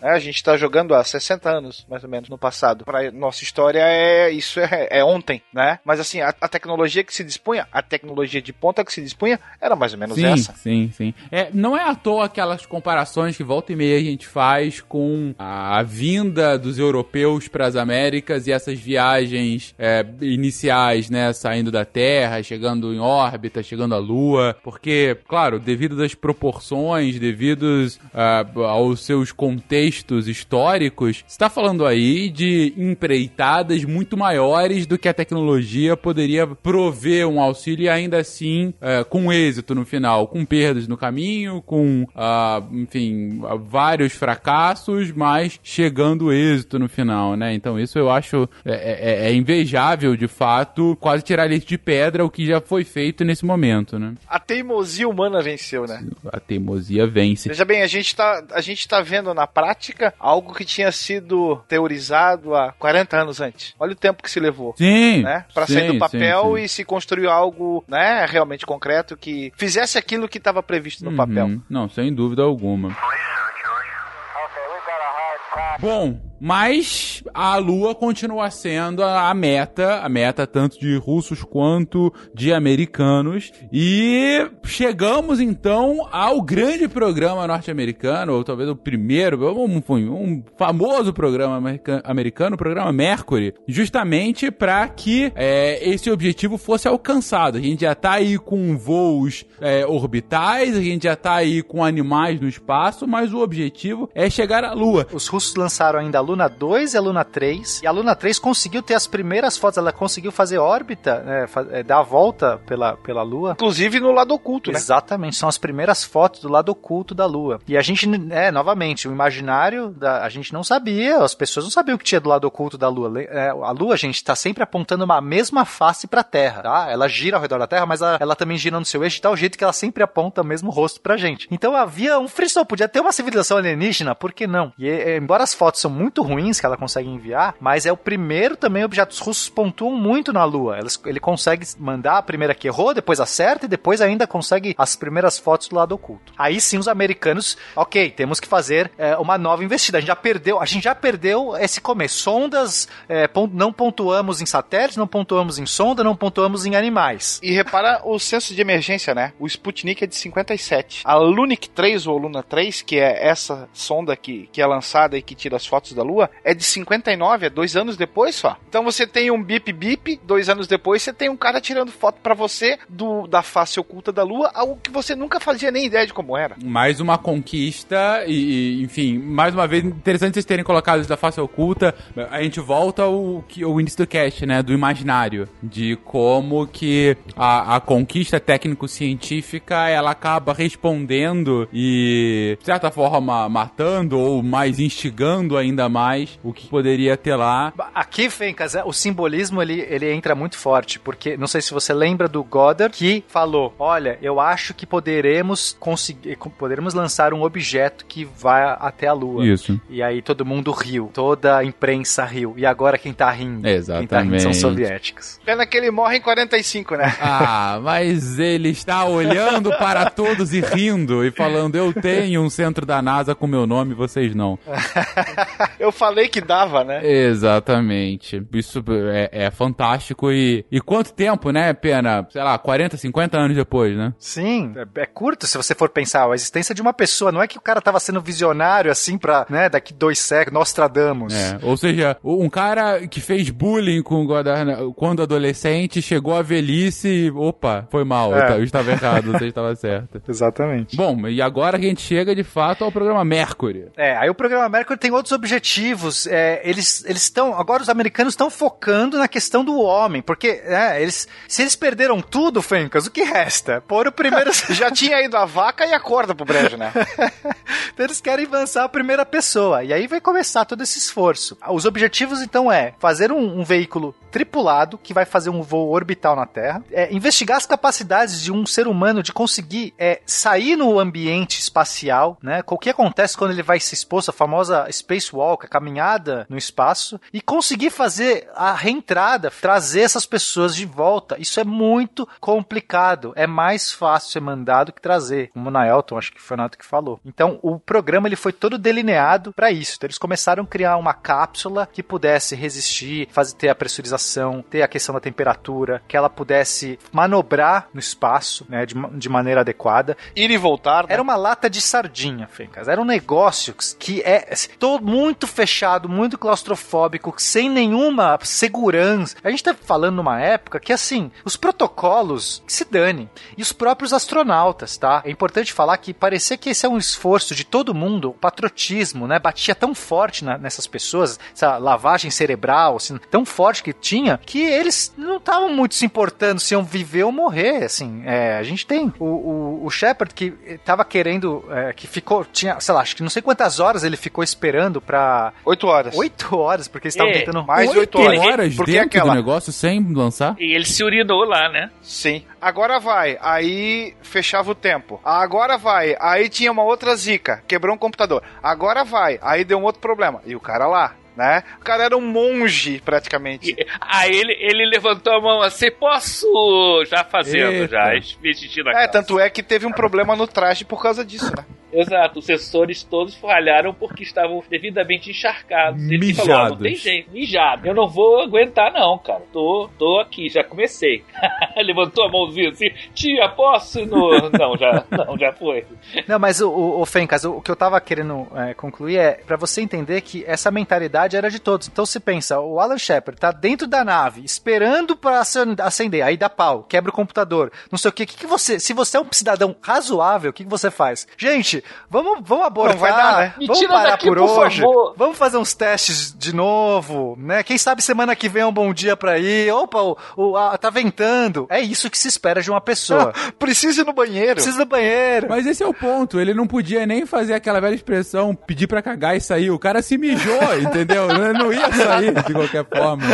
É, a gente está jogando há 60 anos, mais ou menos, no passado. Para nossa história, é isso é, é ontem, né? Mas assim, a, a tecnologia que se dispunha, a tecnologia de ponta que se dispunha, era mais ou menos Sim, essa. sim, sim. É, não é à toa aquelas comparações que volta e meia a gente faz com a vinda dos europeus para as Américas e essas viagens é, iniciais, né, saindo da Terra, chegando em órbita, chegando à Lua, porque, claro, devido às proporções, devido ah, aos seus contextos históricos, está falando aí de empreitadas muito maiores do que a tecnologia poderia prover um auxílio e ainda assim eh, com êxito no final, com perdas no caminho, com, ah, enfim, vários fracassos, mas chegando êxito no final, né? Então isso eu acho é, é- é invejável, de fato, quase tirar de pedra o que já foi feito nesse momento, né? A teimosia humana venceu, né? A teimosia vence. Veja bem, a gente, tá, a gente tá vendo na prática algo que tinha sido teorizado há 40 anos antes. Olha o tempo que se levou. Sim, Né? Pra sim, sair do sim, papel sim. e se construir algo, né, realmente concreto que fizesse aquilo que estava previsto no papel. Uhum. Não, sem dúvida alguma. Bom, mas a Lua continua sendo a meta, a meta tanto de russos quanto de americanos. E chegamos então ao grande programa norte-americano, ou talvez o primeiro, um, um famoso programa america- americano, o programa Mercury, justamente para que é, esse objetivo fosse alcançado. A gente já tá aí com voos é, orbitais, a gente já tá aí com animais no espaço, mas o objetivo é chegar à Lua. Os russos lançaram ainda a Luna 2 e a Luna 3. E a Luna 3 conseguiu ter as primeiras fotos, ela conseguiu fazer órbita, né, é, dar a volta pela, pela Lua. Inclusive no lado oculto, né? Exatamente, são as primeiras fotos do lado oculto da Lua. E a gente, é, novamente, o imaginário, da, a gente não sabia, as pessoas não sabiam o que tinha do lado oculto da Lua. É, a Lua, gente, está sempre apontando uma mesma face para a Terra, tá? Ela gira ao redor da Terra, mas ela, ela também gira no seu eixo de tal jeito que ela sempre aponta o mesmo rosto pra gente. Então havia um frisson, podia ter uma civilização alienígena, por que não? E é, embora as fotos são muito ruins que ela consegue enviar, mas é o primeiro também objeto. Os russos pontuam muito na Lua. Eles- ele consegue mandar a primeira que errou, depois acerta e depois ainda consegue as primeiras fotos do lado oculto. Aí sim os americanos, ok, temos que fazer é, uma nova investida. A gente já perdeu, a gente já perdeu esse começo. Sondas, é, não pontuamos em satélites, não pontuamos em sonda, não pontuamos em animais. E repara o senso de emergência, né? O Sputnik é de 57. A Lunik 3 ou Luna 3, que é essa sonda que, que é lançada e que tira as fotos da Lua, é de 59, é dois anos depois só. Então você tem um bip bip, dois anos depois você tem um cara tirando foto pra você do, da face oculta da Lua, algo que você nunca fazia nem ideia de como era. Mais uma conquista e, e, enfim, mais uma vez, interessante vocês terem colocado isso da face oculta. A gente volta ao, ao início do cast, né, do imaginário, de como que a, a conquista técnico-científica, ela acaba respondendo e, de certa forma, matando ou mais instigando ainda mais o que poderia ter lá. Aqui, Fencas, é, o simbolismo ele, ele entra muito forte, porque não sei se você lembra do Goddard que falou: olha, eu acho que poderemos conseguir, poderemos lançar um objeto que vai até a Lua. Isso. E aí todo mundo riu, toda a imprensa riu. E agora quem tá rindo? Quem tá rindo são Exatamente. soviéticos. Pena que ele morre em 45, né? *laughs* Ah, mas ele está olhando para todos e rindo e falando: Eu tenho um centro da NASA com meu nome, vocês não. *laughs* Eu falei que dava, né? Exatamente. Isso é, é fantástico. E, e quanto tempo, né, Pena? Sei lá, 40, 50 anos depois, né? Sim, é, é curto se você for pensar. A existência de uma pessoa, não é que o cara tava sendo visionário assim pra, né, daqui dois séculos, Nostradamus. É, ou seja, um cara que fez bullying com o Goddard quando adolescente chegou à velhice e, opa, foi mal, É. eu eu estava errado, você estava *laughs* certo. Exatamente. Bom, e agora que a gente chega de fato ao programa Mercury. É, aí o programa Mercury tem outros objetivos. É, eles eles estão agora os americanos estão focando na questão do homem, porque é, eles se eles perderam tudo, Fencas, o que resta? Pôr o primeiro *laughs* Já tinha ido a vaca e a corda pro brejo, né? *laughs* Então eles querem avançar a primeira pessoa. E aí vai começar todo esse esforço. Os objetivos, então, é fazer um, um veículo tripulado que vai fazer um voo orbital na Terra, é, investigar as capacidades de um ser humano de conseguir é, sair no ambiente espacial, né? O que acontece quando ele vai se expor, a famosa spacewalk, caminhada no espaço, e conseguir fazer a reentrada, trazer essas pessoas de volta. Isso é muito complicado. É mais fácil ser mandado que trazer. Como na Elton, acho que foi o Nato que falou. Então, o programa ele foi todo delineado para isso. Então, eles começaram a criar uma cápsula que pudesse resistir, fazer ter a pressurização, ter a questão da temperatura, que ela pudesse manobrar no espaço, né, de, de maneira adequada. Ir e voltar. né? Era uma lata de sardinha, Fencas. Era um negócio que é tô muito fechado, muito claustrofóbico, sem nenhuma segurança. A gente tá falando numa época que, assim, os protocolos se dane. E os próprios astronautas, tá? É importante falar que parecia que esse é um esforço de todo mundo, o patriotismo, né? Batia tão forte na- nessas pessoas, essa lavagem cerebral, assim, tão forte que tinha, que eles não estavam muito se importando se iam viver ou morrer, assim. É, a gente tem o, o, o Shepard que tava querendo, é, que ficou, tinha, sei lá, acho que não sei quantas horas ele ficou esperando pra... Oito horas. Oito horas, porque eles estavam É, tentando... mais Oito oito horas. horas Porque dentro aquela- do negócio sem lançar? E ele se urinou lá, né? Sim. Agora vai. Aí fechava o tempo. Agora vai. Aí tinha uma outra zica. Quebrou um computador. Agora vai. Aí deu um outro problema. E o cara lá, né? O cara era um monge, praticamente. Aí ele, ele levantou a mão assim, posso? Já fazendo, Eita. já, xixi na É, calça. tanto é que teve um problema no traje por causa disso, né? Exato, os sensores todos falharam porque estavam devidamente encharcados. Ele falou, ó, não tem jeito, mijado. Eu não vou aguentar não, cara. Tô, tô aqui, já comecei. *laughs* Levantou a mãozinha assim, tia, posso? ir No... *laughs* Não, já, não, já foi. Não, mas o, o, o Fencas, o, o que eu tava querendo é, concluir é pra você entender que essa mentalidade era de todos. Então se pensa, o Alan Shepard tá dentro da nave, esperando pra acen- acender, aí dá pau, quebra o computador, não sei o que. que, que você, se você é um cidadão razoável, o que, que você faz? Gente, vamos, vamos abortar, Não vai dar, né? Me vamos tira parar daqui, por por hoje, favor. vamos fazer uns testes de novo, né? Quem sabe semana que vem é um bom dia pra ir. Opa, o, o- a- tá ventando. É isso que se espera de uma pessoa. *laughs* Precisa ir no banheiro. Precisa do banheiro. Mas esse é o ponto. Ele não podia nem fazer aquela velha expressão, pedir pra cagar e sair. O cara se mijou, *laughs* entendeu? Não ia sair de qualquer forma.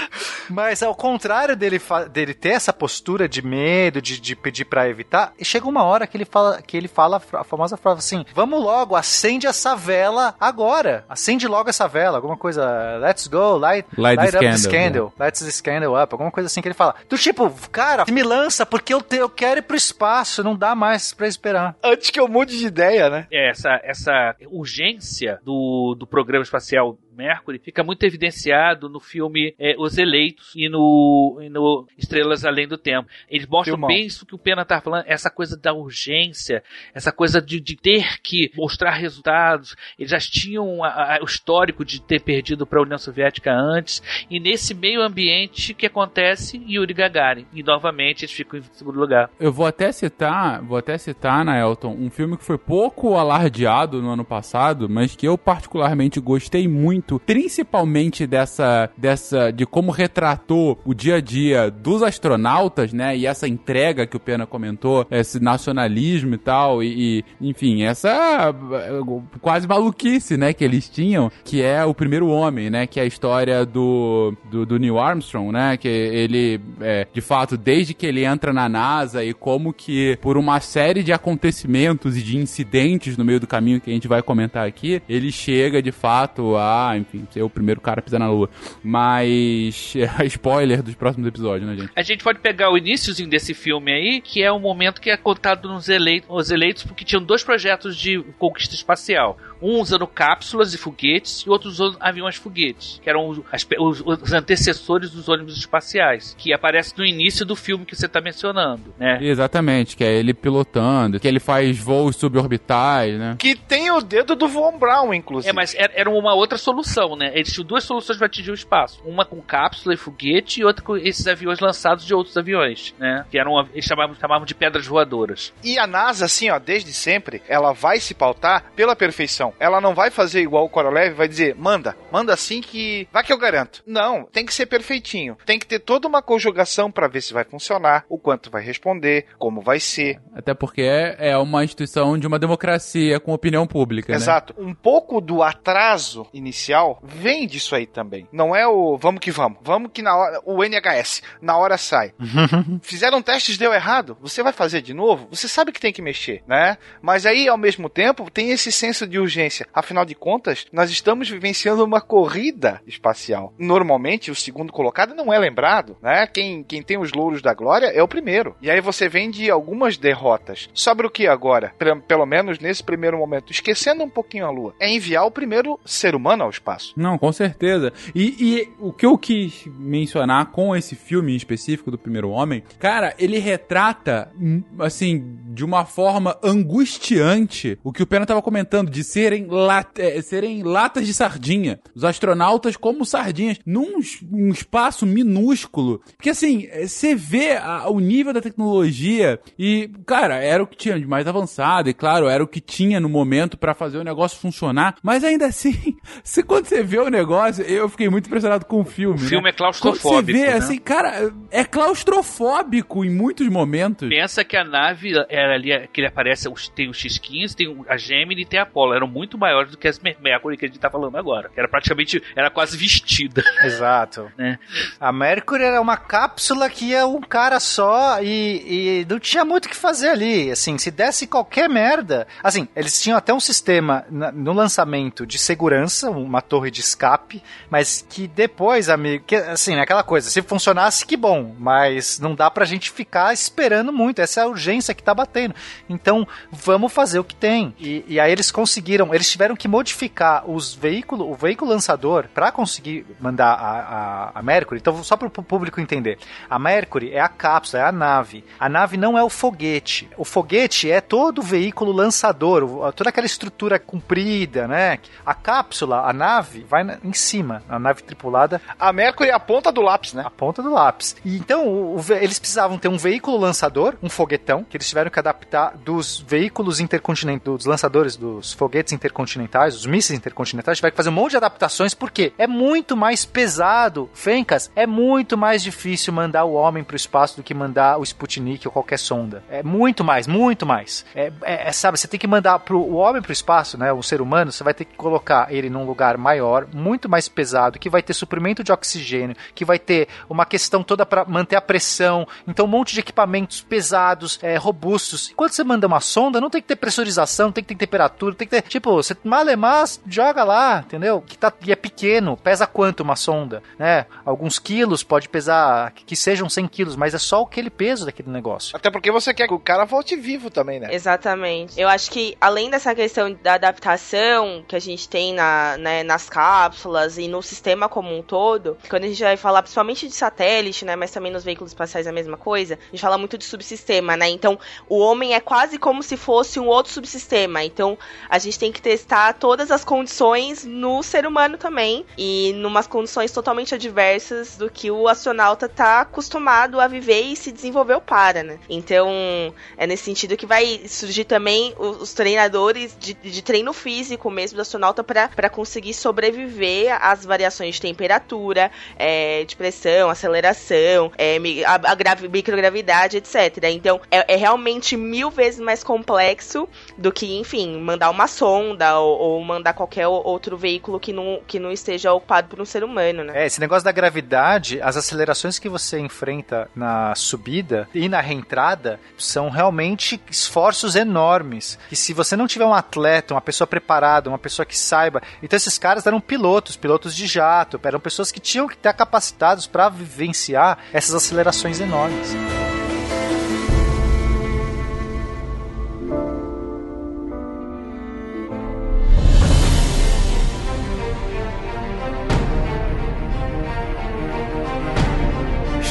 *laughs* Mas ao contrário dele, dele ter essa postura de medo, de, de pedir pra evitar, chega uma hora que ele fala, que ele fala a famosa frase assim: vamos logo, acende essa vela agora. Acende logo essa vela. Alguma coisa, let's go, light, Light the up the scandal, scandal. Light the scandal up. Alguma coisa assim que ele fala. Do tipo, cara, me lança porque eu, te- eu quero ir pro espaço, não dá mais pra esperar. Antes que eu mude de ideia, né? É, essa, essa urgência do, do programa espacial Mercury fica muito evidenciado no filme é, Os Eleitos e no, e no Estrelas Além do Tempo. Eles mostram Filmão. bem isso que o Pena tá falando, essa coisa da urgência, essa coisa de, de ter que mostrar resultados. Eles já tinham a- a- o histórico de ter perdido para a União Soviética antes, e nesse meio ambiente que acontece Yuri Gagarin. E novamente eles ficam em segundo lugar. Eu vou até citar, vou até citar, Naelton, um filme que foi pouco alardeado no ano passado, mas que eu particularmente gostei muito, principalmente dessa, dessa, de como retratou o dia a dia dos astronautas, né, e essa entrega que o Pena comentou, esse nacionalismo e tal, e, e, enfim, essa eh, quase maluquice, né, que eles tinham, que é o primeiro homem, né, que é a história do, do, do Neil Armstrong, né, que ele, é, de fato, desde que ele entra na NASA e como que por uma série de acontecimentos e de incidentes no meio do caminho que a gente vai comentar aqui, ele chega de fato a, enfim, ser o primeiro cara a pisar na Lua. Mas, *laughs* é, spoiler dos próximos episódios, né, gente? A gente pode pegar o iníciozinho desse filme aí, que é um momento que é contado nos eleitos, os eleitos, porque tinham dois projetos de conquista espacial. Um usando cápsulas e foguetes e outros usando aviões foguetes, que eram os, os- os antecessores dos ônibus espaciais, que aparece no início do filme que você está mencionando, né? Exatamente, que é ele pilotando, que ele faz voos suborbitais, né? Que tem o dedo do Von Braun, inclusive. É, mas era era uma outra solução, né? Eles tinham duas soluções para atingir o espaço. Uma com cápsula e foguete e outra com esses aviões lançados de outros aviões, né? Que eram, eles chamavam, chamavam de pedras voadoras. E a NASA, assim, ó, desde sempre, ela vai se pautar pela perfeição. Ela não vai fazer igual o Korolev, vai dizer, manda, manda assim que vai que eu garanto. Não, tem que ser perfeitinho. Tem que ter toda uma conjugação para ver se vai funcionar, o quanto vai responder, como vai ser. Até porque é é uma instituição de uma democracia com opinião pública, né? Exato. Um pouco do atraso inicial vem disso aí também. Não é o vamos que vamos. Vamos que na hora. O NHS, na hora sai. *laughs* Fizeram testes, deu errado. Você vai fazer de novo? Você sabe que tem que mexer, né? Mas aí, ao mesmo tempo, tem esse senso de urgência. Afinal de contas, nós estamos vivenciando uma corrida espacial. Normalmente, o segundo colocado não é lembrado, né? Quem, quem tem os louros da glória é o primeiro. E aí você vem de algumas derrotas. Sobre o que agora? Pelo menos nesse primeiro momento, esquecendo um pouquinho a Lua, é enviar o primeiro ser humano ao espaço. Não, com certeza. E, e o que eu quis mencionar com esse filme em específico do Primeiro Homem, cara, ele retrata, hum, assim, de uma forma angustiante o que o Pena tava comentando, de serem, lat é, serem latas de sardinha. Os astronautas como sardinhas, num um espaço minúsculo. Porque assim, é, você vê a- o nível da tecnologia e, cara, era o que tinha de mais avançado, e claro, era o que tinha no momento pra fazer o negócio funcionar. Mas ainda assim, *laughs* se, quando você vê o negócio, eu fiquei muito impressionado com o filme. O filme né? é claustrofóbico, Quando você vê, né? assim, cara, é claustrofóbico em muitos momentos. Pensa que a nave era ali, que ele aparece, tem os X-15, tem o- a Gemini e tem a Apollo. Eram muito maiores do que as Mer- Mercury que a gente tá falando agora. Era praticamente, era quase vestida. *laughs* Exato. Né? A Mercury era uma cápsula que ia um cara só e, e não tinha muito o que fazer ali. Assim, se desse qualquer merda. Assim, eles tinham até um sistema no lançamento de segurança, uma torre de escape, mas que depois, amigo, que, assim, é aquela coisa, se funcionasse, que bom, mas não dá pra gente ficar esperando muito. Essa é a urgência que tá batendo. Então, vamos fazer o que tem. E, e aí eles conseguiram, eles tiveram que modificar os veículos, o veículo lançador para conseguir mandar a, a, a Mercury. Então, só para o público entender, a Mercury é a cápsula, é a nave. A nave não é o foguete. O foguete é todo o veículo lançador, toda aquela estrutura comprida, né? A cápsula, a nave, vai em cima, a nave tripulada. A Mercury é a ponta do lápis, né? A ponta do lápis. E então, o- o eles precisavam ter um veículo lançador, um foguetão, que eles tiveram que adaptar dos veículos intercontinentais, dos lançadores dos foguetes intercontinentais, os mísseis intercontinentais, tiveram que fazer um monte de adaptações, porque é muito mais pesado, Fencas, é muito mais difícil mandar o homem pro espaço do que mandar o Sputnik ou qualquer sonda. É muito mais, muito mais. É, é- é, sabe, você tem que mandar pro, o homem pro espaço, né, o ser humano, você vai ter que colocar ele num lugar maior, muito mais pesado, que vai ter suprimento de oxigênio, que vai ter uma questão toda para manter a pressão, então um monte de equipamentos pesados, é, robustos. Enquanto você manda uma sonda, não tem que ter pressurização, tem que ter temperatura, tem que ter, tipo, você malemar, joga lá, entendeu? Que tá e é pequeno, pesa quanto uma sonda, né? Alguns quilos pode pesar que sejam 100 quilos, mas é só aquele peso daquele negócio. Até porque você quer que o cara volte vivo também, né? Exatamente. Eu acho que, além dessa questão da adaptação que a gente tem na, né, nas cápsulas e no sistema como um todo, quando a gente vai falar principalmente de satélite, né, mas também nos veículos espaciais é a mesma coisa, a gente fala muito de subsistema, né? Então, o homem é quase como se fosse um outro subsistema. Então, a gente tem que testar todas as condições no ser humano também e numas condições totalmente adversas do que o astronauta tá acostumado a viver e se desenvolveu para, né? Então, é nesse sentido que vai surgir também os, os treinadores de, de treino físico mesmo do astronauta para conseguir sobreviver às variações de temperatura, é, de pressão, aceleração, é, a, a gravi- microgravidade, etc. Então, é, é realmente mil vezes mais complexo do que, enfim, mandar uma sonda ou, ou mandar qualquer outro veículo que não, que não esteja ocupado por um ser humano, né? É, esse negócio da gravidade, as acelerações que você enfrenta na subida e na reentrada são realmente esforços enormes. E se você não tiver um atleta, uma pessoa preparada, uma pessoa que saiba. Então esses caras eram pilotos, pilotos de jato, eram pessoas que tinham que estar capacitados para vivenciar essas acelerações enormes.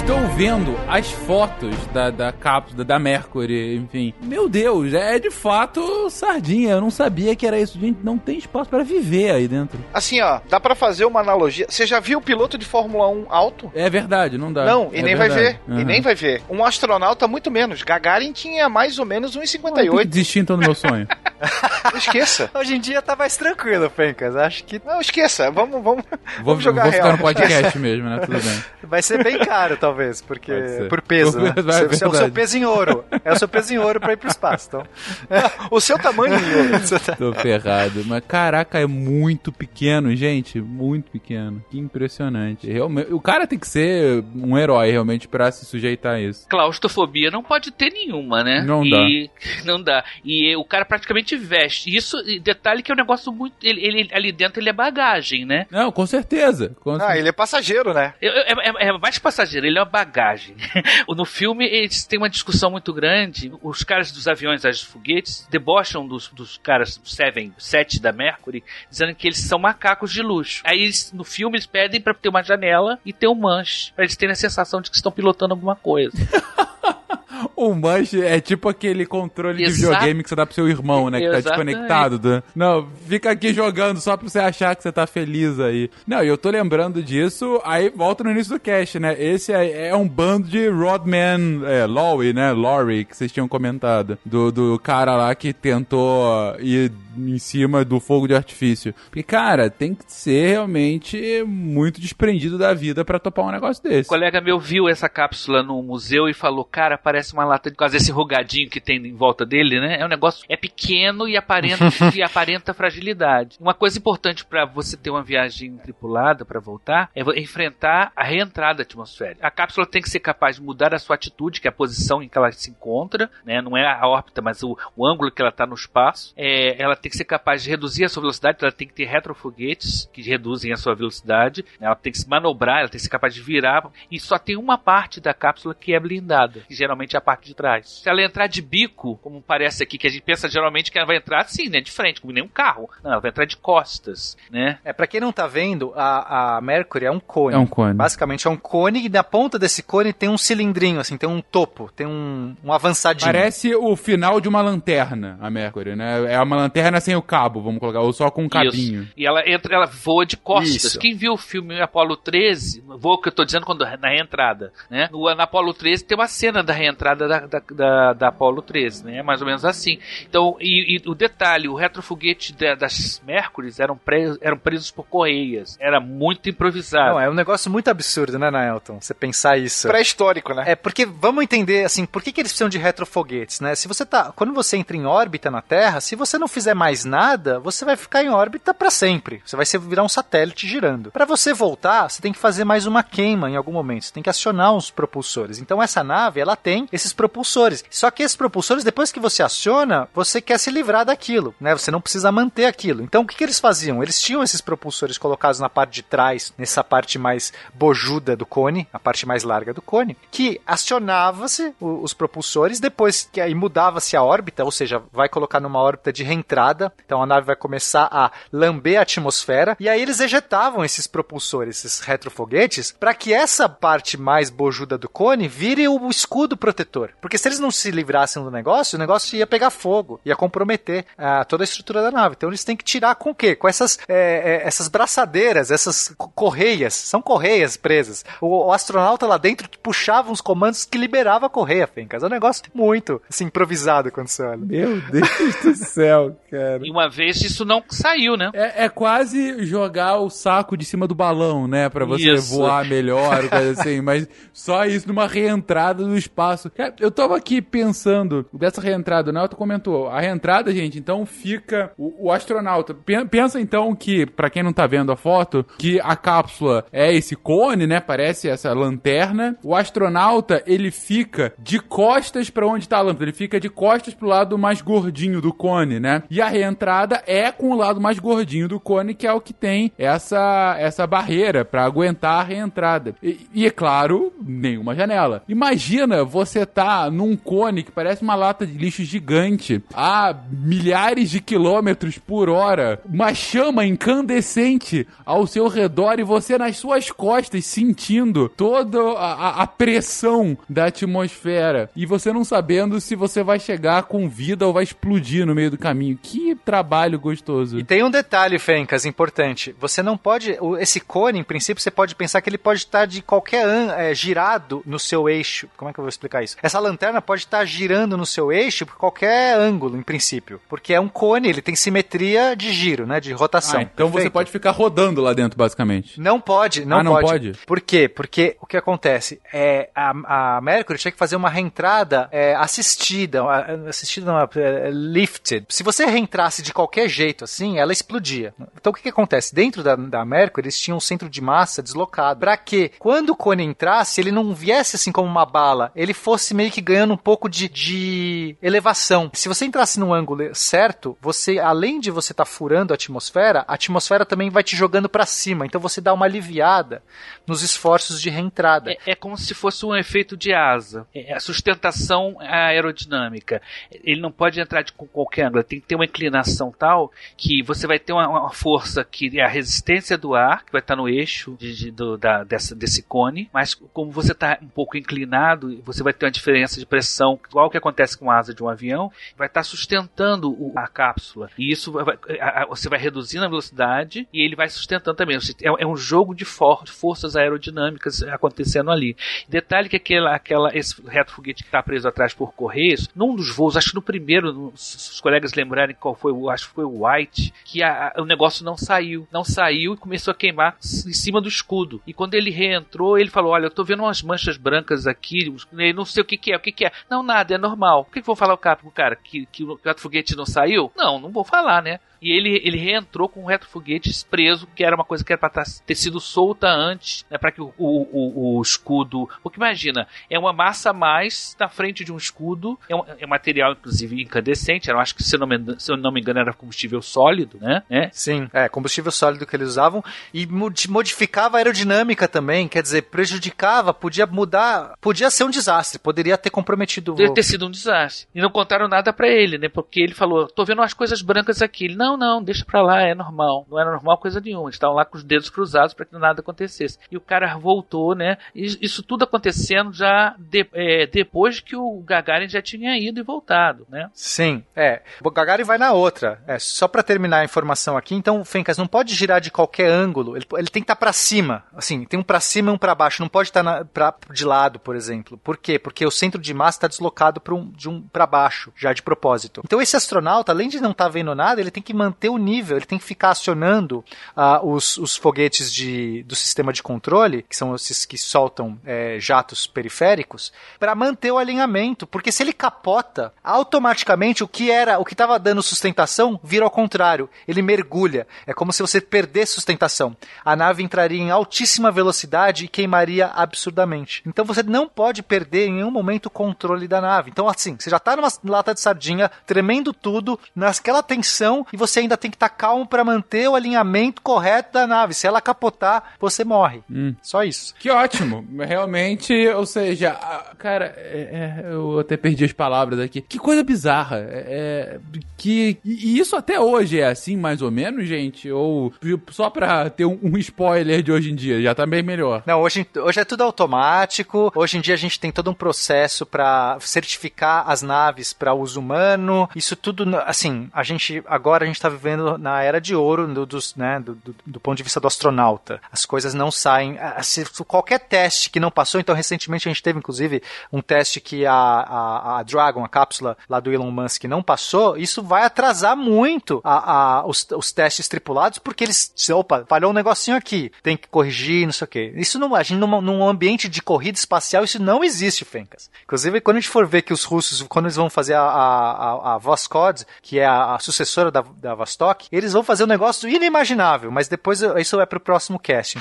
Estou vendo as fotos da, da cápsula, da Mercury, enfim. Meu Deus, é de fato sardinha. Eu não sabia que era isso. Gente, não tem espaço para viver aí dentro. Assim, ó, dá pra fazer uma analogia. Você já viu o piloto de Fórmula 1 alto? É verdade, não dá. Não, e É nem vai ver. verdade. E nem vai ver. Um astronauta, muito menos. Gagarin tinha mais ou menos Eu tenho que 1,58. desistir então do meu sonho. *laughs* Esqueça. *laughs* Hoje em dia tá mais tranquilo, Fencas. Acho que Não, esqueça. Vamos, vamos, Vou, vamos jogar vou real. ficar no podcast *laughs* mesmo, né? Tudo bem. vai ser bem caro, talvez, porque Pode ser. por peso, né? *laughs* Vai, Você- é o seu peso em ouro. É o seu peso em ouro para ir pro espaço, então. *laughs* o seu tamanho, Yuri. *laughs* Tô ferrado. Mas caraca, é muito pequeno, gente. Muito pequeno. Que impressionante. Realmente, o cara tem que ser um herói realmente pra se sujeitar a isso. Claustrofobia não pode ter nenhuma, né? Não e, Não dá. E o cara praticamente veste. Isso, e detalhe que é um negócio muito. Ele, ele- ali dentro ele é bagagem, né? Não, com certeza. Com Ah, ele é passageiro, né? É, é- é mais passageiro, ele é uma bagagem. *laughs* no filme, eles têm uma discussão muito grande. Os caras dos aviões, as foguetes, debocham dos, dos caras do Seven, 7 da Mercury, dizendo que eles são macacos de luxo. Aí eles, no filme eles pedem pra ter uma janela e ter um manche, pra eles terem a sensação de que estão pilotando alguma coisa. *laughs* *laughs* O manche é tipo aquele controle de Exato. videogame que você dá pro seu irmão, né? Que tá Exatamente. desconectado. Do... Não, fica aqui jogando só pra você achar que você tá feliz aí. Não, e eu tô lembrando disso, aí volta no início do cast, né? Esse é, é um bando de Rodman, é, Lowe, né? Laurie, que vocês tinham comentado. Do, do cara lá que tentou ir em cima do fogo de artifício. Porque, cara, tem que ser realmente muito desprendido da vida pra topar um negócio Um desse. colega meu viu essa cápsula no museu e falou: Cara, parece uma lata de. Causa desse rugadinho que tem em volta dele, né? É um negócio. É pequeno e aparenta, *laughs* e aparenta fragilidade. Uma coisa importante pra você ter uma viagem tripulada pra voltar é enfrentar a reentrada atmosférica. A cápsula tem que ser capaz de mudar a sua atitude, que é a posição em que ela se encontra, né? Não é a órbita, mas o, o ângulo que ela está no espaço. É, ela tem que ser capaz de reduzir a sua velocidade, ela tem que ter retrofoguetes que reduzem a sua velocidade. né? Ela tem que se manobrar, ela tem que ser capaz de virar. E só tem uma parte da cápsula que é blindada, que geralmente é a parte de trás. Se ela entrar de bico, como parece aqui, que a gente pensa geralmente que ela vai entrar assim, né? De frente, como nenhum carro. Não, ela vai entrar de costas, né? É, pra quem não tá vendo, a, a Mercury é um cone. É um cone. Basicamente é um cone e na ponta desse cone tem um cilindrinho, assim, tem um topo, tem um, um avançadinho. Parece o final de uma lanterna, a Mercury, né? É uma lanterna sem o cabo, vamos colocar, ou só com um cabinho. Isso. E ela entra, ela voa de costas. Isso. Quem viu o filme Apollo 13, voa que eu tô dizendo quando na reentrada, né? No, na Apollo 13 tem uma cena da reentrada da, da, da, da Apollo 13, né? Mais ou menos assim. Então, e, e o detalhe, o retrofoguete da- das Mercurys eram, presos, eram presos por correias. Era muito improvisado. Não, é um negócio muito absurdo, né, Naelton? Você pensar isso. Pré-histórico, né? É, porque vamos entender, assim, por que, que eles precisam de retrofoguetes, né? Se você tá. Quando você entra em órbita na Terra, se você não fizer mais nada, você vai ficar em órbita pra sempre. Você vai ser, virar um satélite girando. Pra você voltar, você tem que fazer mais uma queima em algum momento. Você tem que acionar uns propulsores. Então essa nave, ela tem esses propulsores. Só que esses propulsores, depois que você aciona, você quer se livrar daquilo, né? Você não precisa manter aquilo. Então o que, que eles faziam? Eles tinham esses propulsores colocados na parte de trás, nessa parte mais bojuda do cone, a parte mais larga do cone, que acionava-se os propulsores, depois que aí mudava-se a órbita, ou seja, vai colocar numa órbita de reentrada, então a nave vai começar a lamber a atmosfera, e aí eles ejetavam esses propulsores, esses retrofoguetes, para que essa parte mais bojuda do cone vire o escudo protetor. Porque se eles não se livrassem do negócio, o negócio ia pegar fogo, ia comprometer ah, toda a estrutura da nave. Então eles têm que tirar com o quê? Com essas, é, é, essas braçadeiras, essas co- correias, são correias presas. O, o astronauta lá dentro puxava uns comandos que liberava a correia, Fencas. É um negócio muito assim, improvisado quando você olha. Meu Deus do céu, cara. E uma vez isso não saiu, né? É, é quase jogar o saco de cima do balão, né? Pra você Isso. voar melhor, coisa assim. Mas só isso numa reentrada do espaço. Cara, eu tava aqui pensando dessa reentrada, né? Tu comentou. A reentrada, gente, então fica o, o astronauta. Pen- Pensa então que, pra quem não tá vendo a foto, que a cápsula é esse cone, né? Parece essa lanterna. O astronauta, ele fica de costas pra onde tá a lâmpada. Ele fica de costas pro lado mais gordinho do cone, né? E a reentrada é com o lado mais gordinho do cone, que é o que tem essa, essa barreira pra aguentar a reentrada. E, e, é claro, nenhuma janela. Imagina você tá num cone que parece uma lata de lixo gigante a milhares de quilômetros por hora, uma chama incandescente ao seu redor e você nas suas costas sentindo toda a- a pressão da atmosfera e você não sabendo se você vai chegar com vida ou vai explodir no meio do caminho. Que trabalho gostoso. E tem um detalhe, Fencas, importante. Você não pode. Esse cone, em princípio, você pode pensar que ele pode estar de qualquer an, é, girado no seu eixo. Como é que eu vou explicar isso? Essa lanterna pode estar girando no seu eixo por qualquer ângulo, em princípio. Porque é um cone, ele tem simetria de giro, né? De rotação. Ah, então você Perfeito? pode ficar rodando lá dentro, basicamente. Não pode, não, Ah, não pode. pode? Por quê? Porque o que acontece? É, a, a Mercury tinha que fazer uma reentrada é, assistida, assistida não, é, lifted. Se você reentrasse de qualquer jeito assim, ela explodia. Então o que, que acontece? Dentro da, da Mercury, eles tinham um centro de massa deslocado. Pra que quando o cone entrasse, ele não viesse assim como uma bala, ele fosse meio que ganhando um pouco de, de elevação. Se você entrasse num ângulo certo, você, além de você estar furando a atmosfera, a atmosfera também vai te jogando pra cima. Então você dá uma aliviada nos esforços de reentrada. É, é como se fosse um efeito de asa. É a sustentação aerodinâmica. Ele não pode entrar de qualquer ângulo. Tem que ter uma inclinação tal que você vai ter uma, uma força que é a resistência do ar, que vai estar no eixo de- de- do- da- dessa- desse cone, mas como você está um pouco inclinado, você vai ter uma diferença de pressão, igual que acontece com a asa de um avião, vai estar sustentando o- a cápsula. E isso vai- a- a- você vai reduzindo a velocidade e ele vai sustentando também. É, é um jogo de for- de forças aerodinâmicas acontecendo ali. Detalhe que aquela, aquela, esse retrofoguete que está preso atrás por correios, num dos voos, acho que no primeiro, se os colegas lembrarem qual foi, acho que foi o White, que a- a- o negócio não saiu. Não saiu e começou a queimar em cima do escudo. E quando ele reentrou, ele falou: Olha, eu tô vendo umas manchas brancas aqui, não sei o que, que é, o que, que é. Não, nada, é normal. Por que, que vou falar o cara, pro cara que, que o retrofoguete não saiu? Não, não vou falar, né? E ele, ele reentrou com um retrofoguete preso, que era uma coisa que era para ter sido solta antes, né, para que o, o, o- o escudo. Porque imagina, é uma massa a mais na frente de um escudo, é um, é um material, inclusive, incandescente. Eu acho que, se eu, não me, engano- se eu não me engano, era combustível sólido, né? né? Sim, é, combustível sólido que eles usavam e modi- modificava a aerodinâmica também, quer dizer, prejudicava, podia mudar, podia ser um desastre, poderia ter comprometido voo. ter sido um desastre. E não contaram nada pra ele, né? Porque ele falou: tô vendo umas coisas brancas aqui. Ele, não, não, deixa pra lá, é normal. Não era normal coisa nenhuma. Eles estavam lá com os dedos cruzados pra que nada acontecesse. E o cara voltou, né? Isso tudo acontecendo já de- é, depois que o Gagarin já tinha ido e voltado, né? Sim, é. O Gagarin vai na outra. É, só pra terminar a informação aqui, então, Fencas, não pode girar de qualquer ângulo. Ele, ele tem que estar pra cima. Assim, tem um pra cima e um pra baixo. Não pode estar pra, de lado, por exemplo. Por quê? Porque o centro de massa está deslocado pra um, de um para baixo, já de propósito. Então, esse astronauta, além de não estar vendo nada, ele tem que manter o nível, ele tem que ficar acionando ah, os, os foguetes de, do sistema de controle, que são esses que soltam é, jatos periféricos, para manter o alinhamento. Porque se ele capota, automaticamente o que era, o que estava dando sustentação, vira ao contrário. Ele mergulha. É como se você perdesse sustentação. A nave entraria em altíssima velocidade e queimaria absurdamente. Então você não pode perder em nenhum momento o controle da nave. Então, assim, você já tá numa lata de sardinha, tremendo tudo, naquela tensão, e você ainda tem que estar calmo para manter o alinhamento correto da nave. Se ela capotar, você morre. Só isso. Que ótimo. *laughs* Realmente, ou seja, a- cara, é- é, eu até perdi as palavras aqui. Que coisa bizarra. É, é, que, e isso até hoje é assim, mais ou menos, gente? Ou só pra ter um, um spoiler de hoje em dia, já tá bem melhor. Não, hoje, hoje é tudo automático. Hoje em dia a gente tem todo um processo para certificar as naves para uso humano. Isso tudo, assim, a gente agora a gente tá vivendo na era de ouro do, dos, né, do, do- do ponto de vista do astronauta. As coisas não saem. Se qualquer teste que não passou, então recentemente a gente teve inclusive um teste que a, a, a Dragon, a cápsula lá do Elon Musk, não passou. Isso vai atrasar muito a, a- os, os testes tripulados, porque eles. Opa, falhou um negocinho aqui, tem que corrigir, não sei o quê. Isso não, a gente, num, num ambiente de corrida espacial, isso não existe, Fencas. Inclusive, quando a gente for ver que os russos, quando eles vão fazer a, a, a, a Voskhod, que é a, a sucessora da, da Vostok, eles vão fazer um negócio inimaginável, mas depois isso é pro próximo casting.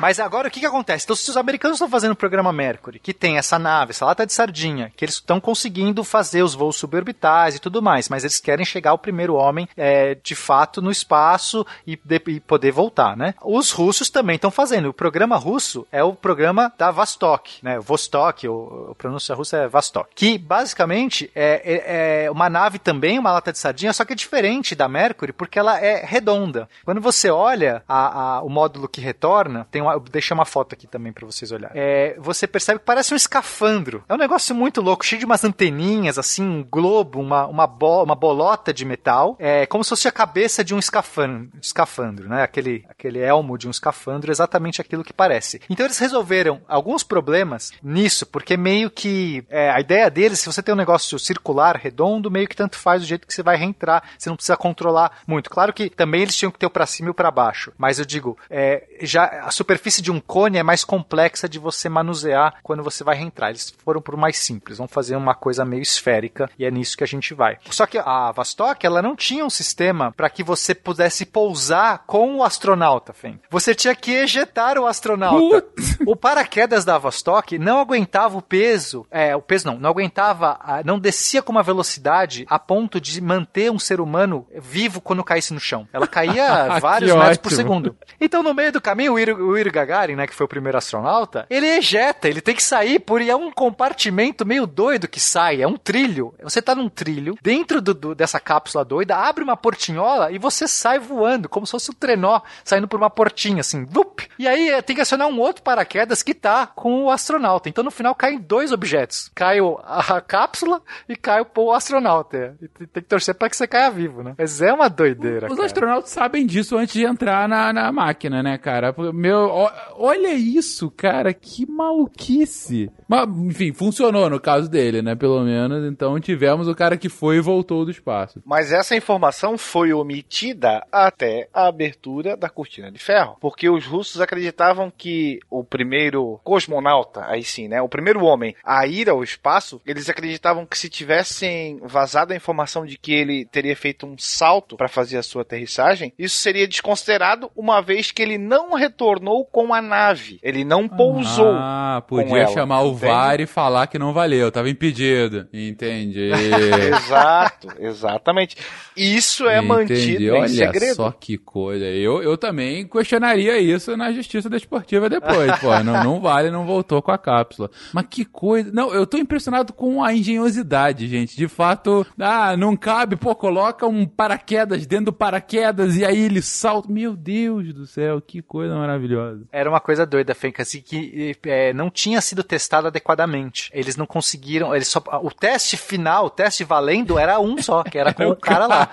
Mas agora o que, que acontece? Então, se os americanos estão fazendo o programa Mercury, que tem essa nave, essa lata de sardinha, que eles estão conseguindo fazer os voos suborbitais e tudo mais, mas eles querem chegar ao primeiro homem é, de fato no espaço e, de- e poder voltar, né? Os russos também estão fazendo. O programa russo é o programa da Vostok, né? Vostok, o, o pronúncia russa é Vostok, que basicamente é, é- é uma nave também, uma lata de sardinha, só que é diferente da Mercury porque ela é redonda. Quando você olha a- a- o módulo que retorna, tem uma, eu deixei uma foto aqui também pra vocês olharem. É, você percebe que parece um escafandro. É um negócio muito louco, cheio de umas anteninhas, assim, um globo, uma, uma, bo- uma bolota de metal. É como se fosse a cabeça de um escafandro, escafandro né? Aquele, aquele elmo de um escafandro, exatamente aquilo que parece. Então eles resolveram alguns problemas nisso, porque meio que é, a ideia deles, se você tem um negócio circular, redondo, meio que tanto faz o jeito que você vai reentrar, você não precisa controlar muito. Claro que também eles tinham que ter o pra cima e o pra baixo, mas eu digo, é, já a superfície de um cone é mais complexa de você manusear quando você vai reentrar. Eles foram por mais simples, vão fazer uma coisa meio esférica e é nisso que a gente vai. Só que a Vostok, ela não tinha um sistema para que você pudesse pousar com o astronauta, Fen. Você tinha que ejetar o astronauta. *laughs* O paraquedas da Vostok não aguentava o peso, é, o peso não, não aguentava, não descia com uma velocidade a ponto de manter um ser humano vivo quando caísse no chão. Ela caía *laughs* Que vários metros por segundo. Então, no meio do caminho, o Yuri, o Yuri Gagarin, né, que foi o primeiro astronauta, ele ejeta, ele tem que sair por é um compartimento meio doido que sai, é um trilho. Você tá num trilho, dentro do, do- dessa cápsula doida, abre uma portinhola e você sai voando, como se fosse um trenó, saindo por uma portinha, assim, vup. E aí eh, tem que acionar um outro paraquedas que tá com o astronauta. Então no final caem dois objetos. Cai o- a, cápsula e cai o, astronauta. E tem que torcer pra que você caia vivo, né? Mas é uma doideira, Os cara. astronautas sabem disso antes de entrar na, na máquina, né, cara? Meu, olha isso, cara, que maluquice. Mas, enfim, funcionou no caso dele, né, pelo menos. Então tivemos o cara que foi e voltou do espaço. Mas essa informação foi omitida até a abertura da cortina de ferro, porque os russos acreditavam que o primeiro cosmonauta, aí sim, né, o primeiro homem a ir ao espaço, eles acreditavam que se tivessem vazado a informação de que ele teria feito um salto para fazer a sua aterrissagem, isso seria desconsiderado uma vez que ele não retornou com a nave, ele não pousou. Ah, podia ela, chamar o entende? VAR e falar que não valeu, tava impedido. Entendi. *laughs* Exato, exatamente. Isso é mantido Entendi. em Olha segredo. só que coisa. Eu, eu também questionaria isso na justiça desportiva depois. Pô, *laughs* não, não vale, não voltou com a cápsula. Mas que coisa. Não, eu tô impressionado com a engenhosidade, gente. De fato, ah, não cabe, pô, coloca um paraquedas dentro do paraquedas e aí ele salta. Meu Deus do céu, que coisa maravilhosa. Era uma coisa doida, Fenca, assim, que é, não tinha sido testado adequadamente. Eles não conseguiram, eles só, o teste final, o teste valendo, era um só, que era *laughs* com o cara lá.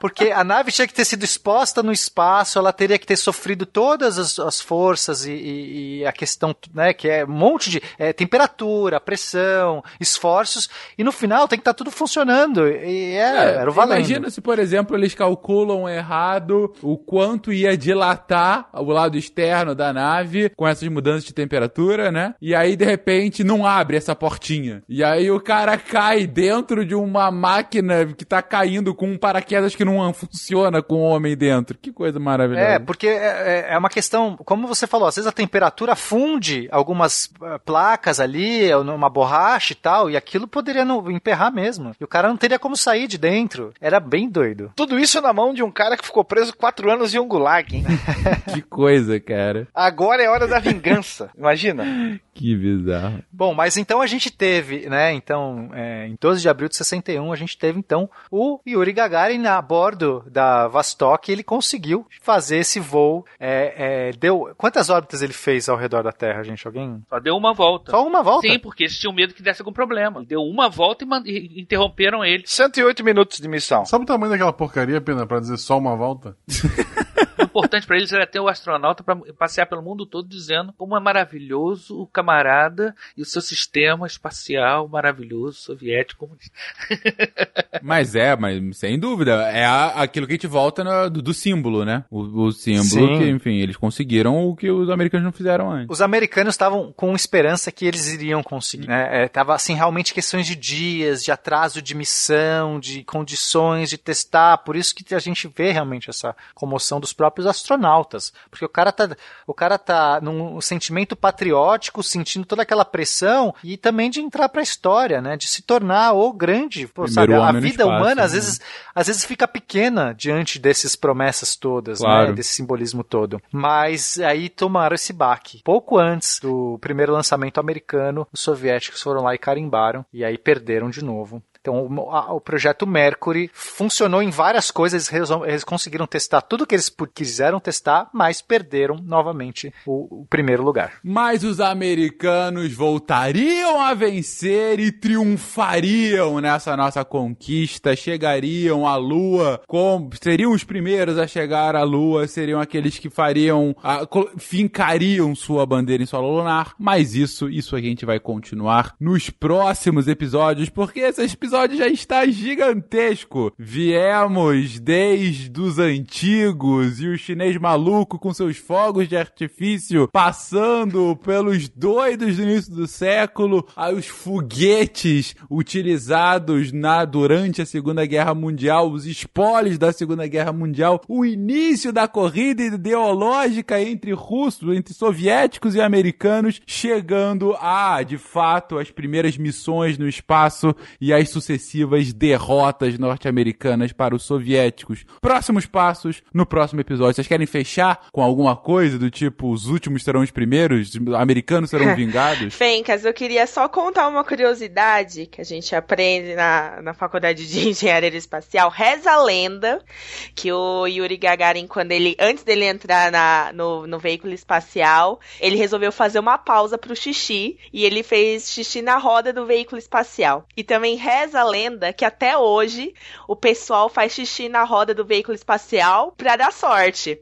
Porque a nave tinha que ter sido exposta no espaço, ela teria que ter sofrido todas as, as forças e, e- e a questão, né, que é um monte de é, temperatura, pressão, esforços, e no final tem que estar tudo funcionando. E era, era o valendo. Imagina se, por exemplo, eles calculam errado o quanto ia dilatar o lado externo da nave com essas mudanças de temperatura, né? E aí, de repente, não abre essa portinha. E aí o cara cai dentro de uma máquina que tá caindo com um paraquedas que não funciona com o homem dentro. Que coisa maravilhosa. É, porque é, é- é uma questão, como você falou, às vezes a temperatura funde algumas eh, placas ali, ou numa borracha e tal, e aquilo poderia não emperrar mesmo. E o cara não teria como sair de dentro. Era bem doido. Tudo isso na mão de um cara que ficou preso quatro anos em um gulag, hein? *laughs* Que coisa, cara. Agora é hora da vingança. *laughs* Imagina. Que bizarro. Bom, mas então a gente teve, né, então, é, em 12 de abril de 61, a gente teve, então, o Yuri Gagarin a bordo da Vostok, ele conseguiu fazer esse voo, é, é, deu, quantas órbitas ele fez ao redor da Terra, gente? Alguém? Só deu uma volta. Só uma volta? Sim, porque eles tinham medo que desse algum problema. Deu uma volta e, e interromperam ele. 108 minutos de missão. Sabe o tamanho daquela porcaria, Pena, pra dizer só uma volta? *laughs* O importante pra eles era ter o astronauta pra passear pelo mundo todo dizendo como é maravilhoso o camarada e o seu sistema espacial maravilhoso soviético comunista. *laughs* Mas é, mas sem dúvida. É a- aquilo que a gente volta no- do, do símbolo, né? O, o símbolo Sim. que, enfim, eles conseguiram o que os americanos não fizeram antes. Os americanos estavam com esperança que eles iriam conseguir. Né? É, tava assim realmente questões de dias, de atraso de missão, de condições de testar. Por isso que a gente vê realmente essa comoção dos próprios astronautas, porque o cara tá, o cara tá num sentimento patriótico, sentindo toda aquela pressão e também de entrar para a história, né? De se tornar o grande, pô, sabe? A vida espaço, humana às né? vezes, às vezes fica pequena diante desses promessas todas, Claro. né? Desse simbolismo todo. Mas aí tomaram esse baque. Pouco antes do primeiro lançamento americano, os soviéticos foram lá e carimbaram, e aí perderam de novo. Então, o, a- o projeto Mercury funcionou em várias coisas, eles, eles conseguiram testar tudo que eles quiseram testar, mas perderam novamente o, o primeiro lugar. Mas os americanos voltariam a vencer e triunfariam nessa nossa conquista, chegariam à Lua, com, seriam os primeiros a chegar à Lua, seriam aqueles que fariam, a- fincariam sua bandeira em solo lunar. Mas isso, isso a gente vai continuar nos próximos episódios, porque esse episódio já está gigantesco. Viemos desde os antigos e o chinês maluco com seus fogos de artifício passando pelos doidos do início do século, aos foguetes utilizados na durante a Segunda Guerra Mundial, os espólios da Segunda Guerra Mundial, o início da corrida ideológica entre russos, entre soviéticos e americanos, chegando a, de fato, as primeiras missões no espaço e as derrotas norte-americanas para os soviéticos. Próximos passos no próximo episódio. Vocês querem fechar com alguma coisa do tipo os últimos serão os primeiros, os americanos serão *laughs* vingados? Fencas, eu queria só contar uma curiosidade que a gente aprende na, na faculdade de *laughs* engenharia espacial. Reza a lenda que o Yuri Gagarin, quando ele, antes dele entrar na, no, no veículo espacial, ele resolveu fazer uma pausa pro xixi e ele fez xixi na roda do veículo espacial. E também reza a lenda que até hoje o pessoal faz xixi na roda do veículo espacial pra dar sorte.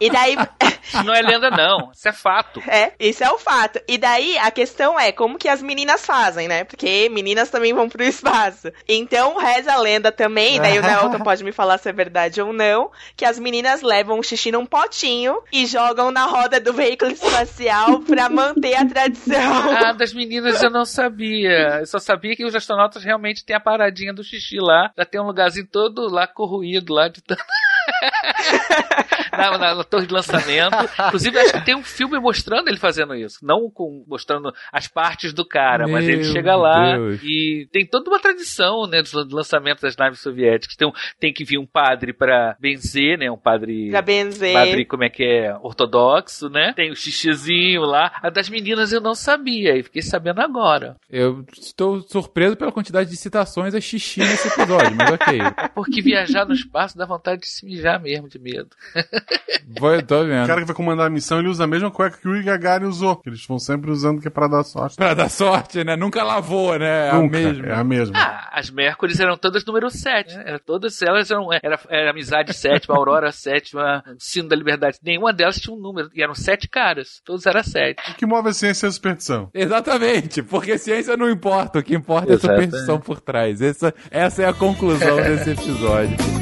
E daí. Isso *laughs* não é lenda, não. Isso é fato. É, isso é o fato. E daí a questão é como que as meninas fazem, né? Porque meninas também vão pro espaço. Então reza a lenda também, daí o Nelton *laughs* pode me falar se é verdade ou não, que as meninas levam o xixi num potinho e jogam na roda do veículo espacial pra manter a tradição. Ah, das meninas eu não sabia. Eu só sabia que os astronautas realmente têm a paradinha do xixi lá. Já tem um lugarzinho todo lá corroído lá de tanto. *laughs* *laughs* na, na, na, torre de lançamento. Inclusive, acho que tem um filme mostrando ele fazendo isso. Não com, mostrando as partes do cara, Meu mas ele chega lá Deus. e tem toda uma tradição, né, do lançamento das naves soviéticas. Tem, um, tem que vir um padre para benzer, né, um padre... Pra benzer. Padre, como é que é, ortodoxo, né? Tem o xixizinho lá. A das meninas eu não sabia e fiquei sabendo agora. Eu estou surpreso pela quantidade de citações a xixi nesse episódio, mas ok. É *laughs* porque viajar no espaço dá vontade de se mijar mesmo, de medo. *laughs* Vou, tô vendo. O cara que vai comandar a missão, ele usa a mesma cueca que o Yuri Gagarin usou. Que eles vão sempre usando que é pra dar sorte. Pra dar sorte, né? Nunca lavou, né? Nunca, a mesma. É a mesma. Ah, as Mercury eram todas número 7. Né? Era, todas elas eram. Era, era Amizade sétima, Aurora sétima, Sino da Liberdade. Nenhuma delas tinha um número. E eram sete caras. Todos eram sete. O que move a ciência é a superstição. Exatamente. Porque ciência não importa. O que importa Exatamente. é a superstição por trás. Essa, essa é a conclusão desse episódio.